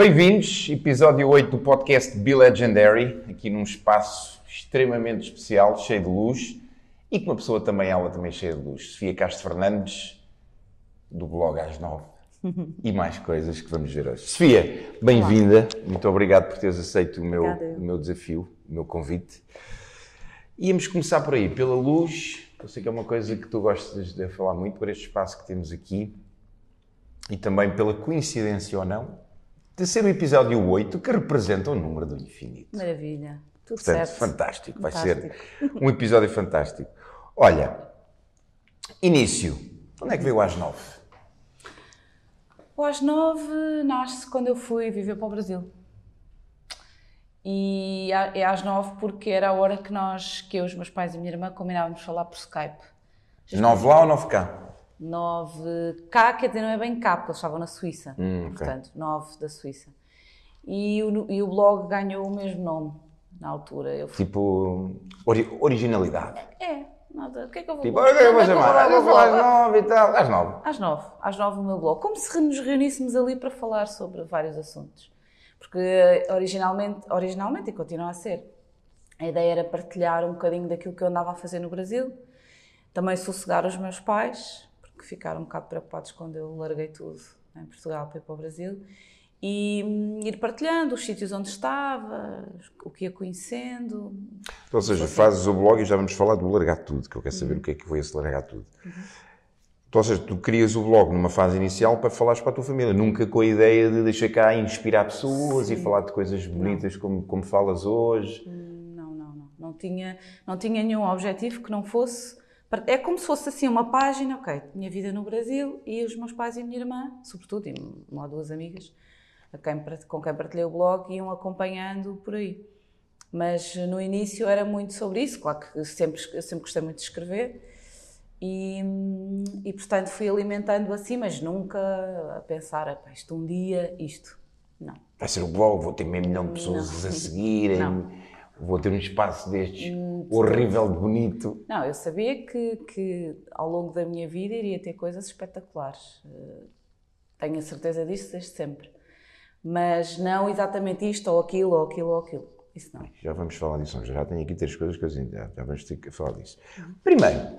Bem-vindos, episódio 8 do podcast Be Legendary, aqui num espaço extremamente especial, cheio de luz e com uma pessoa também, ela também cheia de luz, Sofia Castro Fernandes, do blog às 9 e mais coisas que vamos ver hoje. Sofia, bem-vinda, muito obrigado por teres aceito o meu, o meu desafio, o meu convite. Íamos começar por aí, pela luz, eu sei que é uma coisa que tu gostas de falar muito, por este espaço que temos aqui e também pela coincidência ou não, de ser o episódio 8 que representa o número do infinito. Maravilha. Tudo Portanto, certo. fantástico. Vai Fantástico. ser um episódio fantástico. Olha, início. Onde é que veio o às 9? O às nove nasce quando eu fui viver para o Brasil. E é às nove porque era a hora que nós, que eu, os meus pais e a minha irmã combinávamos falar por Skype. 9 lá ou 9 cá? 9 cá, quer dizer, não é bem cá, porque eles estavam na Suíça. Hum, ok. Portanto, 9 da Suíça. E o, e o blog ganhou o mesmo nome na altura. Eu fui, Tipo, ori- originalidade. é, nada. O que é que eu vou Tipo, olha, eu vou é chamar. o vou às 9 e tal. Às 9. Às nove, às nove o meu blog. Como se nos reuníssemos ali para falar sobre vários assuntos. Porque eh, originalmente, originalmente e continua a ser, a ideia era partilhar um bocadinho daquilo que eu andava a fazer no Brasil, também sossegar os meus pais, porque ficaram um bocado preocupados quando eu larguei tudo em Portugal para ir para o Brasil, e hum, ir partilhando os sítios onde estava, o que ia conhecendo. Ou seja, fazes o blog e já vamos falar do largar tudo, que eu quero saber o que é que foi esse largar tudo. Ou seja, tu crias o blog numa fase inicial para falares para a tua família, nunca com a ideia de deixar cá inspirar pessoas e falar de coisas bonitas como, como falas hoje. Não, não, não. Não tinha, não tinha nenhum objetivo que não fosse. É como se fosse assim uma página, ok, minha vida no Brasil e os meus pais e a minha irmã, sobretudo, e uma ou duas amigas quem, com quem partilhei o blog, iam acompanhando por aí. Mas no início era muito sobre isso, claro que sempre, eu sempre gostei muito de escrever e, e portanto fui alimentando assim, mas nunca a pensar, "Epá, isto um dia, isto. Não. Vai ser o blog, vou ter meio milhão de pessoas a seguirem, Não. Vou ter um espaço destes horrível de bonito. Não, eu sabia que, que ao longo da minha vida iria ter coisas espetaculares. Eh, Tenho a certeza disso desde sempre. Mas não exatamente isto ou aquilo ou aquilo ou aquilo. Isso não. Já vamos falar disso, já tenho aqui três coisas que eu já, já vamos ter que falar disso. Primeiro,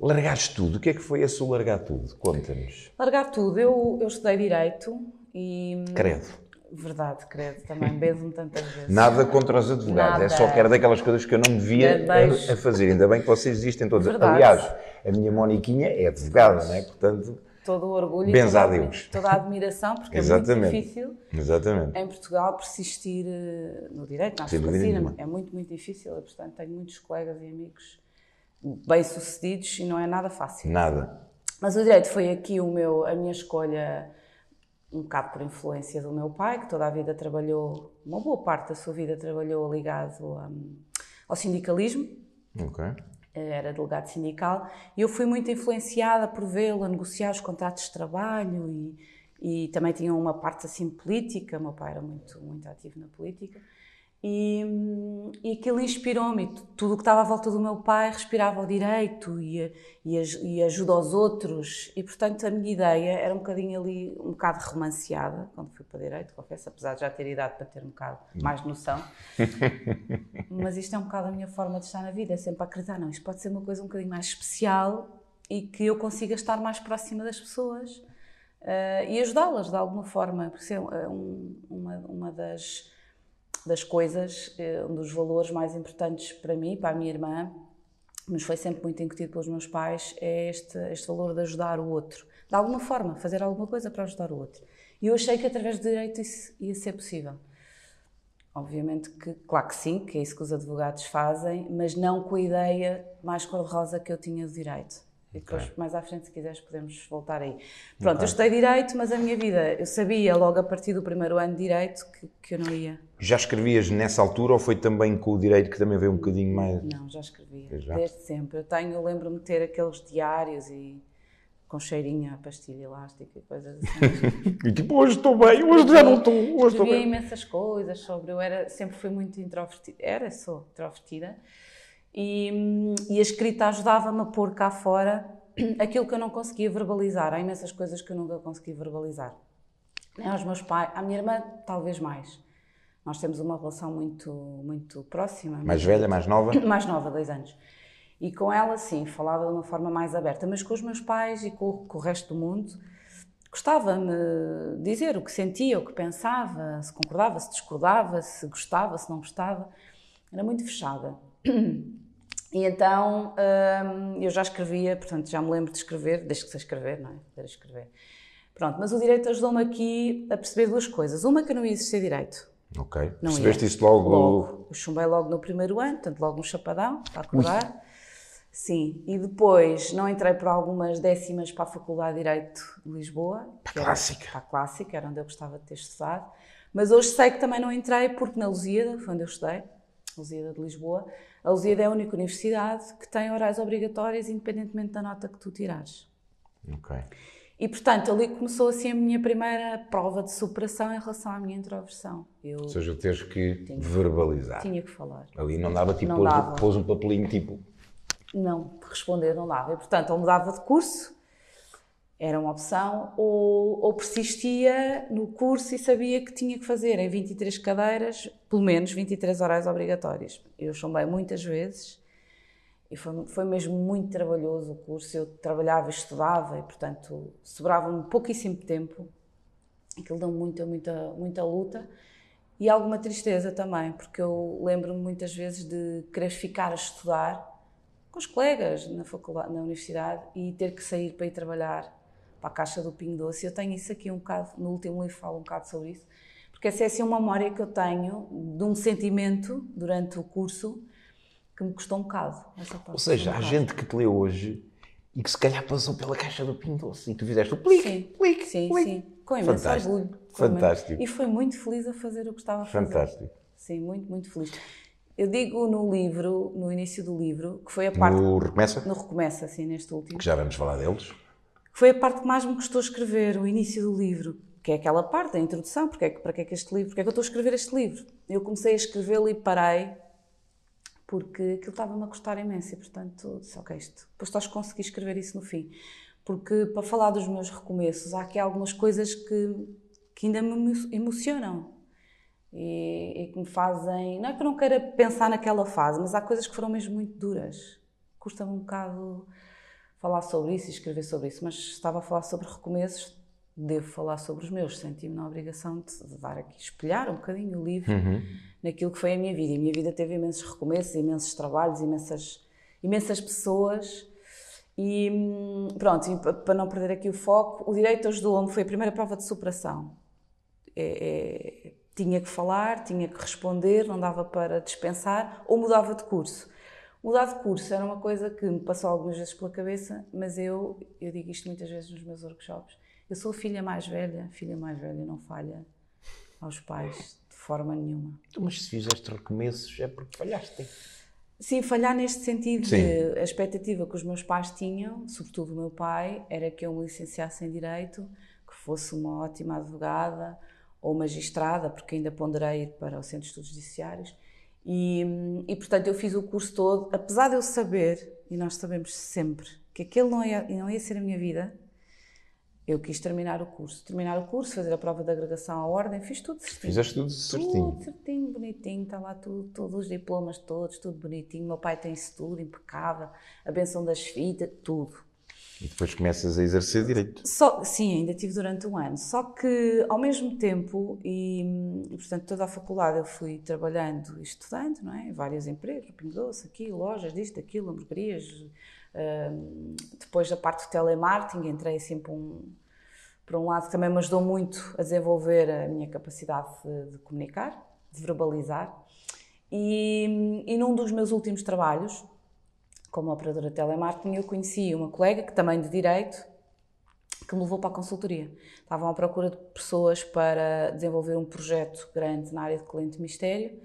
largaste tudo. O que é que foi esse largar tudo? Conta-nos. Largar tudo. Eu, eu estudei Direito e. Credo. Verdade, credo, também benzo-me tantas vezes. Nada contra os advogados, é Nada. só que era daquelas coisas que eu não me via a, a fazer. Ainda bem que vocês existem todos. Verdade. Aliás, a minha Moniquinha é advogada, não é? Portanto, Todo o orgulho e toda, a Deus. toda a admiração, porque é muito difícil exatamente. em Portugal persistir eh, no direito, na advocacia, nenhuma. é muito, muito difícil. Eu, portanto, tenho muitos colegas e amigos bem-sucedidos e não é nada fácil. Nada. Mas o direito foi aqui o meu, a minha escolha, um bocado por influência do meu pai, que toda a vida trabalhou, uma boa parte da sua vida trabalhou ligado hum, ao sindicalismo. Ok. era delegado sindical, e eu fui muito influenciada por vê-lo a negociar os contratos de trabalho e, e também tinha uma parte assim política, meu pai era muito, muito ativo na política, e, e aquilo inspirou-me, Tu- tudo o que estava à volta do meu pai respirava o direito e, e, e ajuda aos outros, e portanto a minha ideia era um bocadinho ali, um bocado romanceada, quando fui para direito, confesso, apesar de já ter idade para ter um bocado mais noção, mas isto é um bocado a minha forma de estar na vida, é sempre acreditar, não, isto pode ser uma coisa um bocadinho mais especial e que eu consiga estar mais próxima das pessoas eh, e ajudá-las de alguma forma, porque isso é um- uma, uma das, das coisas, eh, um dos valores mais importantes para mim, para a minha irmã, mas foi sempre muito incutido pelos meus pais, é este, este valor de ajudar o outro. De alguma forma, fazer alguma coisa para ajudar o outro. E eu achei que através do direito isso ia ser possível. Obviamente que, claro que sim, que é isso que os advogados fazem, mas não com a ideia mais cor-de-rosa que eu tinha de direito. E depois, mais à frente, se quiseres, podemos voltar aí. Pronto, eu estudei Direito, mas a minha vida, eu sabia logo a partir do primeiro ano de Direito que, que eu não ia. Já escrevias nessa altura ou foi também com o direito que também veio um bocadinho mais. Não, já escrevia, Já? desde sempre. Eu tenho, eu lembro-me de ter aqueles diários e com cheirinho a pastilha elástica e coisas assim. E tipo, hoje estou bem, hoje já não estou, hoje estou Escrevia bem. imensas coisas sobre. Eu era, sempre fui muito introvertida. Era, sou introvertida. E, e a escrita ajudava-me a pôr cá fora aquilo que eu não conseguia verbalizar. Há imensas coisas que eu nunca consegui verbalizar. Nem aos meus pais. À minha irmã, talvez mais. Nós temos uma relação muito, muito próxima. Mais velha, mais nova? mais nova, dois anos. E com ela, sim, falava de uma forma mais aberta. Mas com os meus pais e com, com o resto do mundo, gostava-me dizer o que sentia, o que pensava, se concordava, se discordava, se gostava, se não gostava. Era muito fechada. E então hum, eu já escrevia, portanto já me lembro de escrever, desde que sei escrever, não é? Poder escrever. Pronto, mas o direito ajudou-me aqui a perceber duas coisas. Uma, que eu não ia existir direito. Ok. Não Percebeste ia. isso logo? Logo. Eu chumbei logo no primeiro ano, portanto logo no chapadão, para acordar. Ui. Sim, e depois não entrei por algumas décimas para a Faculdade de Direito de Lisboa. Para a Clássica. Para a Clássica, era onde eu gostava de ter estudado. Mas hoje sei que também não entrei porque na Lusíada, foi onde eu estudei, Lusíada de Lisboa, a Lusíada é a única universidade que tem horários obrigatórios independentemente da nota que tu tirares. Ok. E, portanto, ali começou assim a minha primeira prova de superação em relação à minha introversão. Eu Ou seja, teres que tinha, verbalizar. Tinha que falar. Ali não dava tipo, não pôs, dava. pôs um papelinho tipo... Não, responder não dava. E, portanto, ou mudava de curso, era uma opção, ou, ou, persistia no curso e sabia que tinha que fazer em 23 cadeiras, pelo menos 23 horas obrigatórias. Eu chumbei muitas vezes e foi, foi mesmo muito trabalhoso o curso. Eu trabalhava e estudava e, portanto, sobrava-me pouquíssimo tempo. Aquilo deu muita, muita, muita luta e alguma tristeza também, porque eu lembro-me muitas vezes de querer ficar a estudar com os colegas na, faculdade, na universidade e ter que sair para ir trabalhar para a caixa do Pingo Doce. Eu tenho isso aqui um bocado, no último livro falo um bocado sobre isso, porque essa é assim uma memória que eu tenho de um sentimento durante o curso que me custou um bocado. Ou seja, um há gente que te lê hoje e que se calhar passou pela caixa do Pingo Doce e tu fizeste o plique, sim, plique, sim, plique. sim, com imenso Fantástico. orgulho. Fantástico. E foi muito feliz a fazer o que estava a fazer. Fantástico. Sim, muito, muito feliz. Eu digo no livro, no início do livro, que foi a parte. No Recomeça? No Recomeça, assim, neste último. Que já vamos falar deles. Foi a parte que mais me custou escrever, o início do livro, que é aquela parte da introdução, porque é que, para que é que este livro, porque é que eu estou a escrever este livro. Eu comecei a escrevê-lo e parei, porque aquilo estava-me a custar imenso, e portanto disse, ok, isto, depois estás a conseguir escrever isso no fim. Porque para falar dos meus recomeços, há aqui algumas coisas que, que ainda me emocionam. E, e, que me fazem. Não é que eu não queira pensar naquela fase, mas há coisas que foram mesmo muito duras. Custa-me um bocado falar sobre isso e escrever sobre isso, mas estava a falar sobre recomeços, devo falar sobre os meus. Senti-me na obrigação de dar aqui, espelhar um bocadinho o livro uhum. naquilo que foi a minha vida. E a minha vida teve imensos recomeços, imensos trabalhos, imensas, imensas pessoas. E pronto, e para não perder aqui o foco, o direito ajudou-me, foi a primeira prova de superação. É, é, tinha que falar, tinha que responder, não dava para dispensar, ou mudava de curso. Mudar de curso era uma coisa que me passou algumas vezes pela cabeça, mas eu, eu digo isto muitas vezes nos meus workshops, eu sou a filha mais velha, filha mais velha não falha aos pais de forma nenhuma. Então, mas se fizeste recomeços é porque falhaste. Sim, falhar neste sentido a expectativa que os meus pais tinham, sobretudo o meu pai, era que eu me licenciasse em Direito, que fosse uma ótima advogada ou magistrada, porque ainda ponderei ir para o Centro de Estudos Judiciários, e, e, portanto eu fiz o curso todo, apesar de eu saber, e nós sabemos sempre, que aquele não ia, não ia ser a minha vida, eu quis terminar o curso. Terminar o curso, fazer a prova de agregação à ordem, fiz tudo certinho. Fizeste tudo certinho. Tudo certinho, bonitinho, está lá tudo, todos os diplomas todos, tudo bonitinho. Meu pai tem isso tudo, impecável, a benção das fitas, tudo. E depois começas a exercer direito. Só, sim, ainda tive durante um ano. Só que, ao mesmo tempo, e, portanto toda a faculdade eu fui trabalhando e estudando, não é? Vários empregos, Pingo aqui, lojas, disto, aquilo, hamburguerias. Uh, depois da parte do telemarketing, entrei assim para um, por um lado, também me ajudou muito a desenvolver a minha capacidade de, de comunicar, de verbalizar. E, e num dos meus últimos trabalhos, como operadora de telemarketing, eu conheci uma colega, que também de Direito, que me levou para a consultoria. Estavam à procura de pessoas para desenvolver um projeto grande na área de cliente mistério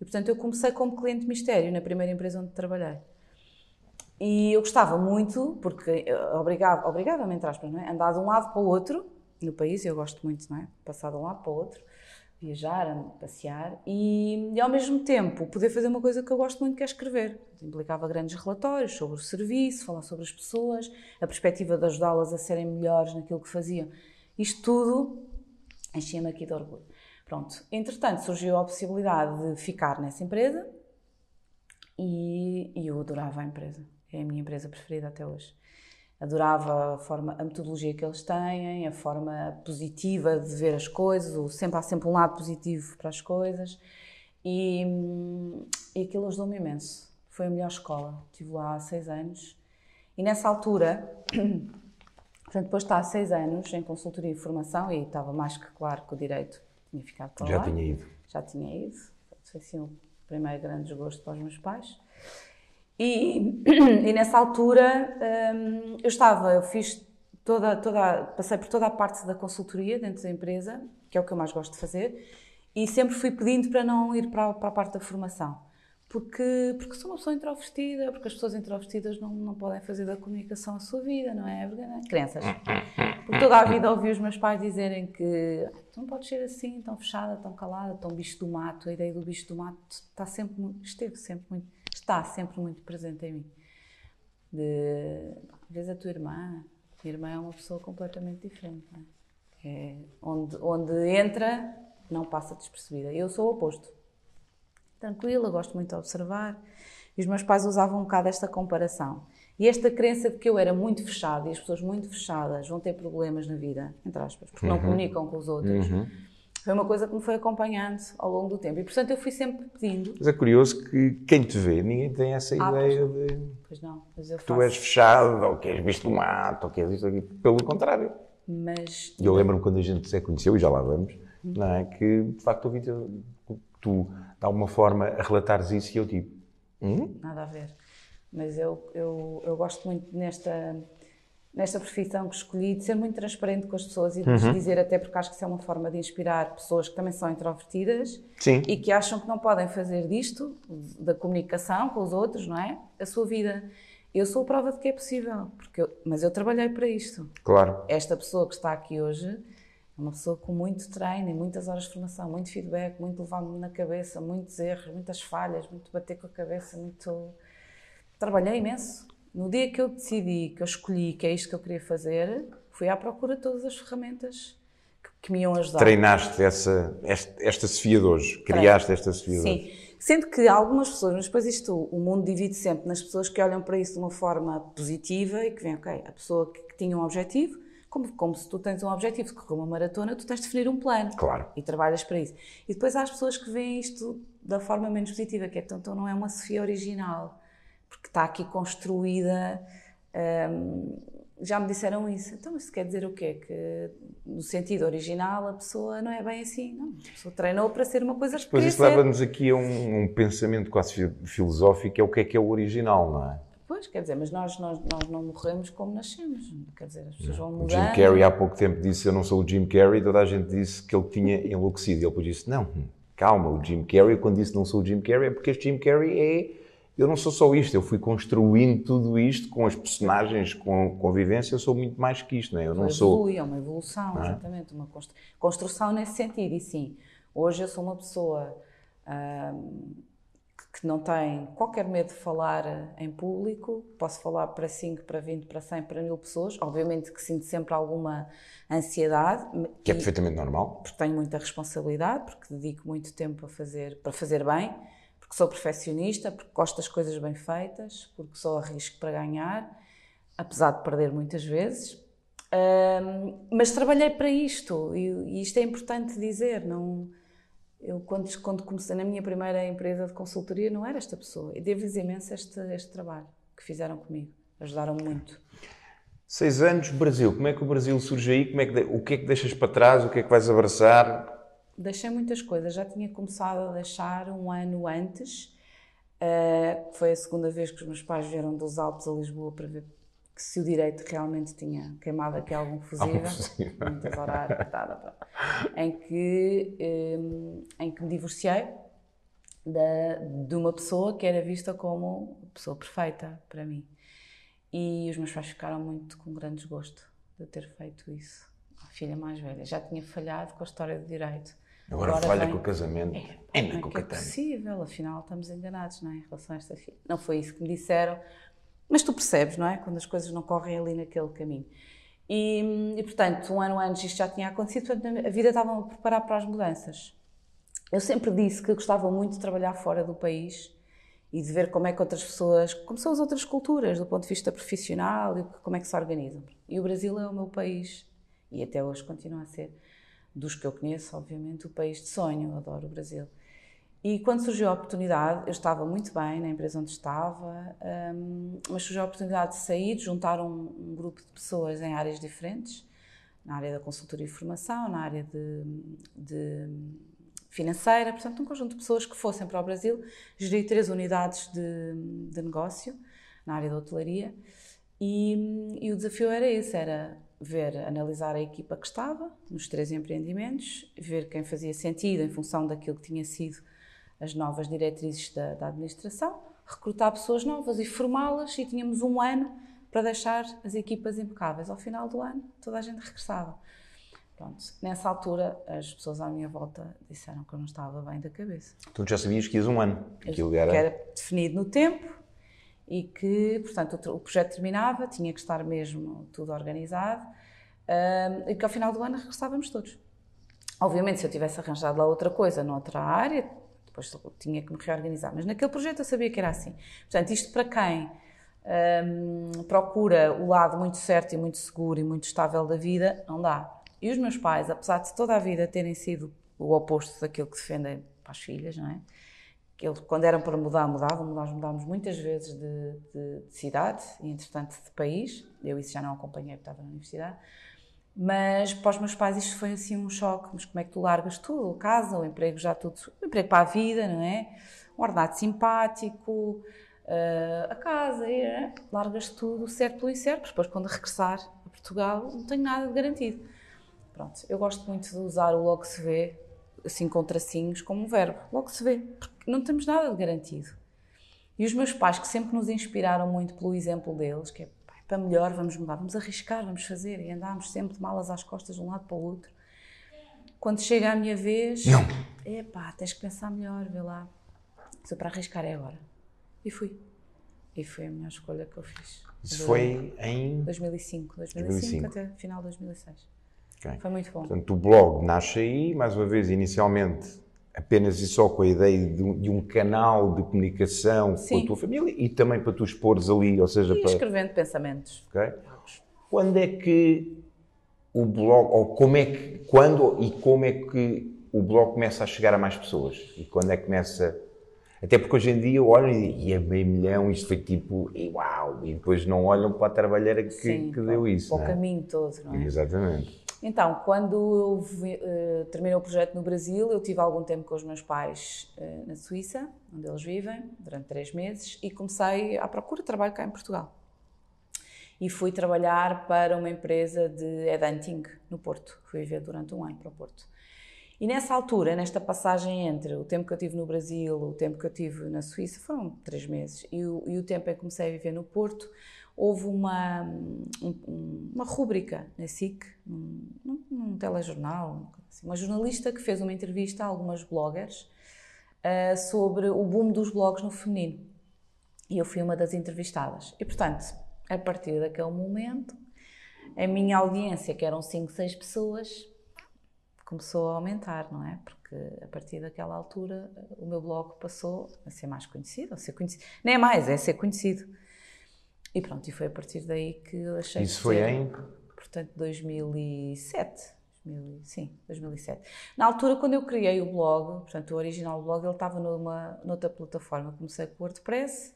e, portanto, eu comecei como cliente mistério na primeira empresa onde trabalhei. E eu gostava muito, porque obrigava, obrigava-me, entre aspas, não é? andar de um lado para o outro no país, eu gosto muito, não é? Passar de um lado para o outro viajar, passear e, e, ao mesmo tempo poder fazer uma coisa que eu gosto muito que é escrever. Implicava grandes relatórios sobre o serviço, falar sobre as pessoas, a perspectiva de ajudá-las a serem melhores naquilo que faziam. Isto tudo enchia-me aqui de orgulho. Pronto, entretanto surgiu a possibilidade de ficar nessa empresa e, e eu adorava a empresa. É a minha empresa preferida até hoje. Adorava a, forma, a metodologia que eles têm, a forma positiva de ver as coisas, sempre, há sempre um lado positivo para as coisas. E, e aquilo ajudou-me imenso. Foi a melhor escola. Estive lá há seis anos. E nessa altura, portanto, depois de estar há seis anos em consultoria e formação, e estava mais que claro que o direito tinha ficado para Já lá. tinha ido. Já tinha ido. Foi assim o primeiro grande desgosto para os meus pais. E, e nessa altura hum, eu estava, eu fiz toda, toda, passei por toda a parte da consultoria dentro da empresa, que é o que eu mais gosto de fazer, e sempre fui pedindo para não ir para, para a parte da formação. Porque, porque sou uma pessoa introvertida, porque as pessoas introvertidas não, não podem fazer da comunicação a sua vida, não é? É? Crianças. Por toda a vida ouvi os meus pais dizerem que "Ah, tu não podes ser assim, tão fechada, tão calada, tão bicho do mato. A ideia do bicho do mato está sempre, esteve sempre muito, está sempre muito presente em mim. De, vezes a tua irmã, a minha irmã é uma pessoa completamente diferente, é? É, onde, onde entra, não passa despercebida. Eu sou o oposto. Tranquila, gosto muito de observar. E os meus pais usavam um bocado esta comparação. E esta crença de que eu era muito fechada e as pessoas muito fechadas vão ter problemas na vida, entre aspas, porque não comunicam com os outros. Foi uma coisa que me foi acompanhando ao longo do tempo. E, portanto, eu fui sempre pedindo. Mas é curioso que quem te vê, ninguém tem essa Ah, ideia de Pois não, mas eu tu faço. és fechado, ou que és visto do mato, ou que és isto aqui. Pelo contrário. Mas E eu lembro-me quando a gente se conheceu, e já lá vamos, não é? Que de facto ouvi tu, de alguma forma, a relatares isso e eu tipo, hum? nada a ver. Mas eu, eu, eu gosto muito nesta, nesta profissão que escolhi de ser muito transparente com as pessoas e de lhes dizer, até porque acho que isso é uma forma de inspirar pessoas que também são introvertidas Sim. e que acham que não podem fazer disto, da comunicação com os outros, não é? A sua vida. Eu sou a prova de que é possível, porque eu- mas eu trabalhei para isto. Claro. Esta pessoa que está aqui hoje é uma pessoa com muito treino, e muitas horas de formação, muito feedback, muito levar-me na cabeça, muitos erros, muitas falhas, muito bater com a cabeça, muito. Trabalhei imenso. No dia que eu decidi, que eu escolhi que é isto que eu queria fazer, fui à procura de todas as ferramentas que, que me iam ajudar. Treinaste essa, esta, esta Sofia de hoje, criaste esta Sofia de hoje. Sim. Sendo que algumas pessoas, mas depois isto, o mundo divide sempre nas pessoas que olham para isso de uma forma positiva e que veem, ok, a pessoa que, que tinha um objetivo, como, como se tu tens um objetivo de correr uma maratona, tu tens de definir um plano. Claro. E trabalhas para isso. E depois há as pessoas que veem isto da forma menos positiva, que é, então, então não é uma Sofia original, porque está aqui construída. hum, já me disseram isso. Então, isso quer dizer o quê? Que no sentido original a pessoa não é bem assim. Não, a pessoa treinou para ser uma coisa que Pois isso leva-nos aqui a um, um pensamento quase fi- filosófico, é o que é que é o original, não é? Pois, quer dizer, mas nós, nós, nós não morremos como nascemos. Quer dizer, as pessoas vão O mudando. Jim Carrey há pouco tempo disse eu não sou o Jim Carrey, toda a gente disse que ele tinha enlouquecido. E ele depois disse, não, calma, o Jim Carrey, quando disse não sou o Jim Carrey, é porque este Jim Carrey é... Eu não sou só isto, eu fui construindo tudo isto com as personagens, com a convivência, eu sou muito mais que isto, não é? Eu não sou... Evolui, é uma evolução, exatamente, uma constru- construção nesse sentido. E sim, hoje eu sou uma pessoa ahm, que- não tem qualquer medo de falar em público, posso falar para 5, para 20, para 100, para 1000 pessoas. Obviamente que sinto sempre alguma ansiedade. Que é e- perfeitamente normal. porque tenho muita responsabilidade, porque dedico muito tempo a fazer, para fazer bem, porque sou perfeccionista, porque gosto das coisas bem feitas, porque só arrisco para ganhar, apesar de perder muitas vezes. Ahm, mas trabalhei para isto e, e isto é importante dizer. Não, eu, quando, quando comecei na minha primeira empresa de consultoria, não era esta pessoa. E devo-lhes imenso este, este trabalho que fizeram comigo. Ajudaram muito. Seis anos, Brasil. Como é que o Brasil surge aí? Como é que O que é que deixas para trás? O que é que vais abraçar? Deixei muitas coisas, já tinha começado a deixar um ano antes, que foi a segunda vez que os meus pais vieram dos Alpes a Lisboa para ver se o direito realmente tinha queimado aqui algum fusível, Algum fusível. muitas horários, tá, tá, em, que, eh, em que me divorciei da, de uma pessoa que era vista como a pessoa perfeita para mim. E os meus pais ficaram muito com grande desgosto de ter feito isso. A filha mais velha já tinha falhado com a história do direito. Agora, falha vem- com o casamento. É, é é Catano. possível? Afinal, estamos enganados, não é? Em relação a esta filha. Não foi isso que me disseram. Mas tu percebes, não é? Quando as coisas não correm ali naquele caminho. E, e, portanto, um ano antes isto já tinha acontecido, portanto, a vida estava a preparar para as mudanças. Eu sempre disse que gostava muito de trabalhar fora do país e de ver como é que outras pessoas, como são as outras culturas, do ponto de vista profissional e como é que se organizam. E o Brasil é o meu país, e até hoje continua a ser, dos que eu conheço, obviamente, o país de sonho. Eu adoro o Brasil. E quando surgiu a oportunidade, eu estava muito bem na empresa onde estava, um, mas surgiu a oportunidade de sair, de juntar um, um, grupo de pessoas em áreas diferentes, na área da consultoria e formação, na área de, de financeira, portanto, um conjunto de pessoas que fossem para o Brasil, gerir três unidades de, de negócio na área da hotelaria. E, e, o desafio era esse, era ver, analisar a equipa que estava nos três empreendimentos, ver quem fazia sentido em função daquilo que tinha sido as novas diretrizes da, da administração, recrutar pessoas novas e formá-las e tínhamos um ano para deixar as equipas impecáveis. Ao final do ano, toda a gente regressava. Pronto, nessa altura, as pessoas à minha volta disseram que eu não estava bem da cabeça. Tu já sabias que ias um ano. Aquilo era... Que era definido no tempo e que, portanto, o projeto terminava, tinha que estar mesmo tudo organizado e que ao final do ano regressávamos todos. Obviamente, se eu tivesse arranjado lá outra coisa noutra área, depois tinha que me reorganizar. Mas naquele projeto eu sabia que era assim. Portanto, isto para quem um, procura o lado muito certo e muito seguro e muito estável da vida, não dá. E os meus pais, apesar de toda a vida terem sido o oposto daquilo que defendem para as filhas, não é? Que quando eram para mudar, mudavam. Nós mudámos muitas vezes de, de, de cidade e, entretanto, de país. Eu isso já não acompanhei porque estava na universidade. Mas para os meus pais isto foi assim um choque. Mas como é que tu largas tudo? Casa, o emprego, já tudo. O emprego para a vida, não é? Um ordenado simpático, eh, a casa, é? largas tudo, certo pelo incerto. Depois, quando regressar a Portugal, não tenho nada de garantido. Pronto, eu gosto muito de usar o logo se vê, assim com tracinhos, como um verbo. Logo se vê, porque não temos nada de garantido. E os meus pais, que sempre nos inspiraram muito pelo exemplo deles, que é para melhor, vamos mudar, vamos arriscar, vamos fazer, e andámos sempre de malas às costas de um lado para o outro. Quando chega a minha vez, não. é pá, tens que pensar melhor, vê lá. Se para arriscar é agora. E fui. E foi a melhor escolha que eu fiz. Isso foi em 2005, 2005, 2005. até final de 2006. Okay. Foi muito bom. Portanto, o blog nasce aí, mais uma vez, inicialmente apenas e só com a ideia de um, de um canal de comunicação Sim. com a tua família e também para tu expores ali, ou seja, e para... escrevendo pensamentos. Okay. Quando é que o blog, ou como é que, quando e como é que o blog começa a chegar a mais pessoas? E quando é que começa... Até porque hoje em dia olham e é meio milhão, isto foi tipo, e uau, e depois não olham para a trabalheira que, Sim, que deu isso. Para o é? caminho todo, não é? Exatamente. Então, quando eu uh, terminei o projeto no Brasil, eu tive algum tempo com os meus pais uh, na Suíça, onde eles vivem, durante três meses, e comecei à procura de trabalho cá em Portugal. E fui trabalhar para uma empresa de headhunting no Porto. Fui viver durante um ano para o Porto. E nessa altura, nesta passagem entre o tempo que eu tive no Brasil, o tempo que eu tive na Suíça, foram três meses, e o, e o tempo em que comecei a viver no Porto, houve uma, um, uma rúbrica na SIC, num, num, telejornal, assim, uma jornalista que fez uma entrevista a algumas bloggers uh, sobre o boom dos blogs no feminino. E eu fui uma das entrevistadas. E, portanto, a partir daquele momento, a minha audiência, que eram 5, 6 pessoas, começou a aumentar, não é? Porque a partir daquela altura o meu blog passou a ser mais conhecido, a ser conhecido. Nem é mais, é ser conhecido. E pronto, e foi a partir daí que achei Isso foi em? Portanto, 2007. 2000, sim, 2007. Na altura, quando eu criei o blog, portanto, o original blog, ele estava numa, noutra plataforma. Comecei com o WordPress,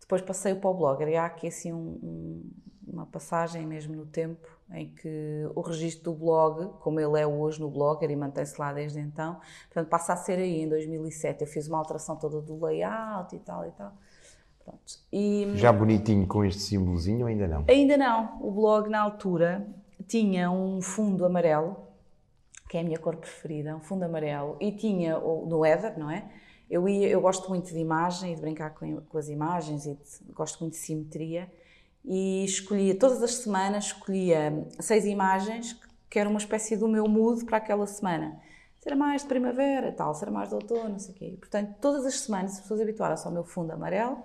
depois passei para o Blogger. E há aqui, assim, um, um, uma passagem mesmo no tempo em que o registro do blog, como ele é hoje no Blogger e mantém-se lá desde então, portanto, passa a ser aí em 2007. Eu fiz uma alteração toda do layout e tal e tal. Pronto. E, Já bonitinho com este símbolozinho ou ainda não? Ainda não. O blog, na altura, tinha um fundo amarelo, que é a minha cor preferida, um fundo amarelo, e tinha no header, não é? Eu, ia, eu gosto muito de imagem e de brincar com, com as imagens e de, gosto muito de simetria e escolhia, todas as semanas, escolhia seis imagens que eram uma espécie do meu mood para aquela semana. Será mais de primavera, tal, será mais de outono, não sei o quê. Portanto, todas as semanas as pessoas habituaram-se ao meu fundo amarelo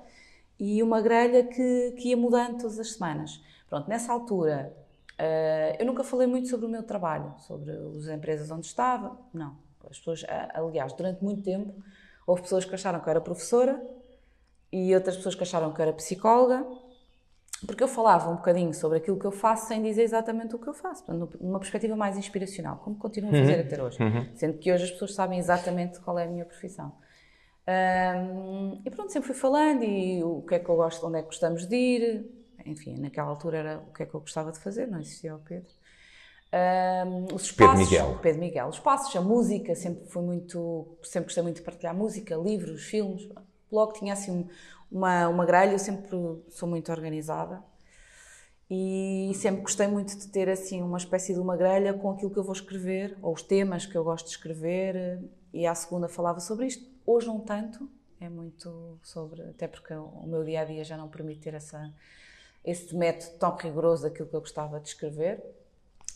e uma grelha que, que ia mudando todas as semanas. Pronto, nessa altura Uh, eu nunca falei muito sobre o meu trabalho, sobre as empresas onde estava, não. As pessoas, aliás, durante muito tempo, houve pessoas que acharam que eu era professora e outras pessoas que acharam que eu era psicóloga, porque eu falava um bocadinho sobre aquilo que eu faço sem dizer exatamente o que eu faço, portanto, numa perspectiva mais inspiracional, como continuo a fazer uhum. até hoje, uhum. sendo que hoje as pessoas sabem exatamente qual é a minha profissão. Um, e pronto, sempre fui falando e o que é que eu gosto, onde é que gostamos de ir, enfim, naquela altura era o que é que eu gostava de fazer, não existia o Pedro. Um, os espaços, Pedro Miguel. Pedro Miguel. Os espaços, a música, sempre fui muito, sempre gostei muito de partilhar música, livros, filmes. Logo tinha assim uma, uma grelha, eu sempre sou muito organizada e sempre gostei muito de ter assim uma espécie de uma grelha com aquilo que eu vou escrever, ou os temas que eu gosto de escrever, e à segunda falava sobre isto. Hoje não tanto, é muito sobre, até porque o meu dia a dia já não permite ter essa, esse método tão rigoroso daquilo que eu gostava de escrever,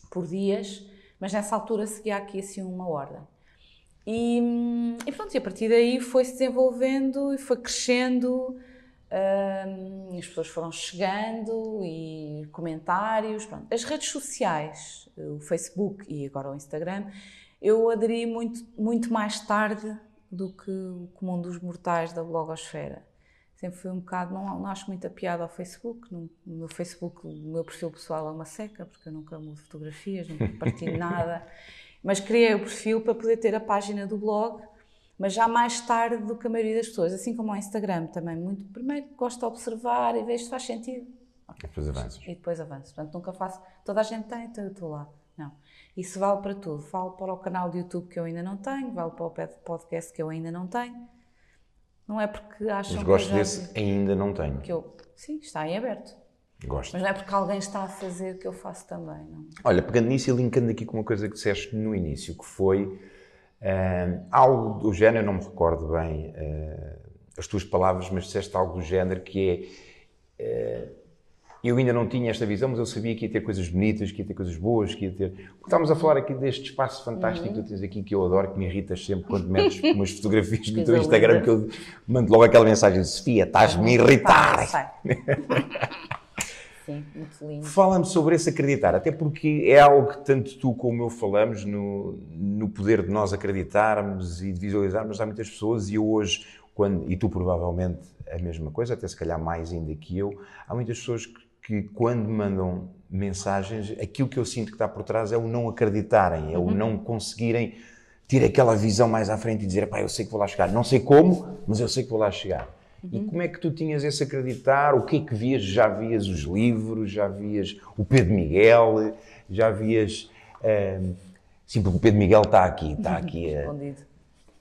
por dias, mas nessa altura seguia aqui assim uma ordem. E, e pronto, e a partir daí foi-se desenvolvendo e foi crescendo, hum, as pessoas foram chegando e comentários. Pronto. As redes sociais, o Facebook e agora o Instagram, eu aderi muito, muito mais tarde do que o comum dos mortais da blogosfera. Sempre fui um bocado, não, não acho muita piada ao Facebook. No, meu Facebook, o meu perfil pessoal é uma seca, porque eu nunca mudo fotografias, nunca partilho nada. Mas criei o perfil para poder ter a página do blog, mas já mais tarde do que a maioria das pessoas, assim como o Instagram também. Muito, primeiro gosto de observar e vejo se faz sentido. Okay. E depois avanças. E depois avanço. Portanto, nunca faço. Toda a gente tem, então eu estou lá. Isso vale para tudo. Vale para o canal de YouTube que eu ainda não tenho, vale para o podcast que eu ainda não tenho. Não é porque acham Mas gosto que desse ainda não tenho. Que eu, sim, está em aberto. Gosto. Mas não é porque alguém está a fazer que eu faço também, não? Olha, pegando nisso e linkando aqui com uma coisa que disseste no início, que foi uh, algo do género, eu não me recordo bem uh, as tuas palavras, mas disseste algo do género que é. Uh, eu ainda não tinha esta visão, mas eu sabia que ia ter coisas bonitas, que ia ter coisas boas, que ia ter. Porque estávamos a falar aqui deste espaço fantástico uhum. que tu tens aqui, que eu adoro, que me irritas sempre quando metes umas fotografias no teu Instagram, que eu mando logo aquela mensagem: Sofia, estás-me a irritar. Sim, muito lindo. Fala-me sobre esse acreditar, até porque é algo que tanto tu como eu falamos no, no poder de nós acreditarmos e de visualizarmos. Há muitas pessoas e eu hoje, quando, e tu provavelmente a mesma coisa, até se calhar mais ainda que eu, há muitas pessoas que, que quando mandam mensagens, aquilo que eu sinto que está por trás é o não acreditarem, é o uhum. não conseguirem ter aquela visão mais à frente e dizer, pá, eu sei que vou lá chegar. Não sei como, mas eu sei que vou lá chegar. Uhum. E como é que tu tinhas esse acreditar? O que é que vias? Já vias os livros, já vias o Pedro Miguel, já vias. Uh, sim, porque o Pedro Miguel está aqui, está aqui. Uh,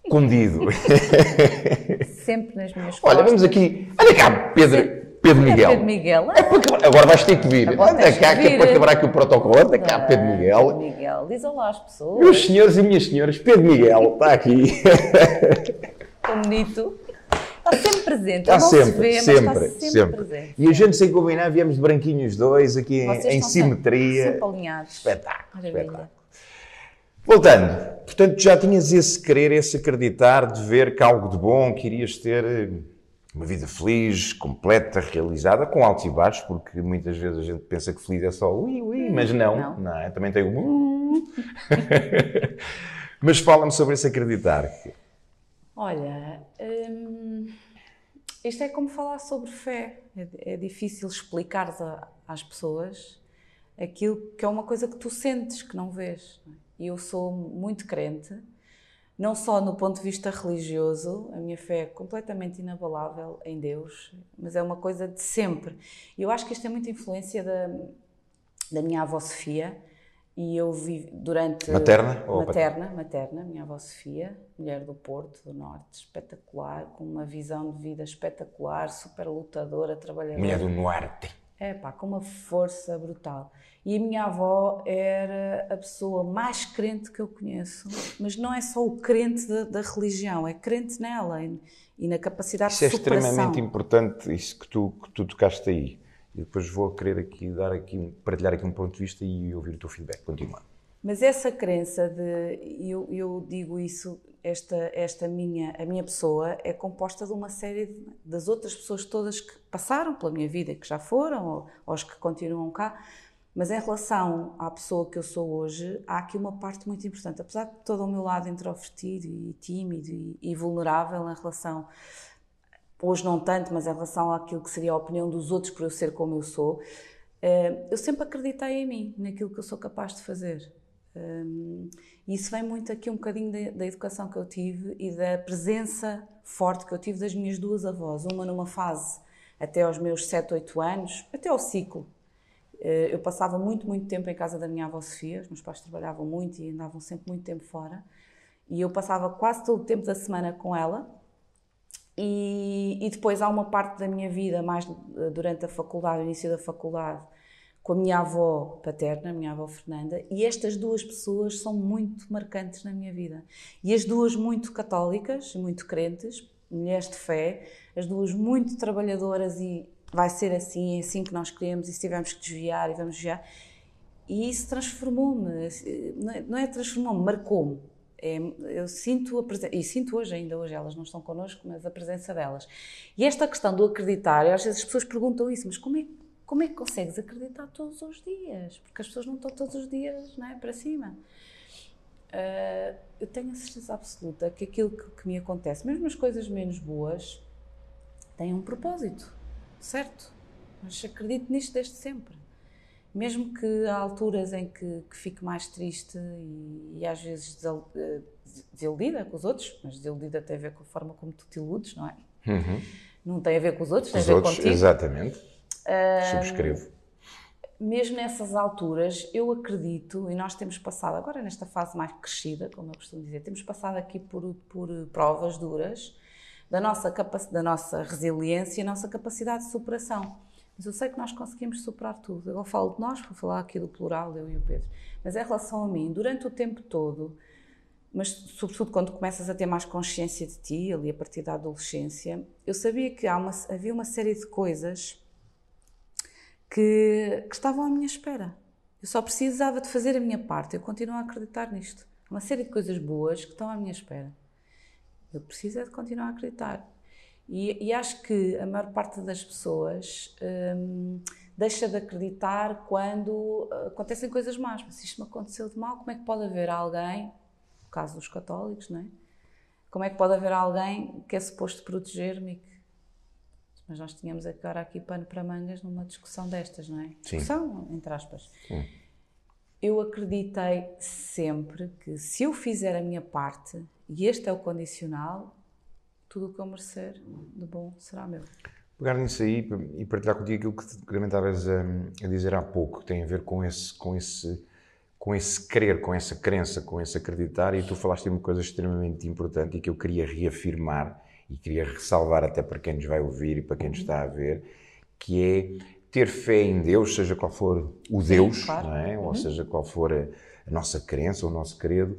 escondido. Escondido. Sempre nas minhas Olha, vamos aqui. Olha cá, Pedro. Pedro Miguel. Pedro Miguel. É para, agora vais ter que vir. Agora Anda cá, que, é para quebrar aqui o protocolo. Anda cá, Pedro Miguel. Pedro Miguel, diz olá às pessoas. Meus senhores e minhas senhoras, Pedro Miguel está aqui. Tão bonito. Está sempre presente. Está sempre, vê, sempre, está sempre, sempre. Presente. E a gente sem combinar, viemos de branquinhos dois, aqui em, em simetria. Sempre, alinhados. Espetáculo, espetáculo. Voltando, portanto, já tinhas esse querer, esse acreditar de ver que algo de bom, que irias ter eh, uma vida feliz, completa, realizada, com altos e baixos, porque muitas vezes a gente pensa que feliz é só ui, ui, mas não, não, não é? também tem o mas fala-me sobre esse acreditar. Olha, hum, isto é como falar sobre fé. É, é difícil explicar às pessoas aquilo que é uma coisa que tu sentes, que não vês. E eu sou muito crente, não só no ponto de vista religioso, a minha fé é completamente inabalável em Deus, mas é uma coisa de sempre. E eu acho que isto é muita influência da, da minha avó Sofia, e eu vi durante. Materna? Materna, materna, minha avó Sofia, mulher do Porto, do Norte, espetacular, com uma visão de vida espetacular, super lutadora, trabalhadora. Mulher do Norte. É pá, com uma força brutal. E a minha avó era a pessoa mais crente que eu conheço, mas não é só o crente da, da religião, é crente nela e, e na capacidade isso de superação. Isso é extremamente importante, isso que tu, que tu tocaste aí e depois vou querer aqui dar aqui, partilhar aqui um ponto de vista e ouvir o teu feedback. Continua. Mas essa crença de, eu, eu digo isso, esta, esta minha, a minha pessoa é composta de uma série de, das outras pessoas todas que passaram pela minha vida, que já foram, ou, ou os que continuam cá, Mas em relação à pessoa que eu sou hoje, há aqui uma parte muito importante. Apesar de todo o meu lado introvertido e tímido e, e vulnerável em relação, hoje não tanto, mas em relação àquilo que seria a opinião dos outros por eu ser como eu sou, eh, eu sempre acreditei em mim, naquilo que eu sou capaz de fazer. Um, e isso vem muito aqui um bocadinho da, da, educação que eu tive e da presença forte que eu tive das minhas duas avós. Uma numa fase até aos meus 7, 8 anos, até ao ciclo. Uh, eu passava muito, muito tempo em casa da minha avó Sofia. Os meus pais trabalhavam muito e andavam sempre muito tempo fora. E eu passava quase todo o tempo da semana com ela. E, e depois há uma parte da minha vida, mais durante a faculdade, o início da faculdade, com a minha avó paterna, a minha avó Fernanda, e estas duas pessoas são muito marcantes na minha vida. E as duas muito católicas, muito crentes, mulheres de fé, as duas muito trabalhadoras e vai ser assim, é assim que nós queremos, e se tivermos que desviar, e vamos desviar. E isso transformou-me, não é, é transformou-me, marcou-me. É, eu sinto a presença, e sinto hoje, ainda hoje, elas não estão connosco, mas a presença delas. E esta questão do acreditar, às vezes as pessoas perguntam isso, mas como é como é que consegues acreditar todos os dias? Porque as pessoas não estão todos os dias né, para cima. Uh, eu tenho a certeza absoluta que aquilo que, que, me acontece, mesmo as coisas menos boas, têm um propósito, certo? Mas acredito nisto desde sempre. Mesmo que há alturas em que, que fico mais triste e, e às vezes ah, desiludida com os outros, mas desiludida tem a ver com a forma como tu te iludes, não é? Uhum. Não tem a ver com os outros, tem os a ver outros, contigo. Exatamente Subscrevo. Mesmo nessas alturas, eu acredito, e nós temos passado, agora nesta fase mais crescida, como eu costumo dizer, temos passado aqui por, por provas duras da nossa, da nossa resiliência e a nossa capacidade de superação. Mas eu sei que nós conseguimos superar tudo. Eu falo de nós, vou falar aqui do plural, eu e o Pedro. Mas em relação a mim, durante o tempo todo, mas sobretudo quando começas a ter mais consciência de ti, ali a partir da adolescência, eu sabia que uma, havia uma série de coisas que, que estavam à minha espera. Eu só precisava de fazer a minha parte. Eu continuo a acreditar nisto. Uma série de coisas boas que estão à minha espera. Eu preciso é de continuar a acreditar. E, e acho que a maior parte das pessoas hum, deixa de acreditar quando acontecem coisas más. Mas se isto me aconteceu de mal, como é que pode haver alguém, no caso dos católicos, não é? Como é que pode haver alguém que é suposto proteger-me mas nós tínhamos agora aqui pano para mangas numa discussão destas, não é? Sim. Discussão, entre aspas. Sim. Eu acreditei sempre que se eu fizer a minha parte, e este é o condicional, tudo o que eu merecer de bom será meu. Pegar nisso aí e partilhar contigo aquilo que também estavas a, a dizer há pouco, tem a ver com esse, com esse com esse crer, com essa crença, com esse acreditar, e tu falaste de uma coisa extremamente importante e que eu queria reafirmar, e queria ressalvar até para quem nos vai ouvir e para quem nos está a ver, que é ter fé em Deus, seja qual for o Deus, claro. é? uhum. ou seja qual for a, a nossa crença, o nosso credo,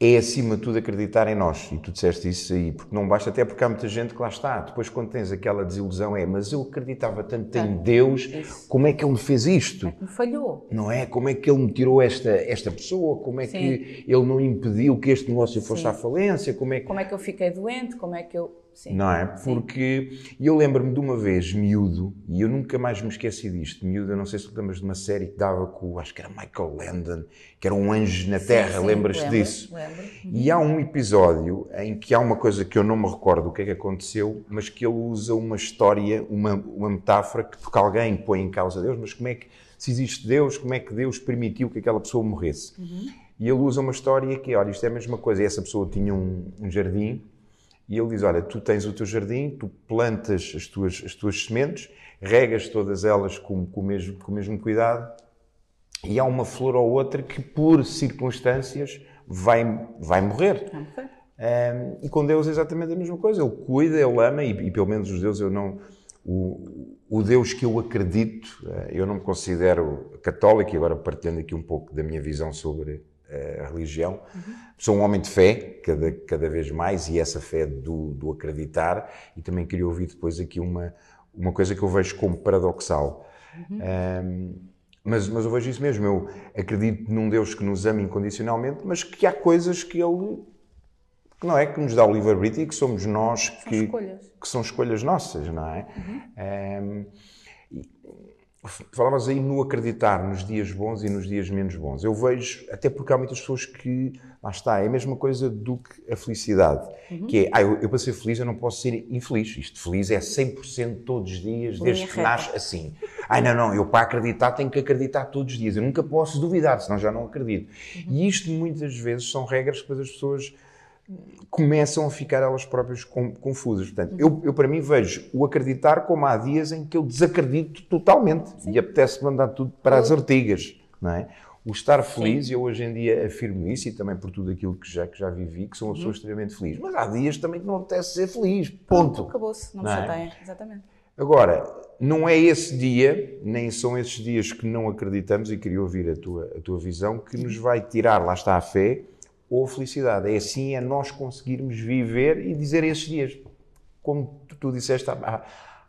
é acima de tudo acreditar em nós. E tu disseste isso aí, porque não basta, até porque há muita gente que lá está. Depois, quando tens aquela desilusão, é, mas eu acreditava tanto em Deus, isso. como é que ele me fez isto? É que me falhou. Não é? Como é que ele me tirou esta, esta pessoa? Como é Sim. que ele não impediu que este negócio fosse Sim. à falência? Como é, que... como é que eu fiquei doente? Como é que eu Sim. Não é? Porque Sim. eu lembro-me de uma vez, miúdo, e eu nunca mais me esqueci disto. Miúdo, eu não sei se lembras de uma série que dava com, acho que era Michael Landon, que era um anjo na Terra, lembras-te disso? Lembro. E há um episódio em que há uma coisa que eu não me recordo o que é que aconteceu, mas que ele usa uma história, uma, uma metáfora, que, porque alguém põe em causa Deus, mas como é que, se existe Deus, como é que Deus permitiu que aquela pessoa morresse? Uhum. E ele usa uma história que, olha, isto é a mesma coisa, essa pessoa tinha um, um jardim e ele diz: Olha, tu tens o teu jardim, tu plantas as tuas, as tuas sementes, regas todas elas com, com, o mesmo, com o mesmo cuidado, e há uma flor ou outra que, por circunstâncias, vai, vai morrer. Vai morrer. Um, e com Deus é exatamente a mesma coisa. Ele cuida, ele ama, e, e pelo menos os deuses eu não. O, o Deus que eu acredito, eh, eu não me considero católico, e agora partilhando aqui um pouco da minha visão sobre a religião. Uhum. Sou um homem de fé, cada, cada vez mais, e essa fé do, do acreditar. E também queria ouvir depois aqui uma, uma coisa que eu vejo como paradoxal. Uhum. Um, mas, mas eu vejo isso mesmo. Eu acredito num Deus que nos ama incondicionalmente, mas que há coisas que Ele. Que não é que nos dá o livre-arbítrio e que somos nós são que, que são escolhas nossas, não é? Uhum. Um, falavas aí no acreditar nos dias bons e nos dias menos bons. Eu vejo, até porque há muitas pessoas que, lá está, é a mesma coisa do que a felicidade. Uhum. Que é, ah, eu, eu, para ser feliz eu não posso ser infeliz. Isto feliz é 100% todos os dias, desde que nasce assim. Ai, não, não, eu para acreditar tenho que acreditar todos os dias. Eu nunca posso duvidar, senão já não acredito. Uhum. E isto muitas vezes são regras que as pessoas começam a ficar elas próprias confusas. Portanto, eu, eu, para mim vejo o acreditar como há dias em que eu desacredito totalmente Sim. e apetece mandar tudo para as artigas, não é? O estar feliz, Sim. eu hoje em dia afirmo isso e também por tudo aquilo que já, que já vivi, que sou uma pessoa uhum. extremamente feliz. Mas há dias também que não apetece ser feliz. Ponto. Acabou-se, não, não me chateia. É? Exatamente. Agora, não é esse dia, nem são esses dias que não acreditamos, e queria ouvir a tua, a tua visão, que nos vai tirar, lá está a fé, ou a felicidade. É assim, é nós conseguirmos viver e dizer esses dias, como tu, tu disseste há,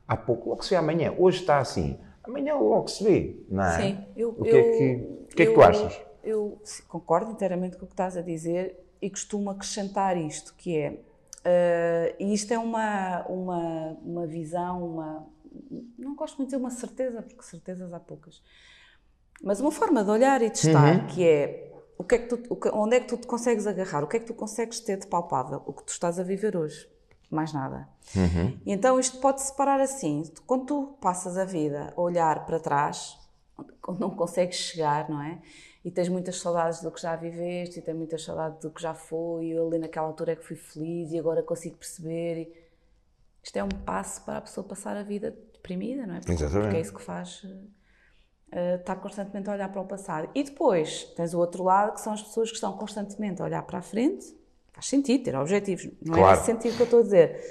há pouco, logo se vê amanhã. Hoje está assim, amanhã logo se vê, não é? Sim. Eu, o que, é que, o que, é que tu achas? Eu concordo inteiramente com o que estás a dizer e costumo acrescentar isto, que é, uh, e isto é uma, uma, uma visão, uma, não gosto muito de dizer uma certeza, porque certezas há poucas, mas uma forma de olhar e de estar, uhum. que é o que é que tu, onde é que tu te consegues agarrar? O que é que tu consegues ter de palpável? O que tu estás a viver hoje. Mais nada. Uhum. E então isto pode separar assim. Quando tu passas a vida a olhar para trás, quando não consegues chegar, não é? E tens muitas saudades do que já viveste, e tens muitas saudades do que já foi, e eu ali naquela altura é que fui feliz, e agora consigo perceber. E... Isto é um passo para a pessoa passar a vida deprimida, não é? Porque, Exatamente. Porque é isso que faz uh, estar constantemente a olhar para o passado. E depois tens o outro lado, que são as pessoas que estão constantemente a olhar para a frente. Faz sentido ter objetivos, não é claro. é nesse sentido que eu estou a dizer.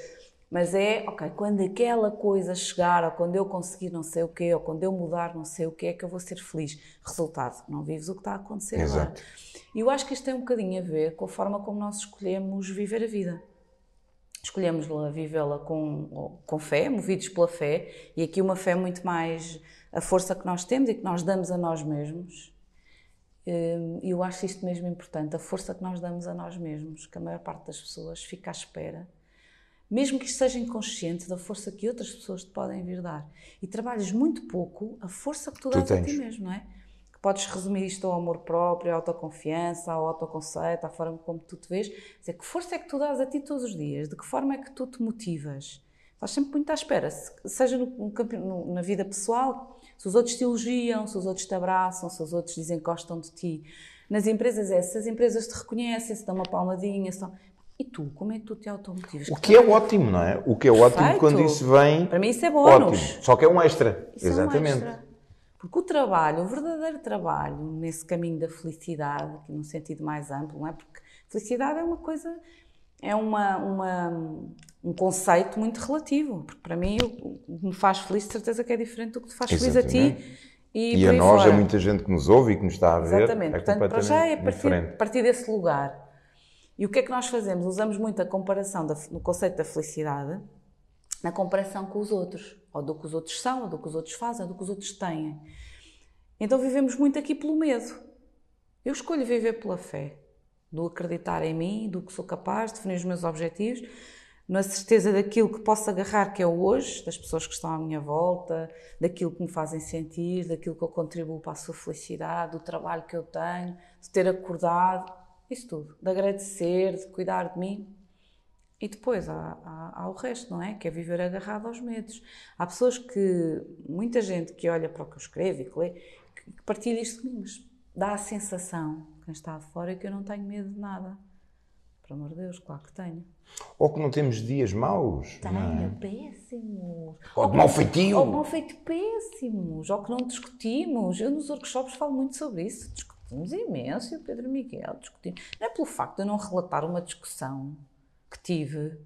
Mas é, ok, quando aquela coisa chegar, ou quando eu conseguir não sei o quê, ou quando eu mudar não sei o quê, é que eu vou ser feliz. Resultado, não vives o que está a acontecer Exato. agora. E eu acho que isto tem um bocadinho a ver com a forma como nós escolhemos viver a vida. Escolhemos vivê-la com, com fé, movidos pela fé, e aqui uma fé muito mais a força que nós temos e que nós damos a nós mesmos. Hum, e eu acho isto mesmo importante, a força que nós damos a nós mesmos, que a maior parte das pessoas fica à espera, mesmo que seja inconsciente da força que outras pessoas te podem vir dar. E trabalhas muito pouco a força que tu, tu dás tens. a ti mesmo, não é? Que podes resumir isto ao amor próprio, à autoconfiança, ao autoconceito, à forma como tu te vês. Dizer, que força é que tu dás a ti todos os dias? De que forma é que tu te motivas? Estás sempre muito à espera, seja no, no, na vida pessoal, se os outros te elogiam, se os outros te abraçam, se os outros dizem que gostam de ti. Nas empresas é, se as empresas te reconhecem, se dão uma palmadinha, se E tu, como é que tu te automotivas? O que é ótimo, não é? O que é ótimo Perfeito. quando isso vem. Para mim isso é bónus. Ótimo. Só que é um extra. Isso Exatamente. É um extra. Porque o trabalho, o verdadeiro trabalho nesse caminho da felicidade, num sentido mais amplo, não é? Porque felicidade é uma coisa, é uma, uma, um conceito muito relativo, porque para mim o que me faz feliz, de certeza que é diferente do que te faz Exatamente. feliz a ti. E, e a nós, fora. a muita gente que nos ouve e que nos está a ver. Exatamente, é portanto, para já é a partir, partir, desse lugar. E o que é que nós fazemos? Usamos muito a comparação da, no conceito da felicidade na comparação com os outros, ou do que os outros são, ou do que os outros fazem, ou do que os outros têm. Então vivemos muito aqui pelo medo. Eu escolho viver pela fé, do acreditar em mim, do que sou capaz, de definir os meus objetivos na certeza daquilo que posso agarrar, que é o hoje, das pessoas que estão à minha volta, daquilo que me fazem sentir, daquilo que eu contribuo para a sua felicidade, do trabalho que eu tenho, de ter acordado, isso tudo, de agradecer, de cuidar de mim. E depois há, há, há, o resto, não é? Que é viver agarrado aos medos. Há pessoas que, muita gente que olha para o que eu escrevo e que lê, que partilha isto comigo, dá a sensação, quem está fora, que eu não tenho medo de nada. Por amor de Deus, claro que tenho. Ou que não temos dias maus. Tenho, é? péssimos. Ou de mau feitio. Ou de mau feito péssimos. Ou que não discutimos. Eu nos workshops falo muito sobre isso. Discutimos imenso, e o Pedro Miguel discutimos. Não é pelo facto de eu não relatar uma discussão que tive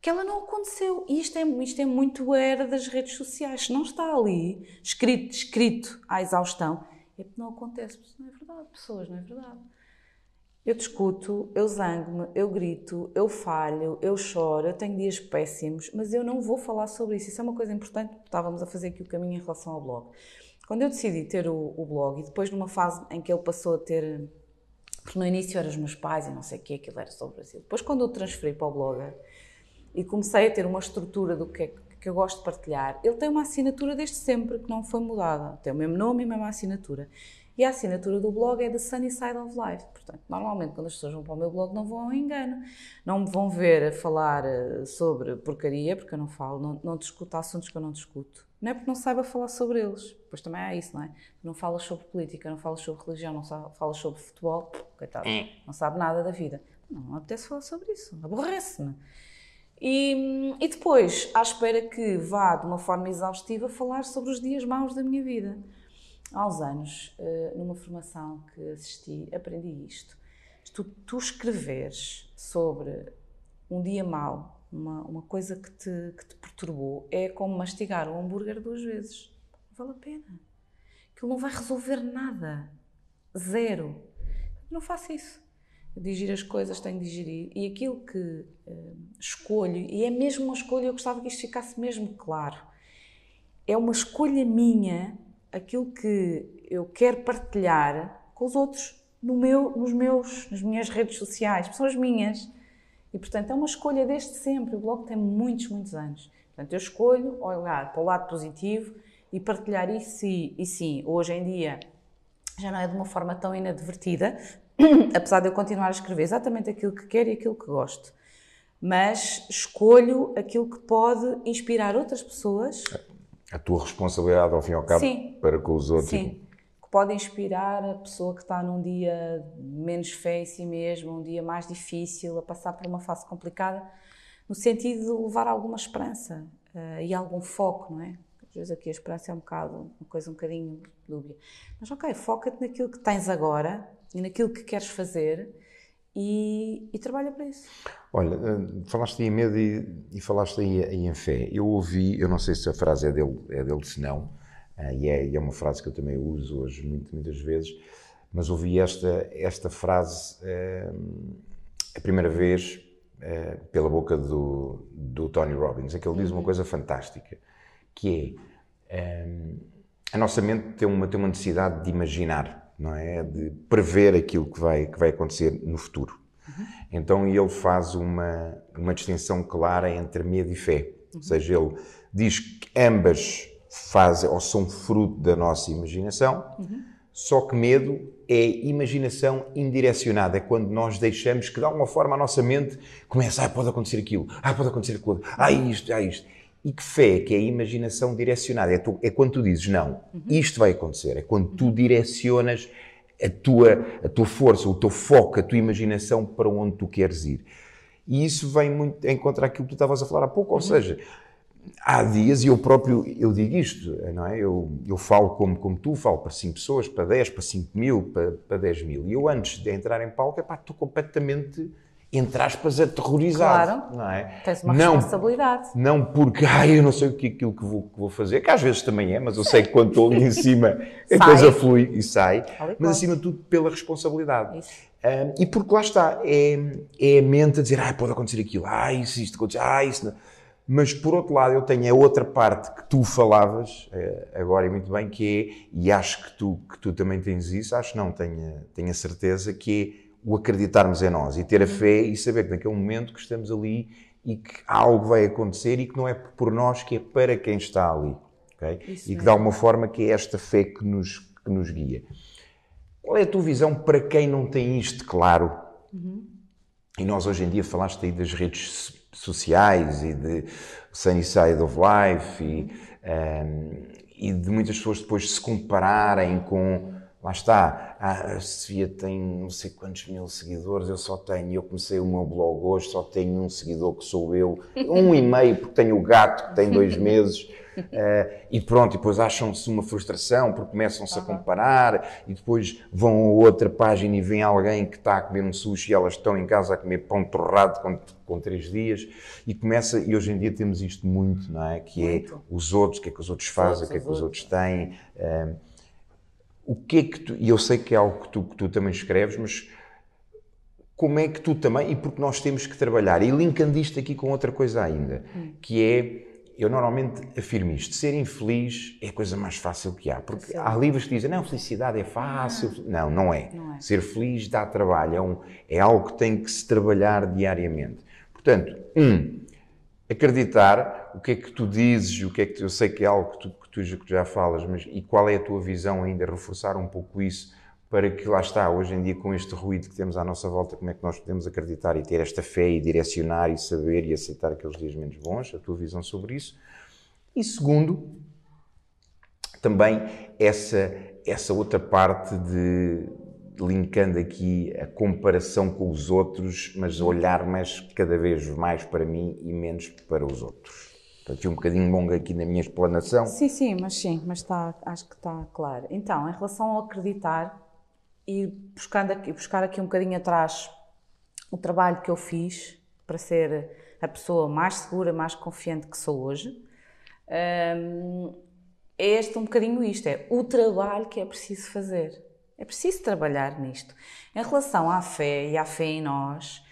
que ela não aconteceu. E isto é, isto é muito era das redes sociais. Se não está ali, escrito, escrito à exaustão, é porque não acontece. Não é verdade, pessoas, não é verdade. Eu discuto, eu zango-me, eu grito, eu falho, eu choro, eu tenho dias péssimos, mas eu não vou falar sobre isso. Isso é uma coisa importante, estávamos a fazer aqui o caminho em relação ao blog. Quando eu decidi ter o, o blog, e depois numa fase em que ele passou a ter. Porque no início eram os meus pais e não sei o que, aquilo era sobre o Brasil. Depois, quando eu transferi para o blogger e comecei a ter uma estrutura do que é que eu gosto de partilhar, ele tem uma assinatura desde sempre, que não foi mudada. Tem o mesmo nome e a mesma assinatura. E a assinatura do blog é The Sunny Side of Life. Portanto, normalmente quando as pessoas vão para o meu blog não vão ao engano. Não me vão ver a falar eh, sobre porcaria, porque eu não falo, não, não discuto assuntos que eu não discuto. Não é porque não saiba falar sobre eles. Pois também é isso, não é? Não falas sobre política, não falas sobre religião, não falas sobre futebol. Coitado, é. não sabe nada da vida. Não, não apetece falar sobre isso. Aborrece-me. E, e depois, à espera que vá de uma forma exaustiva falar sobre os dias maus da minha vida há uns anos, eh, numa formação que assisti, aprendi isto. Tu, tu escreveres sobre um dia mau, uma, uma coisa que te, que te perturbou, é como mastigar um hambúrguer duas vezes. Não vale a pena. Aquilo não vai resolver nada. Zero. Não faço isso. Digerir as coisas, tenho de digerir. E aquilo que uh, escolho, e é mesmo uma escolha, eu gostava que isto ficasse mesmo claro, é uma escolha minha aquilo que eu quero partilhar com os outros no meu, nos meus, nas minhas redes sociais, são as minhas. E, portanto, é uma escolha desde sempre. O blog tem muitos, muitos anos. Portanto, eu escolho olhar para o lado positivo e partilhar isso. E, e sim, hoje em dia já não é de uma forma tão inadvertida, apesar de eu continuar a escrever exatamente aquilo que quero e aquilo que gosto. Mas escolho aquilo que pode inspirar outras pessoas a tua responsabilidade, ao fim e ao cabo, Sim. para com os outros. Sim. Que pode inspirar a pessoa que está num dia menos fé em si mesmo, um dia mais difícil, a passar por uma fase complicada, no sentido de levar alguma esperança uh, e algum foco, não é? Às vezes aqui a esperança é um bocado, uma coisa um bocadinho dúbia. Mas ok, foca-te naquilo que tens agora e naquilo que queres fazer e, e, trabalha para isso. Olha, eh, falaste em medo e, e falaste em, em fé. Eu ouvi, eu não sei se a frase é dele, é dele se não, uh, e, é, é, uma frase que eu também uso hoje muitas vezes, mas ouvi esta, esta frase uh, a primeira vez pela boca do, do Tony Robbins, em que ele diz uma uhum. coisa fantástica, que é a nossa mente tem uma, tem uma necessidade de imaginar não é? De prever aquilo que vai, que vai acontecer no futuro. Uhum. Então ele faz uma, uma distinção clara entre medo e fé. Uhum. Ou seja, ele diz que ambas fazem ou são fruto da nossa imaginação, uhum. só que medo é imaginação indirecionada, é quando nós deixamos que de alguma forma a nossa mente começa, ah, pode acontecer aquilo, ah, pode acontecer aquilo, ah, isto, ah, isto. E que fé, que é a imaginação direcionada, é, tu, é quando tu dizes, não, uhum. isto vai acontecer, é quando tu direcionas a tua, a tua força, o teu foco, a tua imaginação para onde tu queres ir. E isso vem muito em contra aquilo que tu estavas a falar há pouco, ou uhum. seja, há dias, e eu próprio, eu digo isto, não é? Eu, eu falo como, como tu, falo para 5 pessoas, para 10, para 5 mil, para, para 10 mil. E eu antes de entrar em palco, estou completamente entre aspas, aterrorizado. Claro, não é? tens uma não, responsabilidade. Não porque, ai, eu não sei o que aquilo que vou, que vou fazer, que às vezes também é, mas eu sei que quando estou ali em cima a coisa flui e sai, mas acima de tudo pela responsabilidade. Um, e porque lá está, é, é a mente a dizer, ai, pode acontecer aquilo, ai, isso, isto acontecer, ai, isso não. Mas por outro lado, eu tenho a outra parte que tu falavas eh, agora e muito bem, que é, e acho que tu, que tu também tens isso, acho não, tenho, tenho a certeza, que é o acreditarmos em nós e ter a fé e saber que naquele momento que estamos ali e que algo vai acontecer e que não é por nós, que é para quem está ali. Okay? e que de alguma forma que é esta fé que nos, que nos guia. Qual é a tua visão para quem não tem isto claro? Uhum. E nós hoje em dia falaste aí das redes sociais e de Sunny Side of Life e, um, ehm, e de muitas pessoas depois se compararem com lá está, a Sofia tem não sei quantos mil seguidores, eu só tenho, eu comecei o meu blog hoje, só tenho um seguidor que sou eu, um e meio porque tenho o gato que tem dois meses, Uh, e pronto, e depois acham-se uma frustração porque começam-se uhum. a comparar e depois vão a outra página e vem alguém que está a comer um sushi e elas estão em casa a comer pão torrado com, com três dias e começa, e hoje em dia temos isto muito, não é? Que é muito. é os outros, o que é que os outros fazem, o que é que os outros têm. Uh, o que é que tu, e eu sei que é algo que tu, que tu também escreves, mas como é que tu também, e porque nós temos que trabalhar, e linkando isto aqui com outra coisa ainda, hum. que é, eu normalmente afirmo isto, ser infeliz é a coisa mais fácil que há, porque Sim. há livros que dizem, não, felicidade é fácil, não, não é. não é. Ser feliz dá trabalho, é, um, é algo que tem que se trabalhar diariamente. Portanto, um, acreditar, o que é que tu dizes, o que é que tu, eu sei que é algo que tu, que tu já falas, mas e qual é a tua visão ainda, reforçar um pouco isso para que lá está, hoje em dia com este ruído que temos à nossa volta, como é que nós podemos acreditar e ter esta fé e direcionar e saber e aceitar aqueles dias menos bons, a tua visão sobre isso. E segundo, também essa, essa outra parte de linkando aqui a comparação com os outros, mas olhar mais cada vez mais para mim e menos para os outros. Estou um bocadinho longo aqui na minha explanação. Sim, sim, mas sim, mas está, acho que está claro. Então, em relação ao acreditar, e buscando aqui, buscar aqui um bocadinho atrás o trabalho que eu fiz para ser a pessoa mais segura, mais confiante que sou hoje, hum, é este um bocadinho isto, é o trabalho que é preciso fazer. É preciso trabalhar nisto. Em relação à fé e à fé em nós,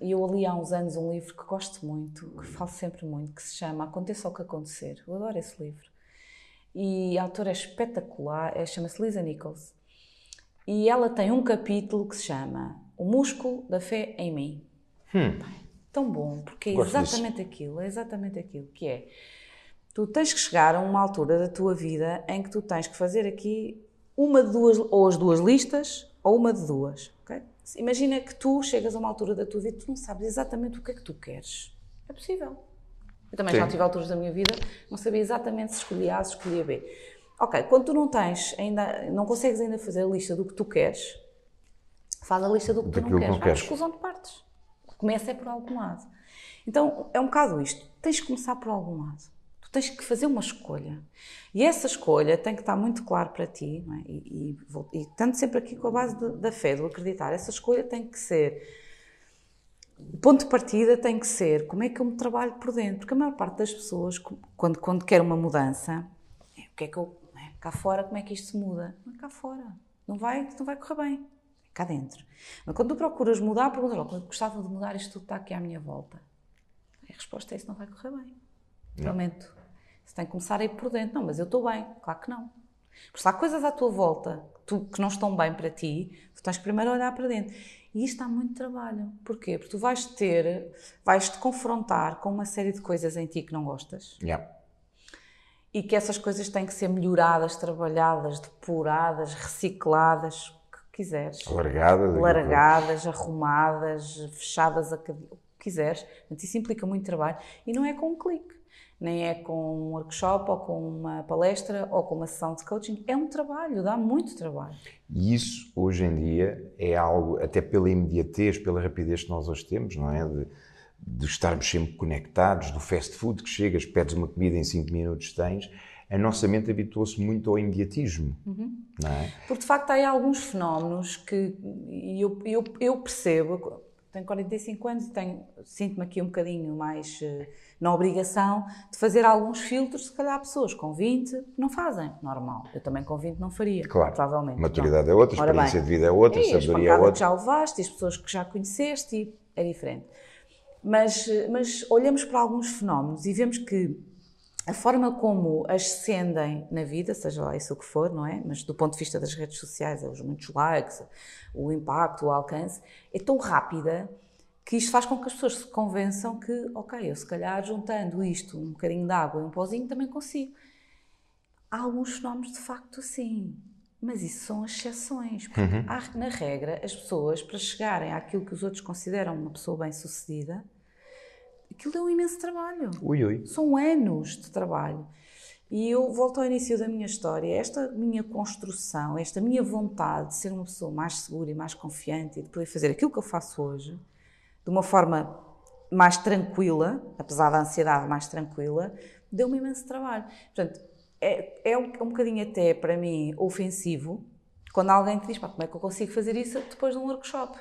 eu li há uns anos um livro que gosto muito, que falo sempre muito, que se chama Aconteça o que Acontecer. Eu adoro esse livro. E a autora é espetacular, é, chama-se Lisa Nichols. E ela tem um capítulo que se chama O Músculo da Fé em Mim. Hum. Tão bom, porque é exatamente disso. aquilo, é exatamente aquilo que é. Tu tens que chegar a uma altura da tua vida em que tu tens que fazer aqui uma de duas, ou as duas listas, ou uma de duas. Okay? Imagina que tu chegas a uma altura da tua vida e tu não sabes exatamente o que é que tu queres. É possível. Eu também Sim. já tive alturas da minha vida, não sabia exatamente se escolhia A, se escolhia B. Ok, quando tu não tens ainda, não consegues ainda fazer a lista do que tu queres, faz a lista do que tu não queres. Não Vai exclusão de partes. Começa é por algum lado. Então, é um bocado isto. Tens que começar por algum lado. Tens que fazer uma escolha. E essa escolha tem que estar muito claro para ti, é? e, e, e, tanto sempre aqui com a base de, da fé, do acreditar, essa escolha tem que ser. O ponto de partida tem que ser como é que eu me trabalho por dentro. Porque a maior parte das pessoas, quando, quando quer uma mudança, é, o que é que eu Cá fora, como é que isto se muda? Não é cá fora. Não vai, não vai correr bem. É cá dentro. Mas quando tu procuras mudar, perguntas logo, eu gostava de mudar isto tudo está aqui à minha volta. A resposta é isso não vai correr bem. Prometo. Você tem que começar a ir por dentro. Não, mas eu estou bem. Claro que não. Porque se há coisas à tua volta que, tu, que não estão bem para ti, tu tens que primeiro olhar para dentro. E isto dá muito trabalho. Porquê? Porque tu vais ter, vais te confrontar com uma série de coisas em ti que não gostas. Yeah e que essas coisas têm que ser melhoradas, trabalhadas, depuradas, recicladas, o que quiseres. Largadas. Largadas, arrumadas, fechadas, a, o que quiseres. Portanto, isso implica muito trabalho e não é com um clique. Nem é com um workshop, ou com uma palestra, ou com uma sessão de coaching. É um trabalho, dá muito trabalho. E isso, hoje em dia, é algo, até pela imediatez, pela rapidez que nós hoje temos, não é? De, de estarmos sempre conectados, do fast food que chegas, pedes uma comida em 5 minutos tens, a nossa mente habituou-se muito ao imediatismo. Uhum. Não é? Porque de facto há alguns fenómenos que eu, eu, eu percebo, tenho 45 anos e tenho, sinto-me aqui um bocadinho mais uh, na obrigação de fazer alguns filtros, se calhar pessoas com 20 não fazem, normal. Eu também com 20 não faria, claro. provavelmente. Maturidade não. é outra, experiência bem, de vida é outra, e sabedoria é outra. que já levaste, as pessoas que já conheceste, é diferente. Mas, mas olhamos para alguns fenómenos e vemos que a forma como ascendem na vida, seja lá isso o que for, não é? Mas do ponto de vista das redes sociais, os muitos likes, o impacto, o alcance, é tão rápida que isto faz com que as pessoas se convençam que, ok, eu se calhar juntando isto, um bocadinho de água e um pozinho, também consigo. Há alguns fenómenos de facto assim, mas isso são exceções. Porque uhum. há, na regra, as pessoas, para chegarem àquilo que os outros consideram uma pessoa bem-sucedida, aquilo é um imenso trabalho. Ui, ui. São anos de trabalho. E eu volto ao início da minha história. Esta minha construção, esta minha vontade de ser uma pessoa mais segura e mais confiante e de poder fazer aquilo que eu faço hoje, de uma forma mais tranquila, apesar da ansiedade mais tranquila, deu-me imenso trabalho. Portanto, é, é, um, é um bocadinho até, para mim, ofensivo quando alguém te diz, como é que eu consigo fazer isso depois de um workshop?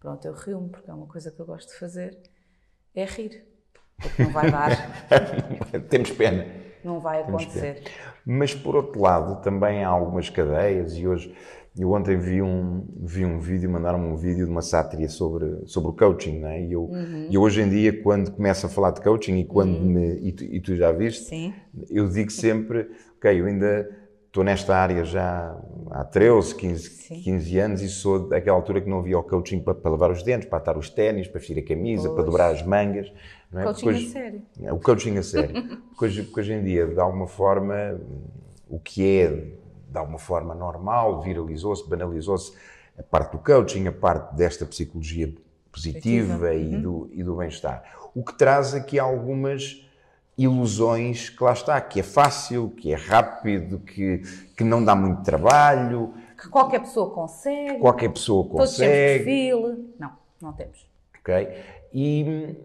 Pronto, eu rio-me porque é uma coisa que eu gosto de fazer, é rir. Porque não vai dar. Temos pena. Não vai acontecer. Mas por outro lado, também há algumas cadeias e hoje. Eu ontem vi um, vi um vídeo, mandaram-me um vídeo de uma sátira sobre, sobre o coaching, né? E eu, uhum. eu hoje em dia, quando começo a falar de coaching e quando uhum. me, e tu, e tu já viste, Sim. eu digo sempre, ok, eu ainda estou nesta área já há 13, 15, 15 anos e sou daquela altura que não havia o coaching para, para lavar os dentes, para atar os ténis, para vestir a camisa, pois. para dobrar as mangas. Não é? Coaching hoje, a sério. O coaching a sério. porque, hoje, porque hoje em dia, de alguma forma, o que é de alguma forma normal, viralizou-se, banalizou-se a parte do coaching, a parte desta psicologia positiva e, uhum. do, e do bem-estar. O que traz aqui algumas ilusões que lá está, que é fácil, que é rápido, que, que não dá muito trabalho. Que qualquer pessoa consegue. Qualquer pessoa consegue. Todos temos perfil. Não, não temos. Ok? E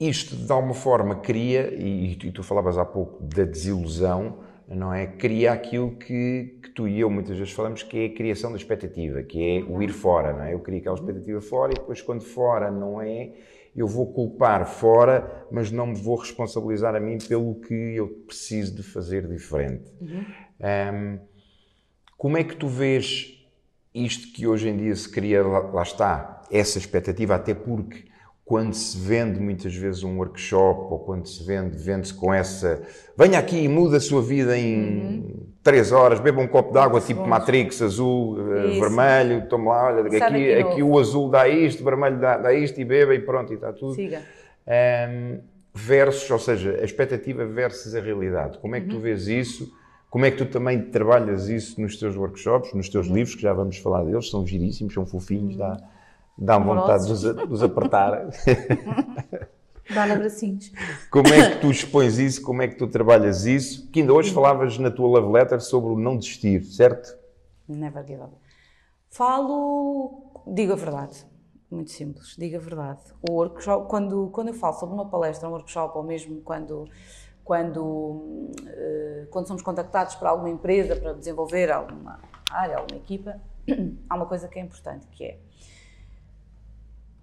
isto, de alguma forma, cria, e, e tu falavas há pouco da desilusão, não é? Cria aquilo que, que, tu e eu muitas vezes falamos que é a criação da expectativa, que é o ir fora, não é? Eu crio aquela expectativa fora e depois quando fora não é, eu vou culpar fora, mas não me vou responsabilizar a mim pelo que eu preciso de fazer diferente. Uhum. Um, como é que tu vês isto que hoje em dia se cria, lá, está, essa expectativa, até porque quando se vende muitas vezes um workshop ou quando se vende, vende-se com essa venha aqui e muda a sua vida em uhum. Três horas, beba um copo de água tipo bom. Matrix, azul, eh, Isso. vermelho, tome lá, olha, aqui, aqui, aqui o azul dá isto, o vermelho dá, dá, isto e beba e pronto, e está tudo. Siga. Um, versus, ou seja, a expectativa versus a realidade. Como é que uhum. tu vês isso? Como é que tu também trabalhas isso nos teus workshops, nos teus uhum. livros, que já vamos falar deles, são giríssimos, são fofinhos, dá Dá vontade de os, de os apertar. Dá-lhe abracinhos. Como é que tu expões isso? Como é que tu trabalhas isso? Que ainda hoje falavas na tua love letter sobre o não desistir, certo? Never give up. Falo, digo a verdade. Muito simples, digo a verdade. O workshop, quando, quando eu falo sobre uma palestra, um workshop, ou mesmo quando, quando, uh, quando somos contactados por alguma empresa para desenvolver alguma área, alguma equipa, há uma coisa que é importante, que é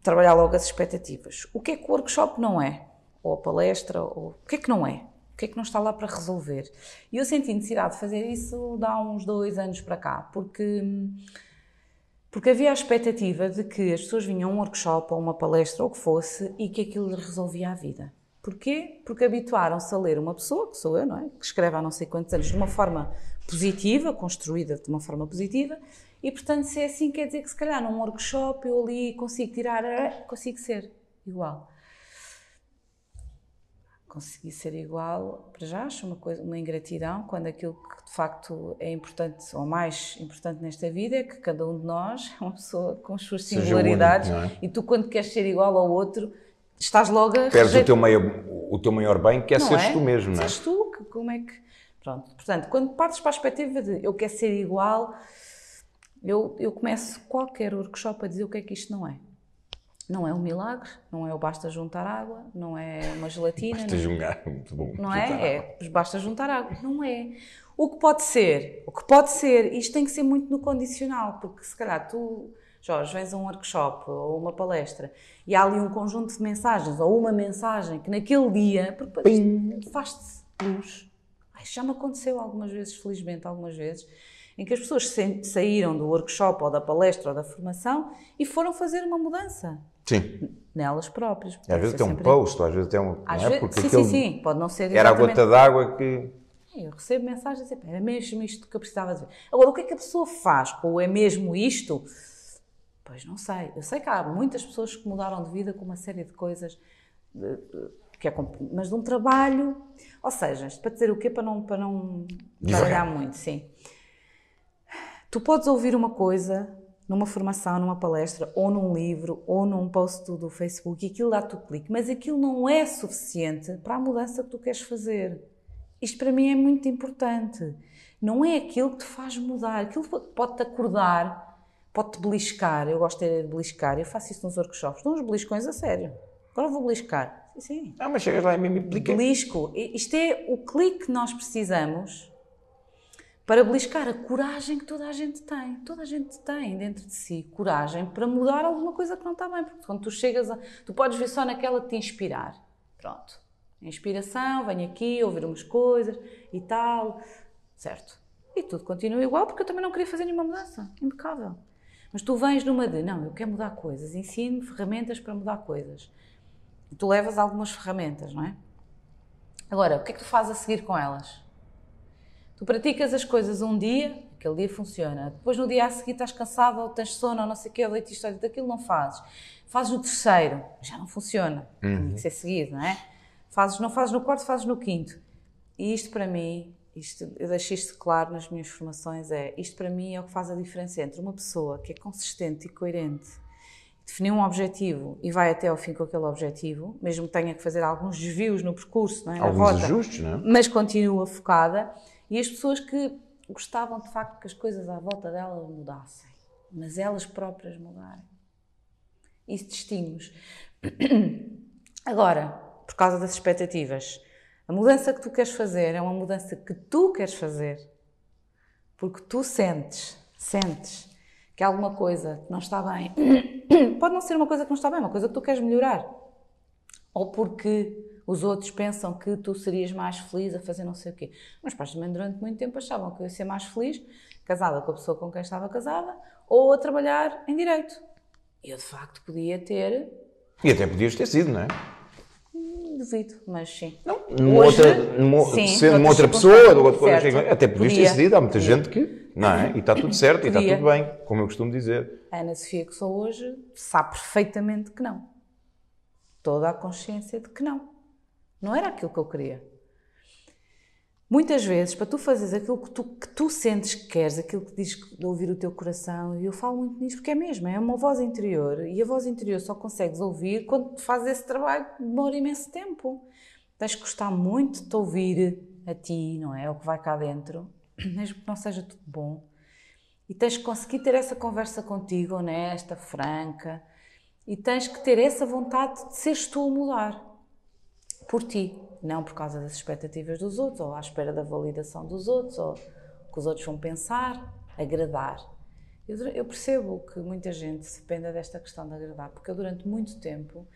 trabalhar logo as expectativas. O que é que o workshop não é? Ou a palestra? Ou... O que é que não é? O que é que não está lá para resolver? E eu senti necessidade de fazer isso há uns dois anos para cá, porque, porque havia a expectativa de que as pessoas vinham a um workshop ou uma palestra ou o que fosse e que aquilo resolvia a vida. Porquê? Porque habituaram-se a ler uma pessoa, que sou eu, não é? Que escreve há não sei quantos anos de uma forma positiva, construída de uma forma positiva, e portanto, se é assim, quer dizer que se calhar num workshop eu ali consigo tirar, consigo ser igual. Conseguir ser igual, para já acho uma, coisa, uma ingratidão, quando aquilo que de facto é importante, ou mais importante nesta vida, é que cada um de nós é uma pessoa com as suas singularidades, único, é? e tu, quando queres ser igual ao outro, estás logo a. Perdes o teu, maior, o teu maior bem, que é não seres é? tu mesmo, não é? Seres tu, como é que. Pronto. Portanto, quando partes para a perspectiva de eu quero ser igual, eu, eu começo qualquer workshop a dizer o que é que isto não é. Não é um milagre, não é o basta juntar água, não é uma gelatina. Basta não, juntar, muito bom. Não é? É, basta juntar água. Não é. O que pode ser, o que pode ser, isto tem que ser muito no condicional, porque se calhar tu, Jorge, vens a um workshop ou uma palestra e há ali um conjunto de mensagens ou uma mensagem que naquele dia, faz-te luz. Ai, já me aconteceu algumas vezes, felizmente, algumas vezes, em que as pessoas saíram do workshop ou da palestra ou da formação e foram fazer uma mudança. Sim. Nelas próprias. Às vezes tem um post, às vezes tem um. Às é? Porque sim, sim, sim, pode não ser. Era a gota d'água que. Eu recebo mensagens e era mesmo isto que eu precisava dizer. Agora, o que é que a pessoa faz com o é mesmo isto? Pois não sei. Eu sei que há muitas pessoas que mudaram de vida com uma série de coisas, que é, mas de um trabalho. Ou seja, para dizer o quê? Para não, para não trabalhar muito, sim. Tu podes ouvir uma coisa numa formação, numa palestra, ou num livro, ou num post do Facebook, e aquilo dá-te o clique, mas aquilo não é suficiente para a mudança que tu queres fazer. Isto para mim é muito importante. Não é aquilo que te faz mudar, aquilo pode-te acordar, pode-te beliscar. Eu gosto de beliscar, eu faço isso nos workshops, dou uns beliscões a sério. Agora vou beliscar. Sim. Ah, mas chegas lá e me belisca. Belisco. Isto é o clique que nós precisamos para beliscar a coragem que toda a gente tem. Toda a gente tem dentro de si coragem para mudar alguma coisa que não está bem. Porque quando tu chegas a. Tu podes ver só naquela que te inspirar. Pronto. Inspiração, venho aqui, ouvir umas coisas e tal. Certo. E tudo continua igual porque eu também não queria fazer nenhuma mudança. Impecável. Mas tu vens numa de, não, eu quero mudar coisas, ensino ferramentas para mudar coisas. E tu levas algumas ferramentas, não é? Agora, o que é que tu fazes a seguir com elas? Tu praticas as coisas um dia, aquele dia funciona. Depois no dia a seguir estás cansado ou tens sono ou não sei o ou leite isto, daquilo não fazes. Fazes no terceiro, já não funciona. Tem que ser seguido, não é? Fazes, não fazes no quarto, fazes no quinto. E isto para mim, isto, eu deixei isto claro nas minhas formações, é isto para mim é o que faz a diferença entre uma pessoa que é consistente e coerente, definiu um objetivo e vai até ao fim com aquele objetivo, mesmo que tenha que fazer alguns desvios no percurso, não é? Alguns rota, ajustes, não é? mas continua focada, e as pessoas que gostavam de facto que as coisas à volta dela mudassem, mas elas próprias mudarem. Isso distingue-nos. Agora, por causa das expectativas, a mudança que tu queres fazer é uma mudança que tu queres fazer. Porque tu sentes, sentes que alguma coisa que não está bem. Pode não ser uma coisa que não está bem, uma coisa que tu queres melhorar. Ou porque os outros pensam que tu serias mais feliz a fazer não sei o quê. Meus pais também durante muito tempo achavam que eu ia ser mais feliz casada com a pessoa com quem estava casada ou a trabalhar em direito. Eu de facto podia ter, E até podias ter sido, não é? duvido, mas sim. Numa Hoje, outra, numa, sim, sendo uma outra pessoa, outra coisa, até podias ter Podia. decidido. Há muita gente que, não é? E está tudo certo, e está Podia. tudo bem, como eu costumo dizer. A Ana Sofia que sou hoje sabe perfeitamente que não. Toda a consciência de que não. Não era aquilo que eu queria. Muitas vezes, para tu fazeres aquilo que tu, que tu sentes que queres, aquilo que diz de ouvir o teu coração, e eu falo muito nisso porque é mesmo, é uma voz interior, e a voz interior só consegues ouvir quando fazes esse trabalho que demora imenso tempo. Tens que gostar muito de te ouvir a ti, não é? O que vai cá dentro, mesmo que não seja tudo bom. E tens que conseguir ter essa conversa contigo, honesta, franca, e tens que ter essa vontade de seres tu a mudar por ti, não por causa das expectativas dos outros, ou à espera da validação dos outros, ou que os outros vão pensar, agradar. Eu, eu percebo que muita gente se dependa desta questão de agradar, porque eu durante muito tempo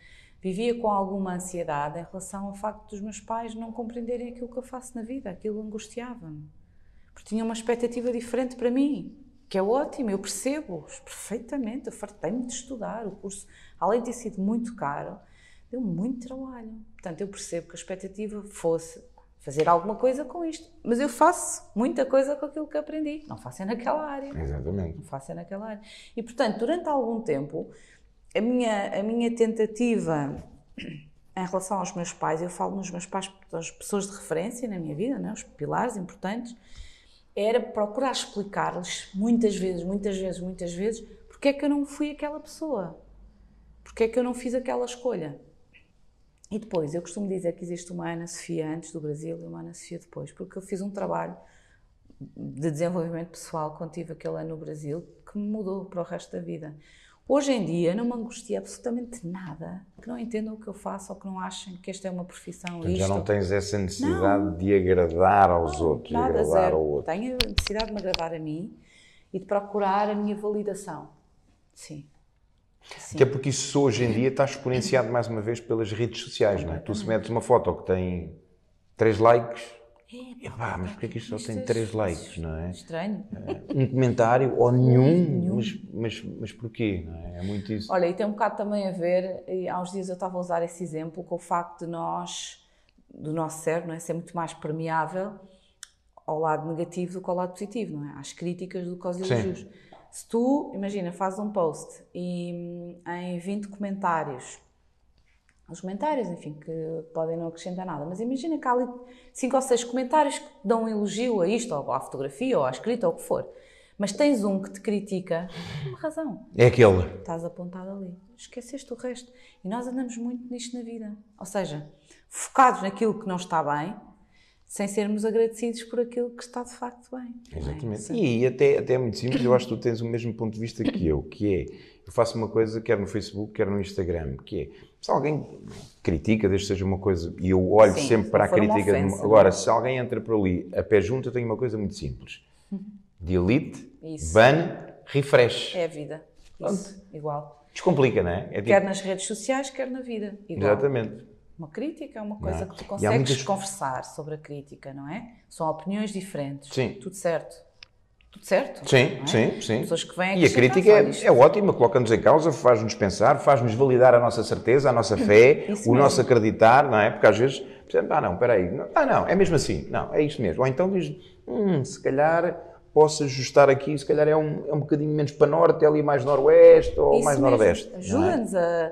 vivia com alguma ansiedade em relação ao facto dos meus pais não compreenderem aquilo que eu faço na vida, aquilo angustiava-me. Porque tinham uma expectativa diferente para mim, que é ótimo, eu percebo perfeitamente, eu fartei-me de estudar, o curso, além de ter sido muito caro, deu muito trabalho. Portanto, eu percebo que a expectativa fosse fazer alguma coisa com isto. Mas eu faço muita coisa com aquilo que aprendi. Não faço é naquela área. Exatamente. Não faço é naquela área. E, portanto, durante algum tempo, a minha, a minha tentativa em relação aos meus pais, eu falo nos meus pais, as pessoas de referência na minha vida, né, os pilares importantes, era procurar explicar-lhes muitas vezes, muitas vezes, muitas vezes, porque é que eu não fui aquela pessoa. Porque é que eu não fiz aquela escolha. E depois, eu costumo dizer que existe uma Ana Sofia antes do Brasil e uma Ana Sofia depois, porque eu fiz um trabalho de desenvolvimento pessoal quando tive aquele ano no Brasil que me mudou para o resto da vida. Hoje em dia não me angustia absolutamente nada que não entendam o que eu faço ou que não achem que esta é uma profissão. Portanto, isto. já não tens essa necessidade de agradar aos outros, de Nada, agradar zero. ao outro. Tenho a necessidade de me agradar a mim e de procurar a minha validação. Sim. Sim. Até porque isso hoje em dia está exponenciado mais uma vez pelas redes sociais, não é? Tu se metes uma foto que tem 3 likes, epá, mas porquê que isto só tem 3 likes, não é? Estranho. Um comentário ou nenhum, mas, mas, mas porquê, não é? É muito isso. Olha, e tem um bocado também a ver, e há uns dias eu estava a usar esse exemplo, com o facto de nós, do nosso cérebro, não é? ser muito mais permeável ao lado negativo do que ao lado positivo, não é? Às críticas do que aos Sim. Se tu, imagina, fazes um post e hum, em 20 comentários, os comentários, enfim, que podem não acrescentar nada, mas imagina que há ali 5 ou 6 comentários que dão um elogio a isto, ou à fotografia, ou à escrita, ou o que for. Mas tens um que te critica, por uma razão É aquele. estás apontado ali. Esqueceste o resto. E nós andamos muito nisto na vida. Ou seja, focados naquilo que não está bem, sem sermos agradecidos por aquilo que está de facto bem. é? Exatamente. E até, até é muito simples, eu acho que tu tens o mesmo ponto de vista que eu, que é, eu faço uma coisa quer no Facebook, quer no Instagram, que é, se alguém critica, desde que seja uma coisa, e eu olho Sim, sempre se para a crítica, ofensa, agora, é? se alguém entra por ali a pé junto, eu tenho uma coisa muito simples. Delete, Isso. ban, refresh. É a vida. Isso, igual. Descomplica, não é? É tipo- Quer nas redes sociais, quer na vida. Igual. Exatamente. Uma crítica é uma coisa Não. que tu consegues muitas- conversar sobre a crítica, não é? São opiniões diferentes. Sim. Tudo certo. Tudo certo. Sim, é? sim, sim. Pessoas que vêm E a crítica é, é ótima, coloca-nos em causa, faz-nos pensar, faz-nos validar a nossa certeza, a nossa fé, o mesmo. nosso acreditar, não é? Porque às vezes, ah não, espera aí, ah não, é mesmo assim, não, é isto mesmo. Ou então diz, hum, se calhar posso ajustar aqui, se calhar é um, é um bocadinho menos para norte, é ali mais noroeste ou Isso mais mesmo. nordeste. é? Ajuda-nos a.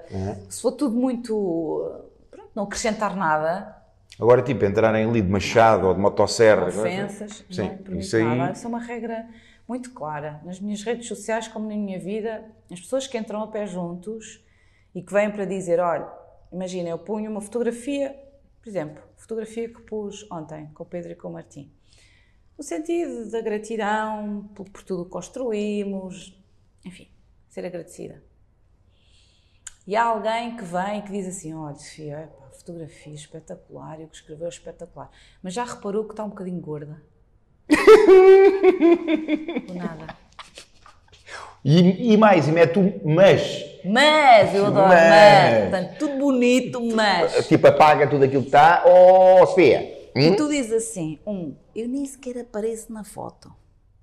Se for tudo muito. Não acrescentar nada, Agora, tipo, entrarem ali de machado ou de motosserra. não é? ofensas, Sim, não é permite isso aí. nada. Isso é uma regra muito clara. Nas minhas redes sociais, como na minha vida, as pessoas que entram a pé juntos e que vêm para dizer: olha, imagina, eu punho uma fotografia, por exemplo, fotografia que pus ontem com o Pedro e com o Martim. No sentido da gratidão por, por tudo o que construímos, enfim, ser agradecida. E há alguém que vem e que diz assim: olha, Sofia, fotografia espetacular, e o que escreveu é espetacular. Mas já reparou que está um bocadinho gorda? Do nada. E, e mais, e mete um mas. Mas, eu adoro, mas. Mas. Portanto, tudo bonito, mas. Tipo, apaga tudo aquilo que está. Oh, Sofia! E hum? tu dizes assim: um, eu nem sequer apareço na foto.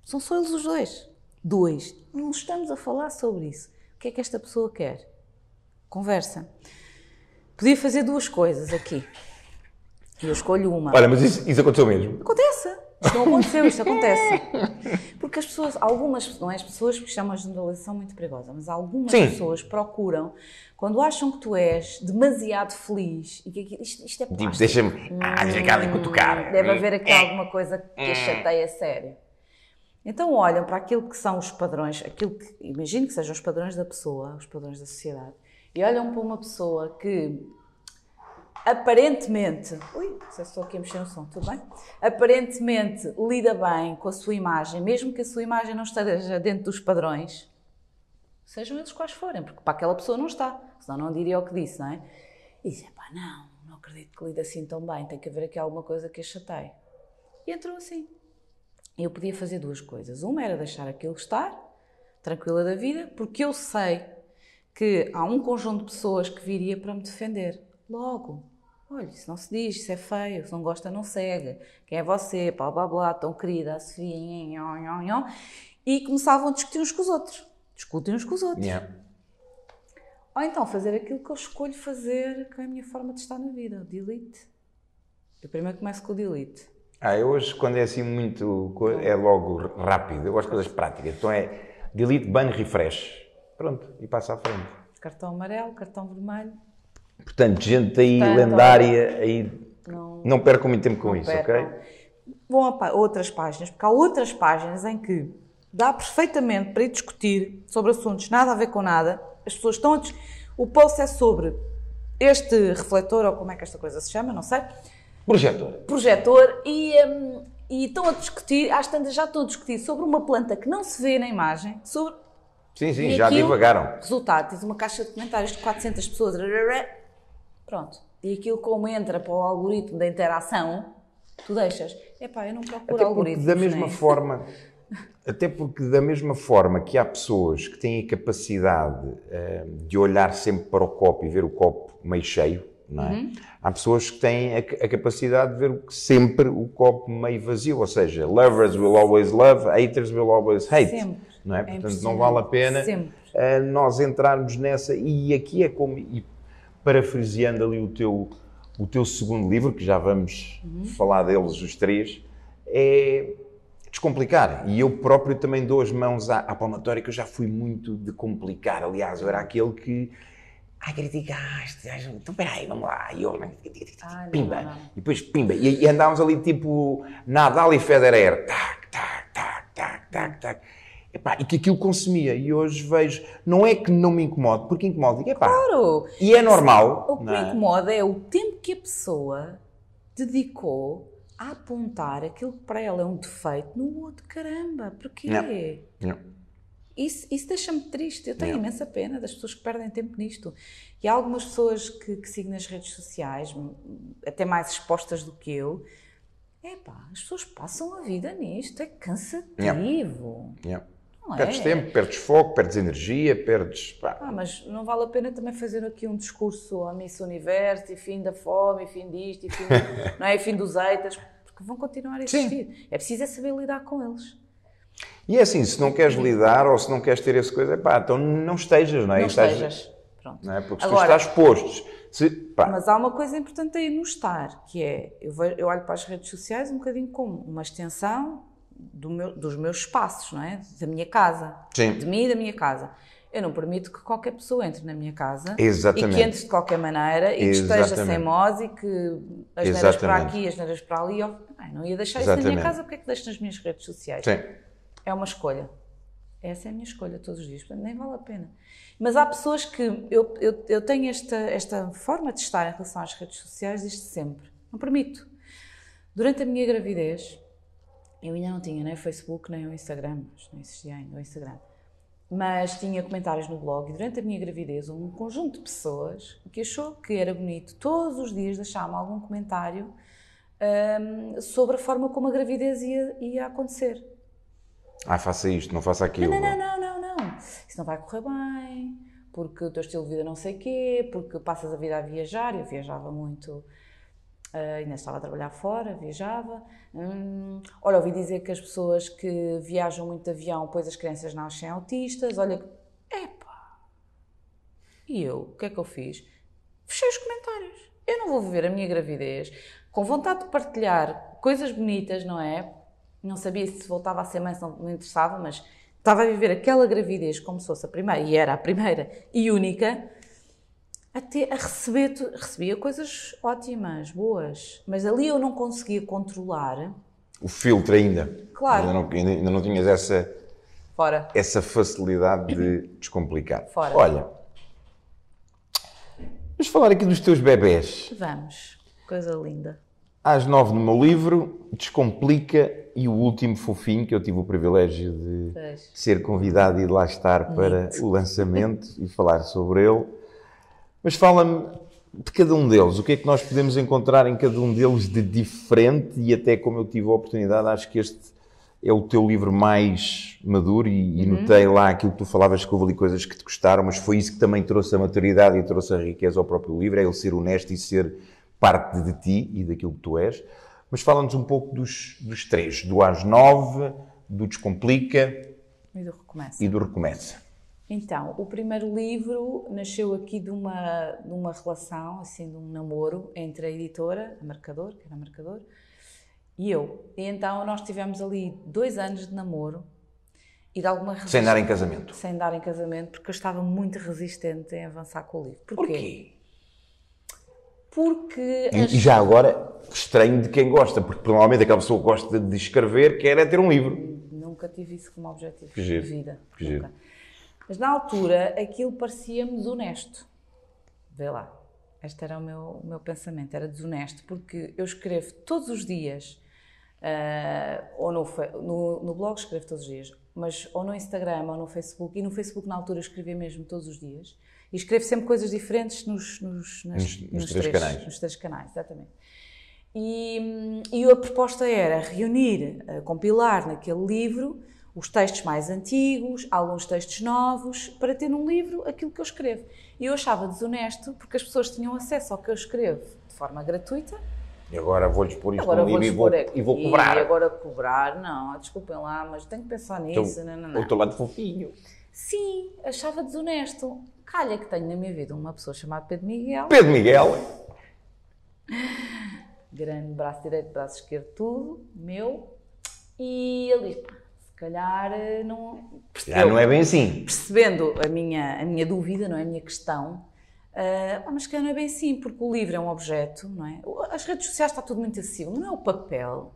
São só eles os dois. Dois, não estamos a falar sobre isso. O que é que esta pessoa quer? Conversa. Podia fazer duas coisas aqui. E eu escolho uma. Olha, mas isso, isso aconteceu mesmo. Acontece. Isto não aconteceu, isto acontece. Porque as pessoas, algumas, não é as pessoas, porque isto é uma generalização muito perigosa, mas algumas Sim. pessoas procuram, quando acham que tu és demasiado feliz e que aquilo- isto, isto é Tipo, plástico. deixa-me. Ah, deixa cá ali cutucar. Deve haver aqui alguma coisa que a chateia a sério. Então olham para aquilo que são os padrões, aquilo que imagino que sejam os padrões da pessoa, os padrões da sociedade, e olham para uma pessoa que aparentemente, ui, se estou aqui a mexer no som, tudo bem? Aparentemente lida bem com a sua imagem, mesmo que a sua imagem não esteja dentro dos padrões, sejam eles quais forem, porque para aquela pessoa não está, senão não diria o que disse, não é? E diz, pá, não, não acredito que lida assim tão bem, tem que haver aqui alguma coisa que a. E entrou assim. Eu podia fazer duas coisas. Uma era deixar aquilo estar, tranquila da vida, porque eu sei que há um conjunto de pessoas que viria para me defender. Logo, olha, isso não se diz, isso é feio, se não gosta, não segue. Quem é você? Blá blá blá, tão querida, a Sofia, nhon, nhon, nhon. E começavam a discutir uns com os outros. Discutem uns com os outros. Yeah. Ou então fazer aquilo que eu escolho fazer, que é a minha forma de estar na vida, o delete. Eu primeiro começo com o delete. Ah, eu hoje, quando é assim muito. é logo rápido. Eu gosto de coisas práticas. Então é delete, ban, refresh. Pronto, e passa à frente. Cartão amarelo, cartão vermelho. Portanto, gente aí Portanto, lendária, aí Não, não percam muito tempo com isso, percam. ok? Vão a outras páginas, porque há outras páginas em que dá perfeitamente para ir discutir sobre assuntos nada a ver com nada. As pessoas estão a dis... O post é sobre este refletor, ou como é que esta coisa se chama, não sei, Projetor. projetor, e, hum, e estão a discutir, às tantas já estão a discutir sobre uma planta que não se vê na imagem, sobre Sim, sim, E já aquilo- divagaram. Resultado, tens uma caixa de comentários de 400 pessoas. Pronto. E aquilo como entra para o algoritmo da interação, tu deixas. Epá, eu não procuro Até algoritmos, da mesma né? forma, até porque da mesma forma que há pessoas que têm a capacidade eh, de olhar sempre para o copo e ver o copo meio cheio, não é? Uhum. Há pessoas que têm a, a capacidade de ver sempre o copo meio vazio, ou seja, lovers will always love, haters will always hate, Sempre. Não é? É Portanto, não vale a pena eh, nós entrarmos nessa e aqui é como e parafraseando ali o teu o teu segundo livro que já vamos falar deles os três é descomplicar. E eu próprio também dou as mãos à, à palmatória que eu já fui muito de complicar. Aliás eu era aquele que ai criticaste então peraí vamos lá. E eu Ai, pimba não, não. e depois pimba. E, e andávamos ali tipo Nadal e Federer. Tac tac tac tac tac tac Epá, e que aquilo consumia. E hoje vejo, não é que não me incomode, porque incomoda. Epá, Claro! e é normal. O que não me é? incomoda é o tempo que a pessoa dedicou a apontar aquilo que para ela é um defeito no outro. Caramba, porquê? Não. Não. Isso, isso deixa-me triste. Eu tenho Yeah. imensa pena das pessoas que perdem tempo nisto. E há algumas pessoas que, que sigo nas redes sociais, até mais expostas do que eu. Epá, as pessoas passam a vida nisto. É cansativo. Yeah. Não Perdes é? tempo, perdes foco, perdes energia, perdes. pá. Ah, mas não vale a pena também fazer aqui um discurso à Miss Universo e fim da fome, e fim disto, e fim, não é? E fim dos eitas, porque vão continuar a existir. É preciso é saber lidar com eles. E é assim, se não queres lidar ou se não queres ter essa coisa, pá, então não estejas, não é? não Estás- estejas. Pronto. não é? Porque se Agora- tu estás exposto, Se, pá, Mas há uma coisa importante aí no estar, que é, eu, ve- eu olho para as redes sociais um bocadinho como uma extensão do meu- dos meus espaços, não é? Da minha casa. Sim. De mim e da minha casa. Eu não permito que qualquer pessoa entre na minha casa Exatamente. e que entre de qualquer maneira e que esteja Exatamente. sem mós e que as neiras para Exatamente. aqui, as neiras para ali. Eu, "Ai, não ia deixar isso na Exatamente. minha casa, porque é que deixo nas minhas redes sociais? sim. É uma escolha. Essa é a minha escolha todos os dias, portanto nem vale a pena. Mas há pessoas que. Eu, eu, eu tenho esta, esta forma de estar em relação às redes sociais desde sempre. Não permito. Durante a minha gravidez, eu ainda não tinha nem o Facebook nem o Instagram, mas não existia ainda o Instagram. Mas tinha comentários no blog e durante a minha gravidez um conjunto de pessoas que achou que era bonito todos os dias deixar-me algum comentário hum, sobre a forma como a gravidez ia, ia acontecer. Ah, faça isto, não faça aquilo. Não, não, não, não, não. Isso não vai correr bem, porque o teu estilo de vida não sei quê, porque passas a vida a viajar. Eu viajava muito, ainda estava a trabalhar fora, viajava. Hum, olha, ouvi dizer que as pessoas que viajam muito de avião, pois as crianças nascem autistas. Olha, epá! E eu, o que é que eu fiz? Fechei os comentários. Eu não vou viver a minha gravidez com vontade de partilhar coisas bonitas, não é? Não sabia se voltava a ser mãe, se não me interessava, mas estava a viver aquela gravidez como se fosse a primeira, e era a primeira e única, até a receber, recebia coisas ótimas, boas, mas ali eu não conseguia controlar. O filtro ainda. Claro. Ainda não, ainda, ainda não tinhas essa, Fora. essa facilidade de descomplicar. Fora. Olha, vamos falar aqui dos teus bebés. Vamos, coisa linda. Às nove no meu livro, Descomplica e o último fofinho, que eu tive o privilégio de Pois. ser convidado e de lá estar para o lançamento e falar sobre ele. Mas fala-me de cada um deles, o que é que nós podemos encontrar em cada um deles de diferente e até como eu tive a oportunidade, acho que este é o teu livro mais maduro e, e notei lá aquilo que tu falavas que houve ali coisas que te gostaram, mas foi isso que também trouxe a maturidade e trouxe a riqueza ao próprio livro, é ele ser honesto e ser parte de ti e daquilo que tu és. Mas fala-nos um pouco dos, dos três, do às nove, do Descomplica E do recomeço. e do Recomeça. Então, o primeiro livro nasceu aqui de uma, de uma relação, assim, de um namoro entre a editora, a Marcador, que era a Marcador, e eu. E então nós tivemos ali dois anos de namoro e de alguma Sem dar em resistência- casamento. Sem dar em casamento, porque eu estava muito resistente em avançar com o livro. Porquê? Porque E, as- e já agora, estranho de quem gosta, porque normalmente aquela pessoa que gosta de escrever quer é ter um livro. Nunca tive isso como objetivo Que giro, de vida. que giro. Mas na altura aquilo parecia-me desonesto. Vê lá. Este era o meu, o meu pensamento, era desonesto, porque eu escrevo todos os dias, ah, ou no, no, no blog escrevo todos os dias, mas ou no Instagram ou no Facebook, e no Facebook na altura eu escrevia mesmo todos os dias, e escrevo sempre coisas diferentes nos, nos, nas- Nos- nos três canais. Nos três canais, exatamente. E, e a proposta era reunir, eh, compilar naquele livro os textos mais antigos, alguns textos novos, para ter num livro aquilo que eu escrevo. E eu achava desonesto porque as pessoas tinham acesso ao que eu escrevo de forma gratuita. E agora vou-lhes pôr isto num livro e vou, e vou cobrar. E agora cobrar, não, desculpem lá, mas tenho que pensar nisso. Então, não, não, não. o teu lado fofinho. Sim, achava desonesto. Calha que tenho na minha vida uma pessoa chamada Pedro Miguel, Pedro Miguel. grande braço direito, braço esquerdo, tudo, meu, e ele disse, "Pá, se calhar eh, não... Já não é bem assim. Percebendo a minha, a minha dúvida, não é, a minha questão, "Ah, mas se calhar não é bem assim, porque o livro é um objeto, não é? As redes sociais está tudo muito acessível, não é o papel,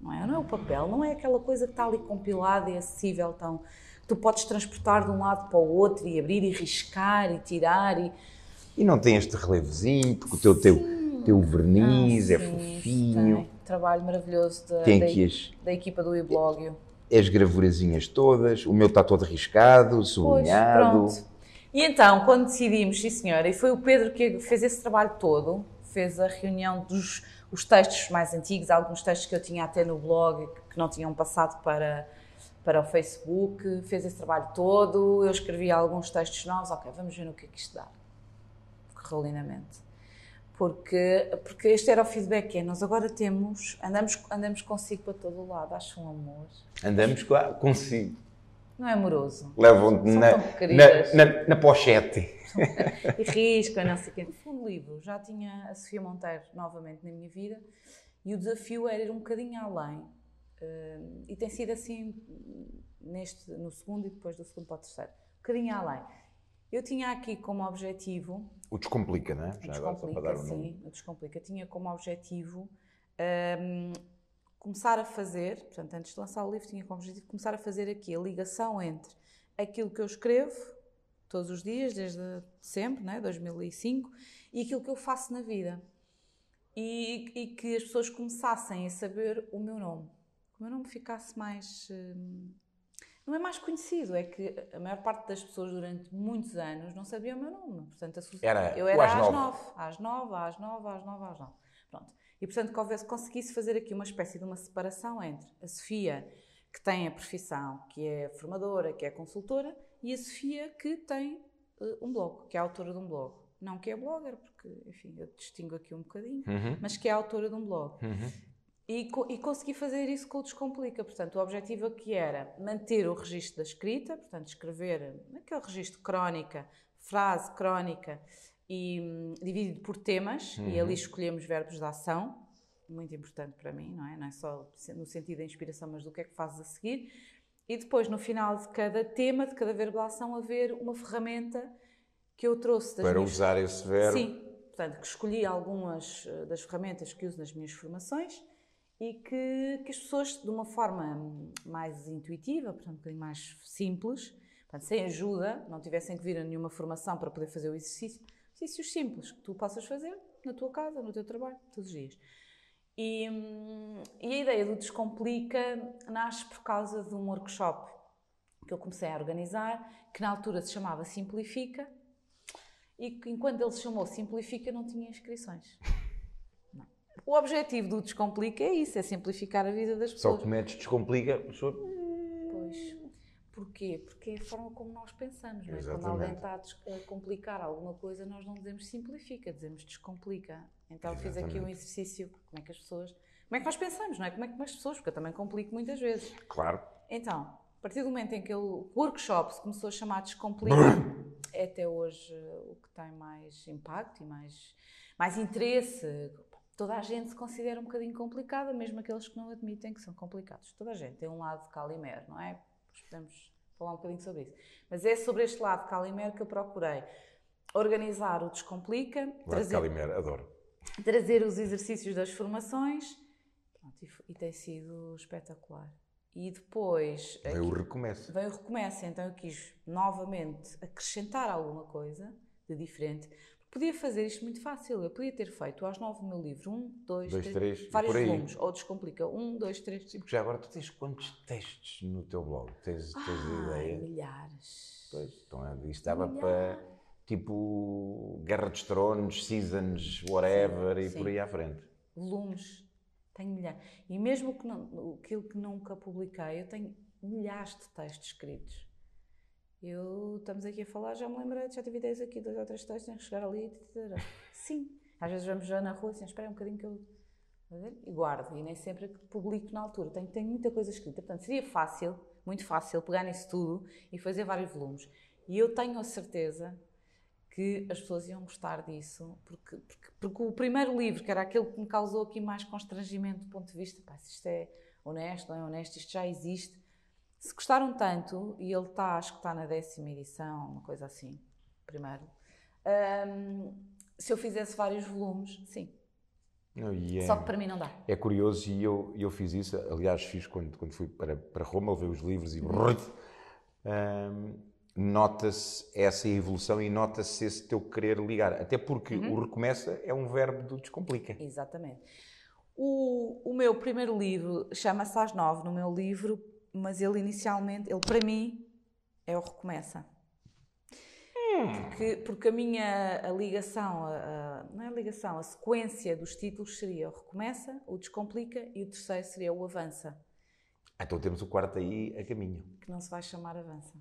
não é? Não é o papel, não é aquela coisa que está ali compilada e acessível, tão... que tu podes transportar de um lado para o outro e abrir e riscar e tirar e... E não tem este relevozinho, porque o teu, teu, teu verniz é Ah, sim, fofinho. tem. Trabalho maravilhoso da, Tem da, da equipa do e-blog. As gravurazinhas todas. O meu está todo riscado, Pois, sublinhado. pronto. E então, quando decidimos, sim senhora, e foi o Pedro que fez esse trabalho todo, fez a reunião dos os textos mais antigos, alguns textos que eu tinha até no blog que não tinham passado para, para o Facebook, fez esse trabalho todo, eu escrevi alguns textos novos, ok, vamos ver no que é que isto dá. Correu lindamente. Porque, porque este era o feedback, que é, nós agora temos, andamos, andamos consigo para todo o lado, acho um amor. Andamos consigo. Não é amoroso? Levam-te na, na, na, na pochete. e risco, não sei o quê. Segundo livro já tinha a Sofia Monteiro novamente na minha vida e o desafio era ir um bocadinho além. Uh, e tem sido assim neste, no segundo e depois do segundo para o terceiro. Um bocadinho além. Eu tinha aqui como objetivo. O Descomplica, não é? Já Descomplica, agora, sim. Nome. O Descomplica. Tinha como objetivo um, começar a fazer, portanto, antes de lançar o livro, tinha como objetivo começar a fazer aqui a ligação entre aquilo que eu escrevo todos os dias, desde sempre, né, 2005, e aquilo que eu faço na vida. E, e que as pessoas começassem a saber o meu nome. Que o meu nome ficasse mais. Hum, não é mais conhecido, é que a maior parte das pessoas durante muitos anos não sabia o meu nome. Portanto, era, eu era às, às nove. Às nove, às nove, às nove, às nove. Pronto. E portanto, que houvesse, conseguisse fazer aqui uma espécie de uma separação entre a Sofia, que tem a profissão, que é formadora, que é consultora, e a Sofia, que tem uh, um blog, que é autora de um blog. Não que é blogger, porque, enfim, eu distingo aqui um bocadinho, uhum. mas que é autora de um blog. Uhum. E, e, consegui fazer isso com o Descomplica. Portanto, o objetivo aqui era manter o registro da escrita, portanto, escrever aquele registro crónica, frase crónica, e hum, dividido por temas, uhum. e ali escolhemos verbos de ação, muito importante para mim, não é? Não é só no sentido da inspiração, mas do que é que fazes a seguir. E depois, no final de cada tema, de cada verbo de ação, haver uma ferramenta que eu trouxe. para minhas... usar esse verbo. Sim, portanto, que escolhi algumas eh, das ferramentas que uso nas minhas formações e que, que as pessoas, de uma forma mais intuitiva, portanto, um bocadinho mais simples, portanto, sem ajuda, não tivessem que vir a nenhuma formação para poder fazer o exercício, exercícios simples que tu possas fazer na tua casa, no teu trabalho, todos os dias. E, e, a ideia do Descomplica nasce por causa de um workshop que eu comecei a organizar, que na altura se chamava Simplifica, e que enquanto ele se chamou Simplifica não tinha inscrições. O objetivo do Descomplica é isso, é simplificar a vida das pessoas. Só que metes Descomplica, pessoa... Pois. Porquê? Porque é a forma como nós pensamos. Não é? Quando alguém está a complicar alguma coisa, nós não dizemos simplifica, dizemos descomplica. Então Exatamente. fiz aqui um exercício, como é que as pessoas. Como é que nós pensamos, não é? Como é que as pessoas, porque eu também complico muitas vezes. Claro. Então, a partir do momento em que o workshop se começou a chamar Descomplica, é até hoje o que tem mais impacto e mais, mais interesse. Toda a gente se considera um bocadinho complicada, mesmo aqueles que não admitem que são complicados. Toda a gente tem um lado de Calimero, não é? podemos falar um bocadinho sobre isso. Mas é sobre este lado de Calimero que eu procurei organizar o Descomplica. Lado trazer, Calimero, adoro. Trazer os exercícios das formações. Pronto, e, e, tem sido espetacular. E depois... Veio o recomeço. Veio o recomeço, então eu quis novamente acrescentar alguma coisa de diferente, Podia fazer isto muito fácil. Eu podia ter feito aos nove mil livros, um, dois, dois três, três vários volumes. Ou descomplica, um, dois, três. Sim, porque já agora tu tens quantos textos no teu blog? Tens, tens ah, ideia? milhares. Pois, então isto dava para tipo Guerra dos Tronos, Seasons, whatever sim, e sim. por aí à frente. Volumes. Tenho milhares. E mesmo que não, aquilo que nunca publiquei, eu tenho milhares de textos escritos. Eu, estamos aqui a falar, já me lembrei, já tive ideias aqui, dois ou três textos, tenho que chegar ali, etc. Sim, às vezes vamos já na rua, assim, espera um bocadinho que eu... E guardo, e nem sempre publico na altura, tenho, tenho muita coisa escrita, portanto seria fácil, muito fácil, pegar nisso tudo e fazer vários volumes. E eu tenho a certeza que as pessoas iam gostar disso, porque, porque, porque, o primeiro livro, que era aquele que me causou aqui mais constrangimento do ponto de vista, pá, se isto é honesto, não é honesto, isto já existe, se gostaram tanto, e ele está, acho que está na décima edição, uma coisa assim, primeiro, um, se eu fizesse vários volumes, sim. É, Só que para mim não dá. É curioso e eu, eu fiz isso, aliás, fiz quando, quando fui para, para Roma, levei os livros e. Um, nota-se essa evolução e nota-se esse teu querer ligar. Até porque uhum. o recomeça é um verbo do descomplica. Exatamente. O, o meu primeiro livro chama-se Às Nove. No meu livro mas ele inicialmente, ele para mim é o recomeça. Porque, porque a minha a ligação, a, a, não é a ligação, a sequência dos títulos seria o recomeça, o descomplica e o terceiro seria o avança. Então temos o quarto aí a caminho. Que não se vai chamar avança.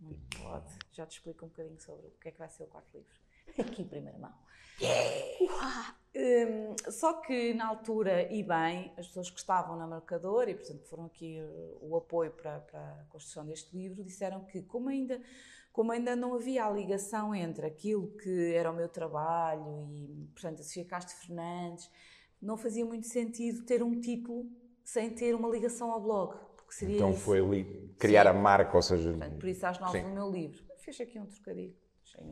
Não pode. Já te explico um bocadinho sobre o que é que vai ser o quarto livro. Aqui em primeira mão. Yeah. Um, só que na altura, e bem, as pessoas que estavam na marcadora e, portanto, foram aqui uh, o apoio para, para, a construção deste livro, disseram que, como ainda, como ainda não havia a ligação entre aquilo que era o meu trabalho e, portanto, a Sofia Castro Fernandes, não fazia muito sentido ter um título sem ter uma ligação ao blog. então foi ali criar Sim. a marca, ou seja. Portanto, por isso, às nove do meu livro. Fiz aqui um trocadilho.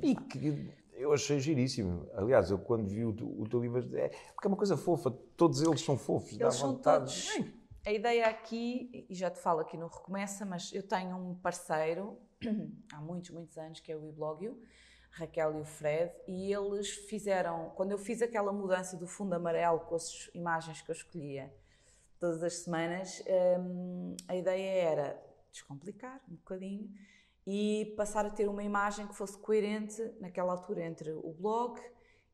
E que eu achei giríssimo. Aliás, eu quando vi o, o teu livro, é, porque é uma coisa fofa, todos eles são fofos. Eles são todos. A ideia aqui, e já te falo aqui no Recomeça, mas eu tenho um parceiro há muitos, muitos anos que é o Iblogio, Raquel e o Fred, e eles fizeram, quando eu fiz aquela mudança do fundo amarelo com as imagens que eu escolhia todas as semanas, hum, a ideia era descomplicar um bocadinho e passar a ter uma imagem que fosse coerente naquela altura entre o blog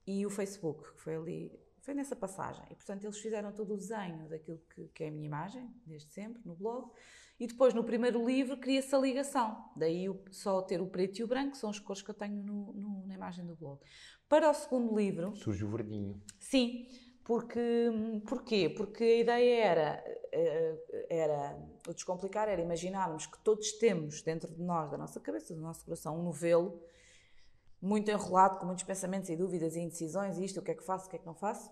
e o Facebook, que foi ali, foi nessa passagem. E portanto eles fizeram todo o desenho daquilo que, que é a minha imagem, desde sempre, no blog. E depois no primeiro livro cria-se a ligação. Daí só ter o preto e o branco, são as cores que eu tenho no, no, na imagem do blog. Para o segundo livro. Surge o verdinho. Sim. Porque, porquê? Porque a ideia era, eh, era, o descomplicar era imaginarmos que todos temos dentro de nós, da nossa cabeça, do nosso coração, um novelo muito enrolado, com muitos pensamentos e dúvidas e indecisões, isto, o que é que faço, o que é que não faço,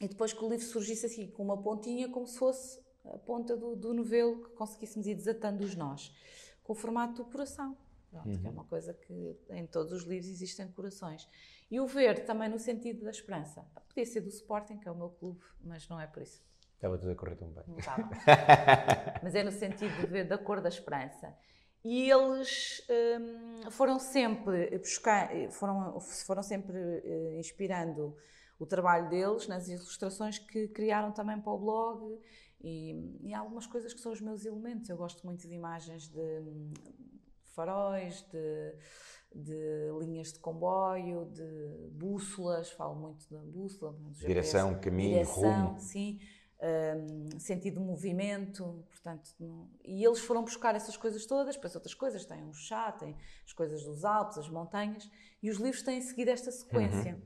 e depois que o livro surgisse assim, com uma pontinha, como se fosse a ponta do, do novelo, que conseguíssemos ir desatando os nós, com o formato do coração. Pronto, uhum. que é uhum. uma coisa que em todos os livros existem corações. E o verde também no sentido da esperança. Podia ser do Sporting, que é o meu clube, mas não é por isso. Estava tudo a correr tão bem. Não estava. mas é no sentido de ver da cor da esperança. E eles hum, foram sempre buscar, foram, foram sempre uh, inspirando o trabalho deles nas ilustrações que criaram também para o blog e, e algumas coisas que são os meus elementos. Eu gosto muito de imagens de, faróis, de, de, linhas de comboio, de bússolas, falo muito da bússola. Direção, caminho, direção, rumo. Sim, um, sentido de movimento, portanto, no, e eles foram buscar essas coisas todas, depois outras coisas, têm um chá, têm as coisas dos Alpes, as montanhas, e os livros têm seguido esta sequência. Uhum.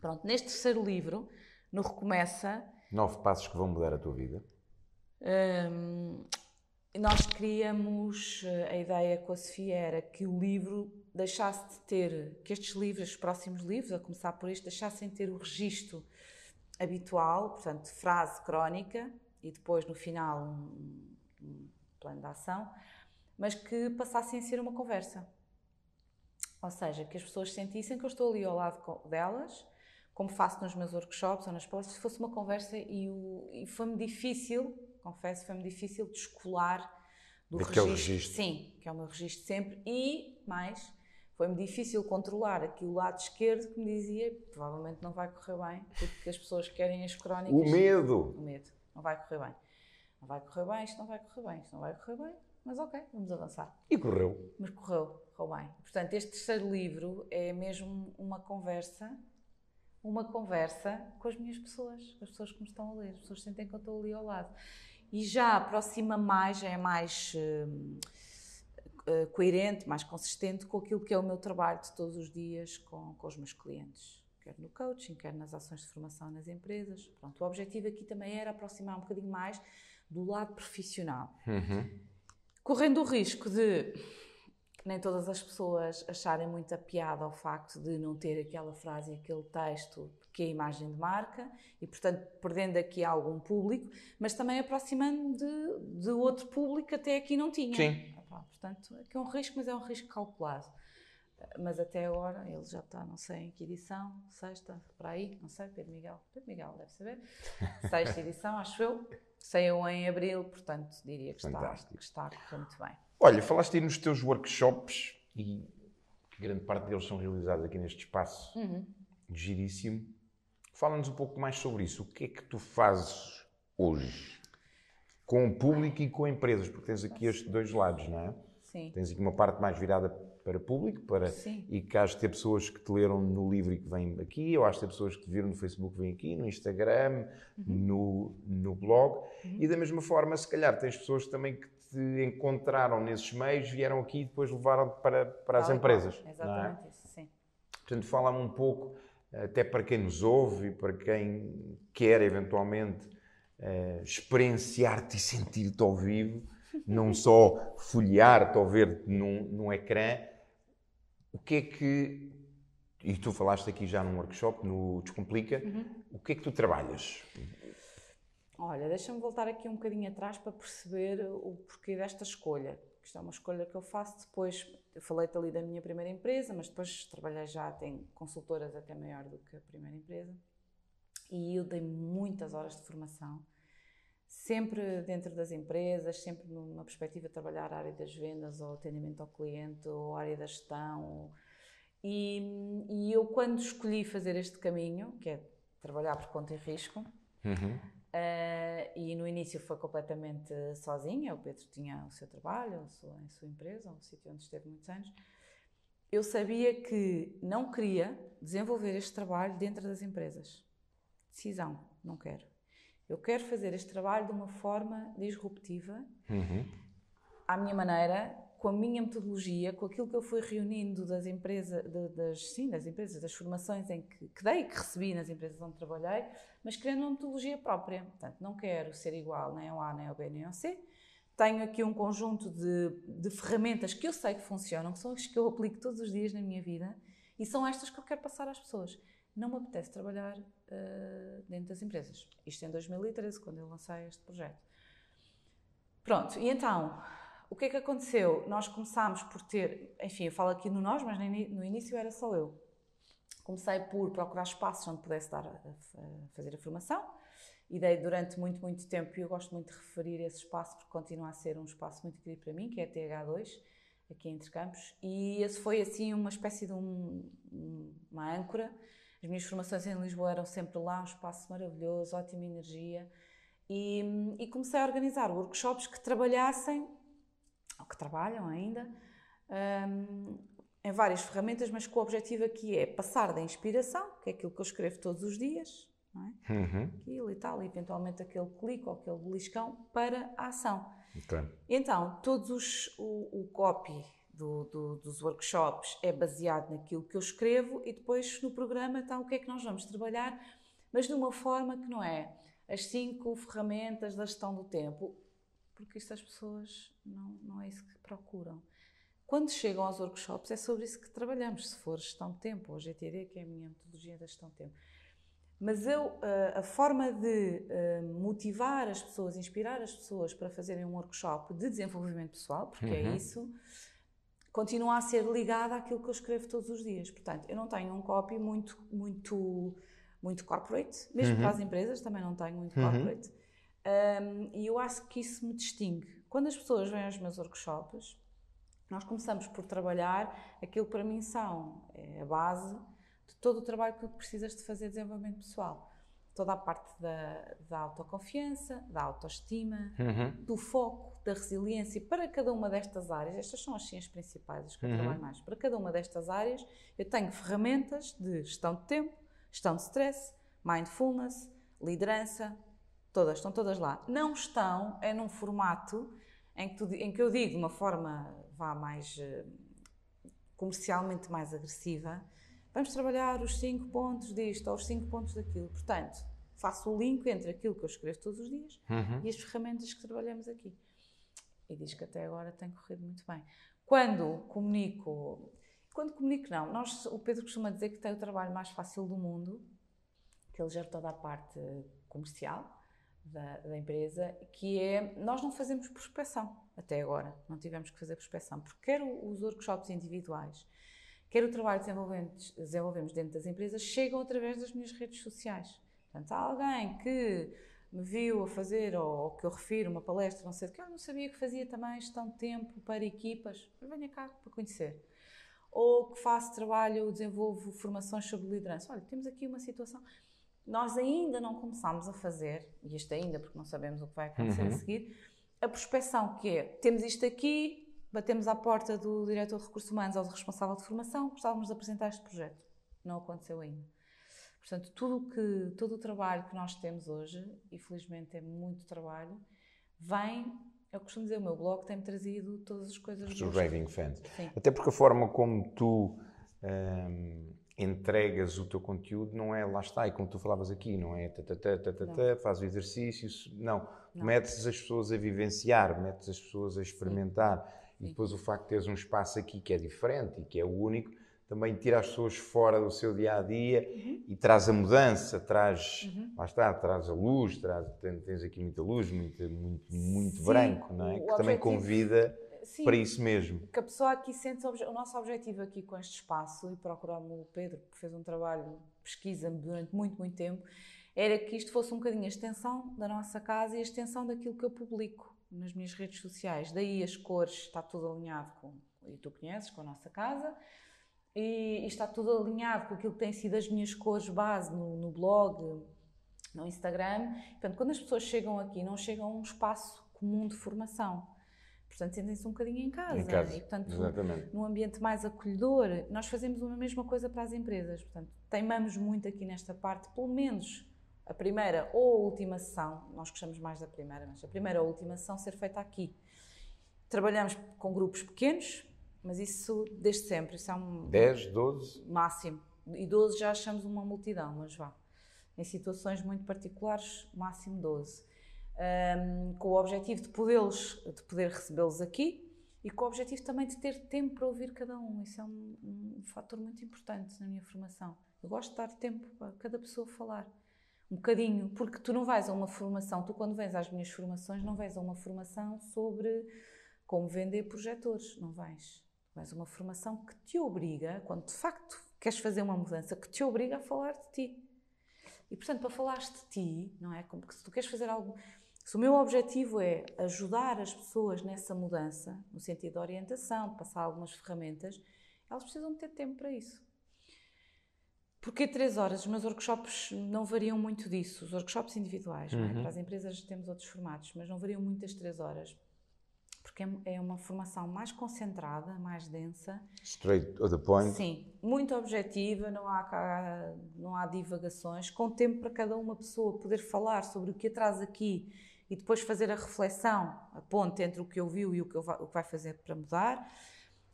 Pronto, neste terceiro livro, no Recomeça... Nove passos que vão mudar a tua vida. Um, nós queríamos, eh, a ideia com a Sofia era que o livro deixasse de ter, que estes livros, os próximos livros, a começar por este, deixassem de ter o registro habitual, portanto, frase crónica e depois no final um, um plano de ação, mas que passassem a ser uma conversa. Ou seja, que as pessoas sentissem que eu estou ali ao lado delas, como faço nos meus workshops ou nas palestras, fosse uma conversa e, e foi-me difícil confesso, foi-me difícil descolar do registro. registro. Sim, que é o meu registro sempre. E, mais, foi-me difícil controlar aqui o lado esquerdo que me dizia provavelmente não vai correr bem, porque as pessoas querem as crónicas. O medo! O medo. Não vai correr bem. Não vai correr bem, isto não vai correr bem, isto não vai correr bem, mas ok, vamos avançar. E correu. Mas correu, correu bem. Portanto, este terceiro livro é mesmo uma conversa uma conversa com as minhas pessoas, com as pessoas que me estão a ler, as pessoas sentem que eu estou ali ao lado e já aproxima mais, já é mais uh, uh, coerente, mais consistente com aquilo que é o meu trabalho de todos os dias com, com os meus clientes, quer no coaching, quer nas ações de formação nas empresas. Pronto, o objetivo aqui também era aproximar um bocadinho mais do lado profissional. Uhum. Correndo o risco de nem todas as pessoas acharem muita piada ao facto de não ter aquela frase e aquele texto que é a imagem de marca e, portanto, perdendo aqui algum público, mas também aproximando de, de outro público que até aqui não tinha. Sim. Portanto, aqui é um risco, mas é um risco calculado. Mas até agora ele já está, não sei em que edição, sexta, para aí, não sei, Pedro Miguel. Pedro Miguel deve saber. Sexta edição, acho eu. Saiu em abril, portanto, diria que está, que está muito bem. Olha, falaste aí nos teus workshops e grande parte deles são realizados aqui neste espaço uhum. giríssimo. Fala-nos um pouco mais sobre isso. O que é que tu fazes hoje? Com o público e com empresas, porque tens aqui estes dois lados, não é? Sim. Tens aqui uma parte mais virada para público, para, Sim. e que has de ter pessoas que te leram no livro e que vêm aqui, ou has de ter pessoas que te viram no Facebook e vêm aqui, no Instagram, uhum. no, no blog. Uhum. E da mesma forma, se calhar, tens pessoas também que te encontraram nesses meios, vieram aqui e depois levaram para, para as empresas. Exatamente é? isso, sim. Portanto, fala-me um pouco, até para quem nos ouve e para quem quer eventualmente uh, experienciar-te e sentir-te ao vivo, não só folhear-te ou ver-te num, num ecrã, o que é que e tu falaste aqui já num workshop, no Descomplica, uhum. o que é que tu trabalhas? Olha, deixa-me voltar aqui um bocadinho atrás para perceber o porquê desta escolha. Isto é uma escolha que eu faço depois. Falei-te ali da minha primeira empresa, mas depois trabalhei já, tem consultoras até maior do que a primeira empresa. E eu dei muitas horas de formação, sempre dentro das empresas, sempre numa perspectiva de trabalhar a área das vendas, ou atendimento ao cliente, ou a área da gestão. Ou... E, e, eu, quando escolhi fazer este caminho, que é trabalhar por conta e risco, uhum. Uh, e no início foi completamente sozinha, o Pedro tinha o seu trabalho, a sua, a sua empresa, um sítio onde esteve muitos anos. Eu sabia que não queria desenvolver este trabalho dentro das empresas. Decisão, não quero. Eu quero fazer este trabalho de uma forma disruptiva, uhum. à minha maneira, com a minha metodologia, com aquilo que eu fui reunindo das empresas, das, sim, das empresas, das formações em que, que dei, que recebi nas empresas onde trabalhei, mas criando uma metodologia própria. Portanto, não quero ser igual nem ao A, nem ao B, nem ao C. Tenho aqui um conjunto de, de ferramentas que eu sei que funcionam, que são as que eu aplico todos os dias na minha vida e são estas que eu quero passar às pessoas. Não me apetece trabalhar uh, dentro das empresas. Isto em 2013, quando eu lancei este projeto. Pronto, e então, o que é que aconteceu? Nós começámos por ter, enfim, eu falo aqui no nós, mas no início era só eu. Comecei por procurar espaços onde pudesse dar a, a, fazer a formação e dei durante muito, muito tempo, e eu gosto muito de referir esse espaço porque continua a ser um espaço muito querido para mim, que é a TH2, aqui entre Campos, e esse foi assim uma espécie de um, uma âncora. As minhas formações em Lisboa eram sempre lá, um espaço maravilhoso, ótima energia, e, e comecei a organizar workshops que trabalhassem ou que trabalham ainda, um, em várias ferramentas, mas com o objetivo aqui é passar da inspiração, que é aquilo que eu escrevo todos os dias, é? uhum. aquilo e tal, e eventualmente aquele clique ou aquele beliscão, para a ação. Okay. Então, todos os, o, o copy do, do, dos workshops é baseado naquilo que eu escrevo e depois no programa está o que é que nós vamos trabalhar, mas de uma forma que não é as cinco ferramentas da gestão do tempo porque isto as pessoas não, não é isso que procuram. Quando chegam aos workshops, é sobre isso que trabalhamos, se for gestão de tempo, ou GTD, que é a minha metodologia da gestão de tempo. Mas eu, eh, a forma de eh, motivar as pessoas, inspirar as pessoas para fazerem um workshop de desenvolvimento pessoal, porque é uhum. é isso, continua a ser ligada àquilo que eu escrevo todos os dias. Portanto, eu não tenho um copy muito, muito, muito corporate, mesmo uhum. para as empresas, também não tenho muito uhum. corporate. Um, e eu acho que isso me distingue. Quando as pessoas vêm aos meus workshops, nós começamos por trabalhar aquilo que para mim são é a base de todo o trabalho que tu precisas de fazer de desenvolvimento pessoal. Toda a parte da, da autoconfiança, da autoestima, uhum. do foco, da resiliência. Para cada uma destas áreas, estas são as ciências principais, as que eu uhum. trabalho mais. Para cada uma destas áreas, eu tenho ferramentas de gestão de tempo, gestão de stress, mindfulness, liderança, Todas, estão todas lá. Não estão é num formato em que, tu, em que eu digo de uma forma vá mais uh, comercialmente mais agressiva. Vamos trabalhar os cinco pontos disto ou os cinco pontos daquilo. Portanto, faço o link entre aquilo que eu escrevo todos os dias uhum. e as ferramentas que trabalhamos aqui. E diz que até agora tem corrido muito bem. Quando comunico, quando comunico não, nós, o Pedro costuma dizer que tem o trabalho mais fácil do mundo, que ele gera toda a parte comercial, da, da, empresa, que é nós não fazemos prospecção até agora, não tivemos que fazer prospecção, porque quer os workshops individuais, quer o trabalho que desenvolvemos, dentro das empresas, chegam através das minhas redes sociais. Portanto, há alguém que me viu a fazer, ou, ou que eu refiro uma palestra, não sei o que, eu não sabia que fazia também gestão de tempo para equipas, venha cá para conhecer. Ou que faço trabalho, desenvolvo formações sobre liderança. Olha, temos aqui uma situação nós ainda não começámos a fazer, e isto ainda porque não sabemos o que vai acontecer uhum. a seguir, a prospecção que é, temos isto aqui, batemos à porta do diretor de recursos humanos ou do responsável de formação, gostávamos de apresentar este projeto. Não aconteceu ainda. Portanto, tudo que, todo o trabalho que nós temos hoje, e felizmente é muito trabalho, vem, eu costumo dizer, o meu blog tem-me trazido todas as coisas... Os raving fans. Sim. Até porque a forma como tu... Hum, entregas o teu conteúdo, não é lá está, e como tu falavas aqui, não é tatatá, tatatá, faz o exercício, não. não. Metes as pessoas a vivenciar, metes as pessoas a experimentar. Sim. E depois o facto de teres um espaço aqui que é diferente e que é o único, também tira as pessoas fora do seu dia a dia uhum. e traz a mudança, traz, uhum. lá está, traz a luz, traz, tens aqui muita luz, muito, muito, muito branco, não é? Que também convida Sim, para isso mesmo. Que a pessoa aqui sente o nosso objetivo aqui com este espaço e procuramos o Pedro, que fez um trabalho de pesquisa durante muito, muito tempo, era que isto fosse um bocadinho a extensão da nossa casa e a extensão daquilo que eu publico nas minhas redes sociais. Daí as cores, está tudo alinhado com, e tu conheces, com a nossa casa e, e, está tudo alinhado com aquilo que tem sido as minhas cores base no, no blog, no Instagram. Portanto, quando as pessoas chegam aqui, não chegam a um espaço comum de formação. Portanto, sentem-se um bocadinho em casa. Em casa, e, portanto, exatamente. num ambiente mais acolhedor, nós fazemos a mesma coisa para as empresas. Portanto, teimamos muito aqui nesta parte, pelo menos a primeira ou a última sessão, nós gostamos mais da primeira, mas a primeira ou a última sessão ser feita aqui. Trabalhamos com grupos pequenos, mas isso desde sempre. Isso é um. 10, 12? Máximo. E 12 já achamos uma multidão, mas vá. Em situações muito particulares, máximo 12. Um, com o objetivo de, podê-los, de poder recebê-los aqui e com o objetivo também de ter tempo para ouvir cada um. Isso é um, um fator muito importante na minha formação. Eu gosto de dar tempo para cada pessoa falar. Um bocadinho, porque tu não vais a uma formação, tu quando vens às minhas formações, não vais a uma formação sobre como vender projetores, não vais mas uma formação que te obriga, quando de facto queres fazer uma mudança, que te obriga a falar de ti. E portanto, para falar de ti, não é? Como que se tu queres fazer algo. Se o meu objetivo é ajudar as pessoas nessa mudança, no sentido de orientação, passar algumas ferramentas, elas precisam ter tempo para isso. Porque três horas? Os meus workshops não variam muito disso. Os workshops individuais, é? uhum. é? para as empresas temos outros formatos, mas não variam muito das três horas porque é, é uma formação mais concentrada, mais densa. Straight to the point. Sim, muito objetiva, não há, não há divagações, com tempo para cada uma pessoa poder falar sobre o que atrás aqui e depois fazer a reflexão, a ponte entre o que ouviu e o que, o que vai fazer para mudar.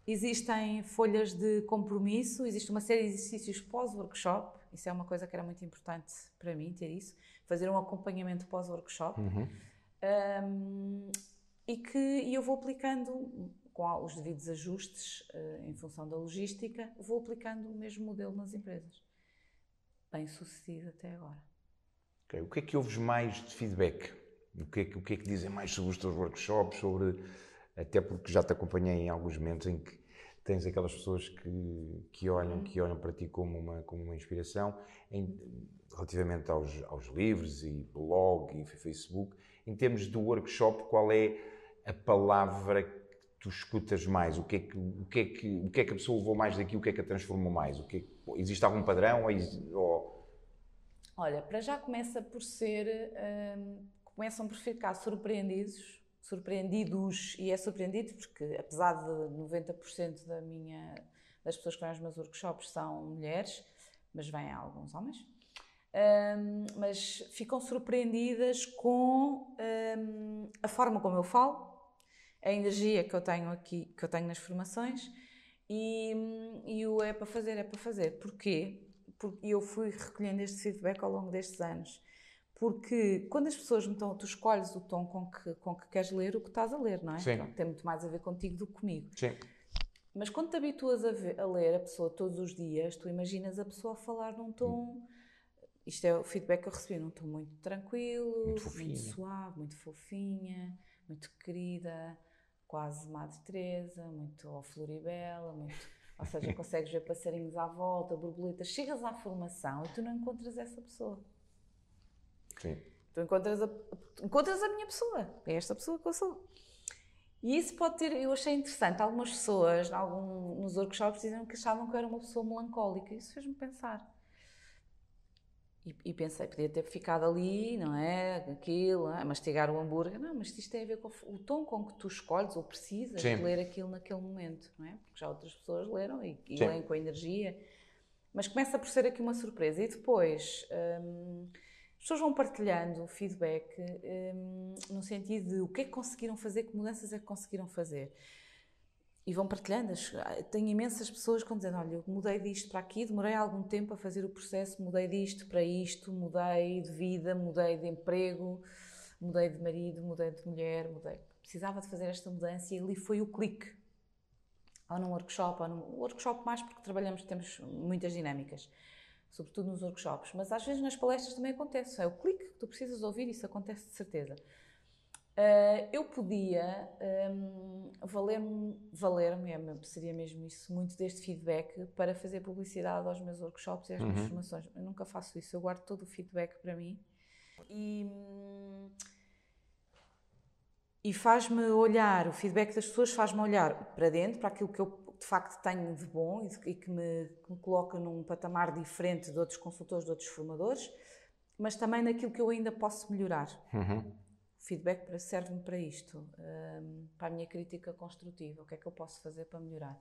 Existem folhas de compromisso, existe uma série de exercícios pós-workshop, isso é uma coisa que era muito importante para mim, ter isso, fazer um acompanhamento pós-workshop. Uhum. Um, e que eu vou aplicando com os devidos ajustes uh, em função da logística, vou aplicando o mesmo modelo nas empresas. Bem sucedido até agora. Okay. O que é que ouves mais de feedback? O que, é que, o que é que dizem mais sobre os teus workshops? Sobre, até porque já te acompanhei em alguns momentos em que tens aquelas pessoas que, que, olham, que olham para ti como uma, como uma inspiração em, relativamente aos, aos livros e blog e Facebook. Em termos do workshop, qual é a palavra que tu escutas mais? O que é que, o que, é que, o que, é que a pessoa levou mais daqui? O que é que a transformou mais? O que é, existe algum padrão? Ou... Olha, para já começa por ser. Hum, começam por ficar surpreendidos. Surpreendidos, e é surpreendido porque, apesar de 90% da minha, das pessoas que vêm aos meus workshops são mulheres, mas vêm alguns homens, um, mas ficam surpreendidas com um, a forma como eu falo, a energia que eu tenho aqui, que eu tenho nas formações e, e o é para fazer, é para fazer. Porquê? Porque eu fui recolhendo este feedback ao longo destes anos. Porque quando as pessoas tu escolhes o tom com que, com que queres ler o que estás a ler, não é? Sim. Então, tem muito mais a ver contigo do que comigo. Sim. Mas quando te habituas a, ver, a, ler a pessoa todos os dias, tu imaginas a pessoa a falar num tom. Isto é o feedback que eu recebi, num tom muito tranquilo, muito, muito suave, muito fofinha, muito querida quase Madre Teresa, muito ao Floribela, muito, ou seja, consegues ver passarinhos à volta, borboletas. Chegas à formação e tu não encontras essa pessoa. Sim. Tu encontras a, encontras a minha pessoa, é esta pessoa que eu sou. E isso pode ter, eu achei interessante, algumas pessoas algum, nos workshops diziam que achavam que eu era uma pessoa melancólica. Isso fez-me pensar. E, e, pensei, podia ter ficado ali, não é? Aquilo, a mastigar o hambúrguer. Não, mas isto tem a ver com o tom com que tu escolhes ou precisas Sim. de ler aquilo naquele momento, não é? Porque já outras pessoas leram e, e leem com energia. Mas começa por ser aqui uma surpresa. E depois, hum, as pessoas vão partilhando feedback hum, no sentido de o que é que conseguiram fazer, que mudanças é que conseguiram fazer. e vão partilhando. Tenho imensas pessoas que dizendo: Olha, eu mudei disto para aqui, demorei algum tempo a fazer o processo, mudei disto para isto, mudei de vida, mudei de emprego, mudei de marido, mudei de mulher, mudei. Precisava de fazer esta mudança e ali foi o clique. Ou num workshop, ou num workshop mais porque trabalhamos, temos muitas dinâmicas, sobretudo nos workshops, mas às vezes nas palestras também acontece. É o clique que tu precisas ouvir, isso acontece de certeza. Uh, eu podia um, valer-me, valer-me, é, seria mesmo isso, muito deste feedback para fazer publicidade aos meus workshops e às uhum. minhas formações. Eu nunca faço isso, eu guardo todo o feedback para mim. E, e faz-me olhar, o feedback das pessoas faz-me olhar para dentro, para aquilo que eu de facto tenho de bom e, que, me, que, me, coloca num patamar diferente de outros consultores, de outros formadores, mas também naquilo que eu ainda posso melhorar. Uhum feedback serve-me para isto, um, para a minha crítica construtiva, o que é que eu posso fazer para melhorar.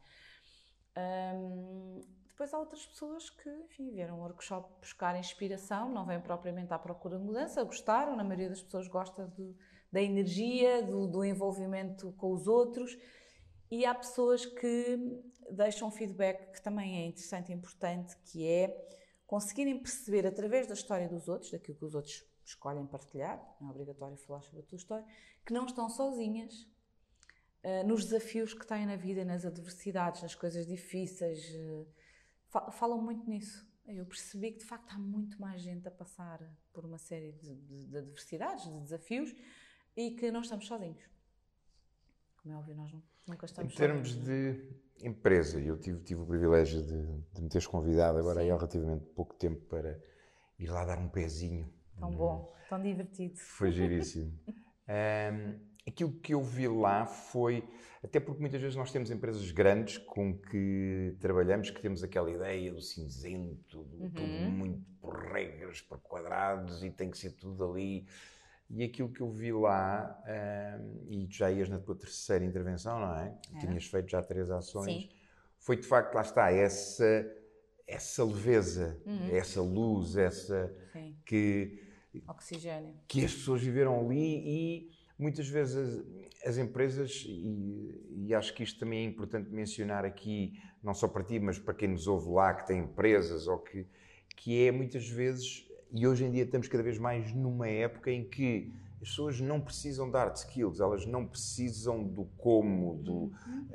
Um, depois há outras pessoas que, enfim, vieram ao workshop buscar inspiração, não vêm propriamente à procura de mudança, gostaram, na maioria das pessoas gosta da energia, do, do, envolvimento com os outros, e há pessoas que deixam feedback que também é interessante e importante, que é conseguirem perceber através da história dos outros, daquilo que os outros escolhem partilhar, não é obrigatório falar sobre a tua história, que não estão sozinhas uh, nos desafios que têm na vida, nas adversidades, nas coisas difíceis. Uh, falam muito nisso. Eu percebi que de facto há muito mais gente a passar por uma série de, de, de adversidades, de desafios e que não estamos sozinhos. Como é óbvio, nós não, nunca estamos Em termos de empresa, eu tive, tive o privilégio de, de me teres convidado agora Sim. há relativamente pouco tempo para ir lá dar um pezinho Tão bom, tão divertido. Foi giríssimo. um, aquilo que eu vi lá foi, até porque muitas vezes nós temos empresas grandes com que trabalhamos, que temos aquela ideia do cinzento, do, uhum. tudo muito por regras, por quadrados e tem que ser tudo ali. E aquilo que eu vi lá, um, e tu já ias na tua terceira intervenção, não é? é. Tinhas feito já três ações. Sim. Foi de facto, lá está, essa, essa leveza, uhum. essa luz, essa Sim. que Oxigênio. Que as pessoas viveram ali e muitas vezes as, as empresas, e, e, acho que isto também é importante mencionar aqui, não só para ti, mas para quem nos ouve lá, que tem empresas, ou que, que é muitas vezes, e hoje em dia estamos cada vez mais numa época em que as pessoas não precisam de hard skills, elas não precisam do como, do, uhum.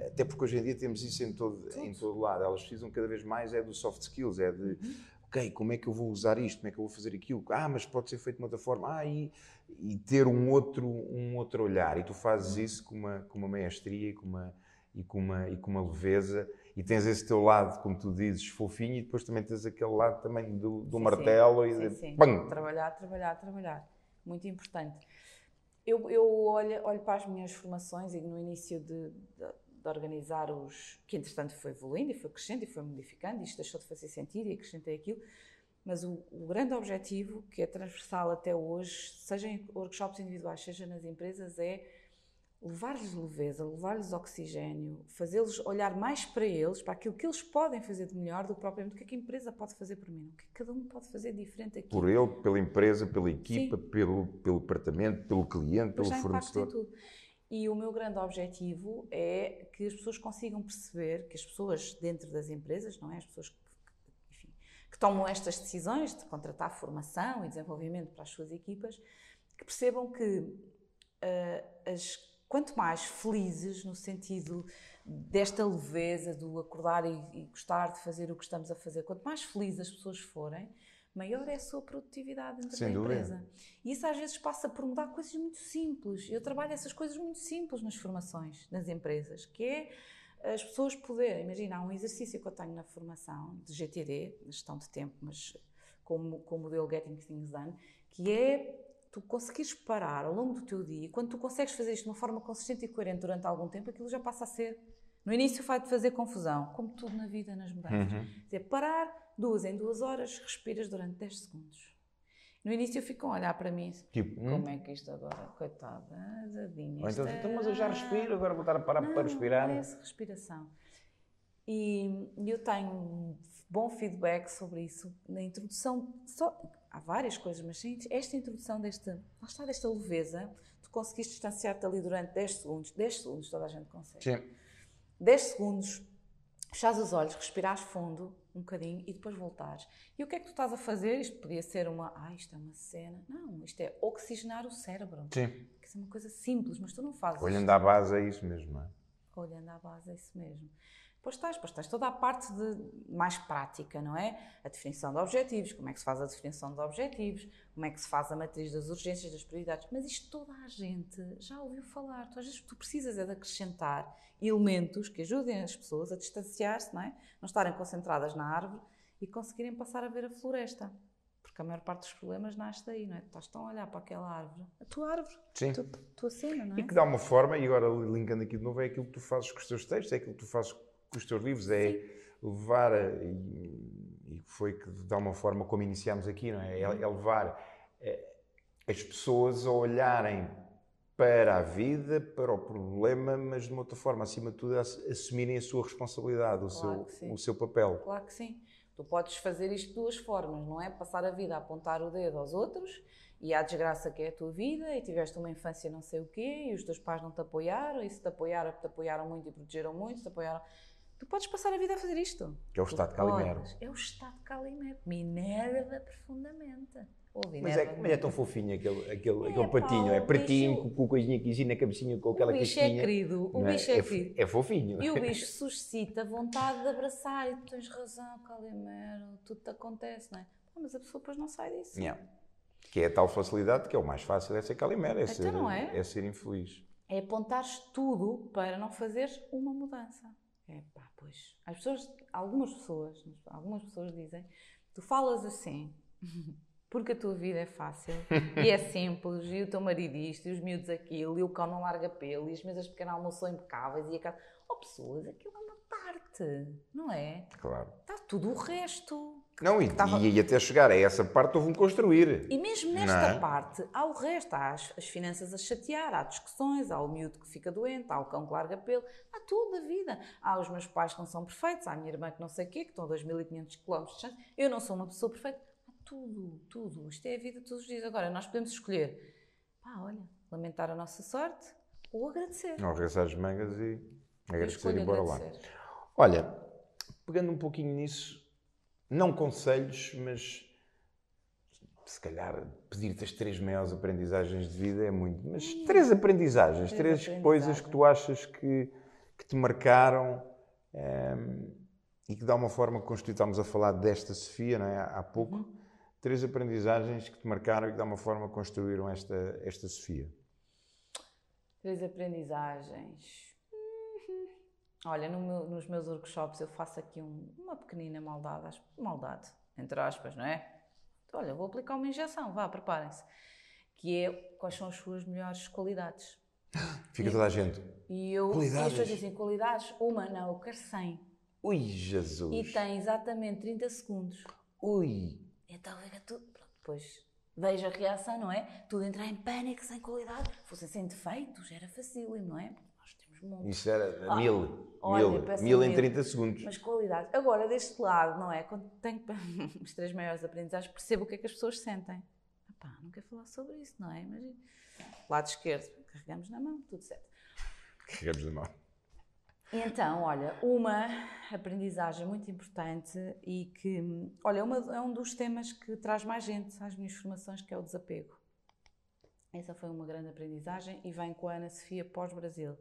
até porque hoje em dia temos isso em todo, em todo lado, elas precisam cada vez mais é do soft skills, é de uhum. ok, como é que eu vou usar isto, como é que eu vou fazer aquilo, ah, mas pode ser feito de outra forma, ah, e, e ter um outro, um outro olhar. E tu fazes isso com uma, com uma maestria e com uma, e, com uma, e com uma leveza, e tens esse teu lado, como tu dizes, fofinho, e depois também tens aquele lado também do, do sim, martelo sim, e sim, de. Trabalhar, trabalhar, trabalhar. Muito importante. Eu, eu olho, olho para as minhas formações e no início de, de de organizar os. que entretanto foi evoluindo e foi crescendo e foi modificando, isto deixou de fazer sentido e acrescentei aquilo. Mas o, o, grande objetivo, que é transversal até hoje, seja em workshops individuais, seja nas empresas, é levar-lhes leveza, levar-lhes oxigênio, fazê-los olhar mais para eles, para aquilo que eles podem fazer de melhor do que propriamente o que, é que a empresa pode fazer por mim, o que, é que cada um pode fazer diferente aqui. Por ele, pela empresa, pela equipa, pelo, pelo departamento, pelo cliente, pelo fornecedor. E o meu grande objetivo é que as pessoas consigam perceber, que as pessoas dentro das empresas, não é? As pessoas que, enfim, que tomam estas decisões de contratar formação e desenvolvimento para as suas equipas, que percebam que uh, as, quanto mais felizes, no sentido desta leveza, do acordar e, e gostar de fazer o que estamos a fazer, quanto mais felizes as pessoas forem, maior é a sua produtividade dentro Sem da dúvida. empresa. E isso às vezes passa por mudar coisas muito simples. Eu trabalho essas coisas muito simples nas formações, nas empresas, que é as pessoas poderem, imagina, há um exercício que eu tenho na formação de GTD, gestão de tempo, mas com, com o modelo Getting Things Done, que é tu conseguires parar ao longo do teu dia, e quando tu consegues fazer isto de uma forma consistente e coerente durante algum tempo, aquilo já passa a ser. No início vai-te fazer confusão, como tudo na vida, nas mudanças. Uhum. Dizer, parar, duas em duas horas, respiras durante 10 segundos. No início ficam a olhar para mim, tipo, hum? como é que isto agora, coitada, dadinha. então, então, mas eu já respiro, agora vou estar a parar não, para respirar. Não é essa respiração. E eu tenho um bom feedback sobre isso na introdução. Só, há várias coisas, mas sim, esta introdução desta, lá está, desta leveza, tu conseguiste distanciar-te ali durante 10 segundos. 10 segundos toda a gente consegue. Sim. 10 segundos, fechares os olhos, respirares fundo um bocadinho e depois voltares. E o que é que tu estás a fazer? Isto podia ser uma, ah, isto é uma cena. Não, isto é oxigenar o cérebro. Sim. Que é uma coisa simples, mas tu não fazes. Olhando à base é isso mesmo, não é? Olhando à base é isso mesmo. Pois estás, pois estás toda a parte de, mais prática, não é? A definição de objetivos, como é que se faz a definição de objetivos, como é que se faz a matriz das urgências, das prioridades. Mas isto toda a gente já ouviu falar. Tu, às vezes tu precisas é de acrescentar elementos que ajudem as pessoas a distanciar-se, não é? Não estarem concentradas na árvore e conseguirem passar a ver a floresta. Porque a maior parte dos problemas nasce daí, não é? Tu estás tão a olhar para aquela árvore, a tua árvore, Sim. a tua, a tua cena, não é? E que dá uma forma, e agora linkando aqui de novo, é aquilo que tu fazes com os teus textos, é aquilo que tu fazes com os teus livros, é levar, a- e, foi que de alguma forma como iniciámos aqui, não é? É, é levar eh, as pessoas a olharem para a vida, para o problema, mas de uma outra forma, acima de tudo, assumirem a sua responsabilidade, o, Claro seu, sim. o seu papel. Claro que sim. Tu podes fazer isto de duas formas, não é? Passar a vida a apontar o dedo aos outros e à desgraça que é a tua vida e tiveste uma infância não sei o quê e os teus pais não te apoiaram e se te apoiaram, te apoiaram muito e protegeram muito, se te apoiaram... Tu podes passar a vida a fazer isto. Que é o estado de Calimero. É o estado de Calimero. Me enerva profundamente. Ouve, Mas é, mas é tão fofinho aquele, aquele, É, aquele pá, patinho, é o pretinho, bicho- com, com coisinha aqui na cabecinha, com aquela O bicho é querido, o não bicho é é, querido. é fofinho. E o bicho suscita vontade de abraçar e tu tens razão, Calimero, tudo te acontece, não é? Pá, Mas a pessoa depois não sai disso. Yeah. Que é a tal facilidade que é o mais fácil é ser calimero, é, Então ser, é? é ser infeliz. É apontares tudo para não fazeres uma mudança. É pá, pois. As pessoas, algumas pessoas, algumas pessoas dizem, tu falas assim, porque a tua vida é fácil e é simples, e o teu marido isto, e os miúdos aquilo, e o cão não larga pelo, e as mesas pequeno almoço são impecáveis, e a casa. Oh, pessoas, aquilo é uma parte, não é? Claro. Está tudo o resto. Não, e, e, até chegar a essa parte houve um construir. E mesmo nesta é? parte, há o resto, há as, as finanças a chatear, há discussões, há o miúdo que fica doente, há o cão que larga pelo, há tudo a vida. Há os meus pais que não são perfeitos, há a minha irmã que não sei o quê, que estão a 2.500 km de distância, eu não sou uma pessoa perfeita. Há tudo, tudo. Isto é a vida todos os dias. Agora, nós podemos escolher, pá, olha, lamentar a nossa sorte ou agradecer. Não arregaçar as mangas e agradecer e embora lá. Olha, pegando um pouquinho nisso, não conselhos, mas se calhar pedir-te as três maiores aprendizagens de vida é muito. Mas três aprendizagens, Três três, coisas que tu achas que, que te marcaram ehm, e que de alguma forma constitui, estamos a falar desta Sofia, não é? há pouco. Três aprendizagens que te marcaram e que de alguma forma construíram esta, esta Sofia. Três aprendizagens. Olha, no meu- nos meus workshops eu faço aqui um- uma pequenina maldade, maldade, entre aspas, não é? Então, olha, vou aplicar uma injeção, vá, preparem-se. Que é quais são as suas melhores qualidades. Fica toda a gente. E eu, Qualidades? e as pessoas dizem qualidades, uma não, eu quero 100. Ui, Jesus! E tem exatamente 30 segundos. Ui! Então fica tudo. Depois vejo a reação, não é? Tudo entrar em pânico, sem qualidade. Fossem sem defeitos, era fácil, não é? Isso era Ah, olha, olha, mil. Mil em mil. 30 segundos. Mas qualidade. Agora, deste lado, não é? Quando tenho os três maiores aprendizagens, percebo o que é que as pessoas sentem. Epá, não quero falar sobre isso, não é? Imagina. Lado esquerdo, carregamos na mão, tudo certo. Carregamos da mão. Então, olha, uma aprendizagem muito importante e que, olha, é uma- é um dos temas que traz mais gente às minhas formações, que é o desapego. Essa foi uma grande aprendizagem e vem com a Ana Sofia pós-Brasil.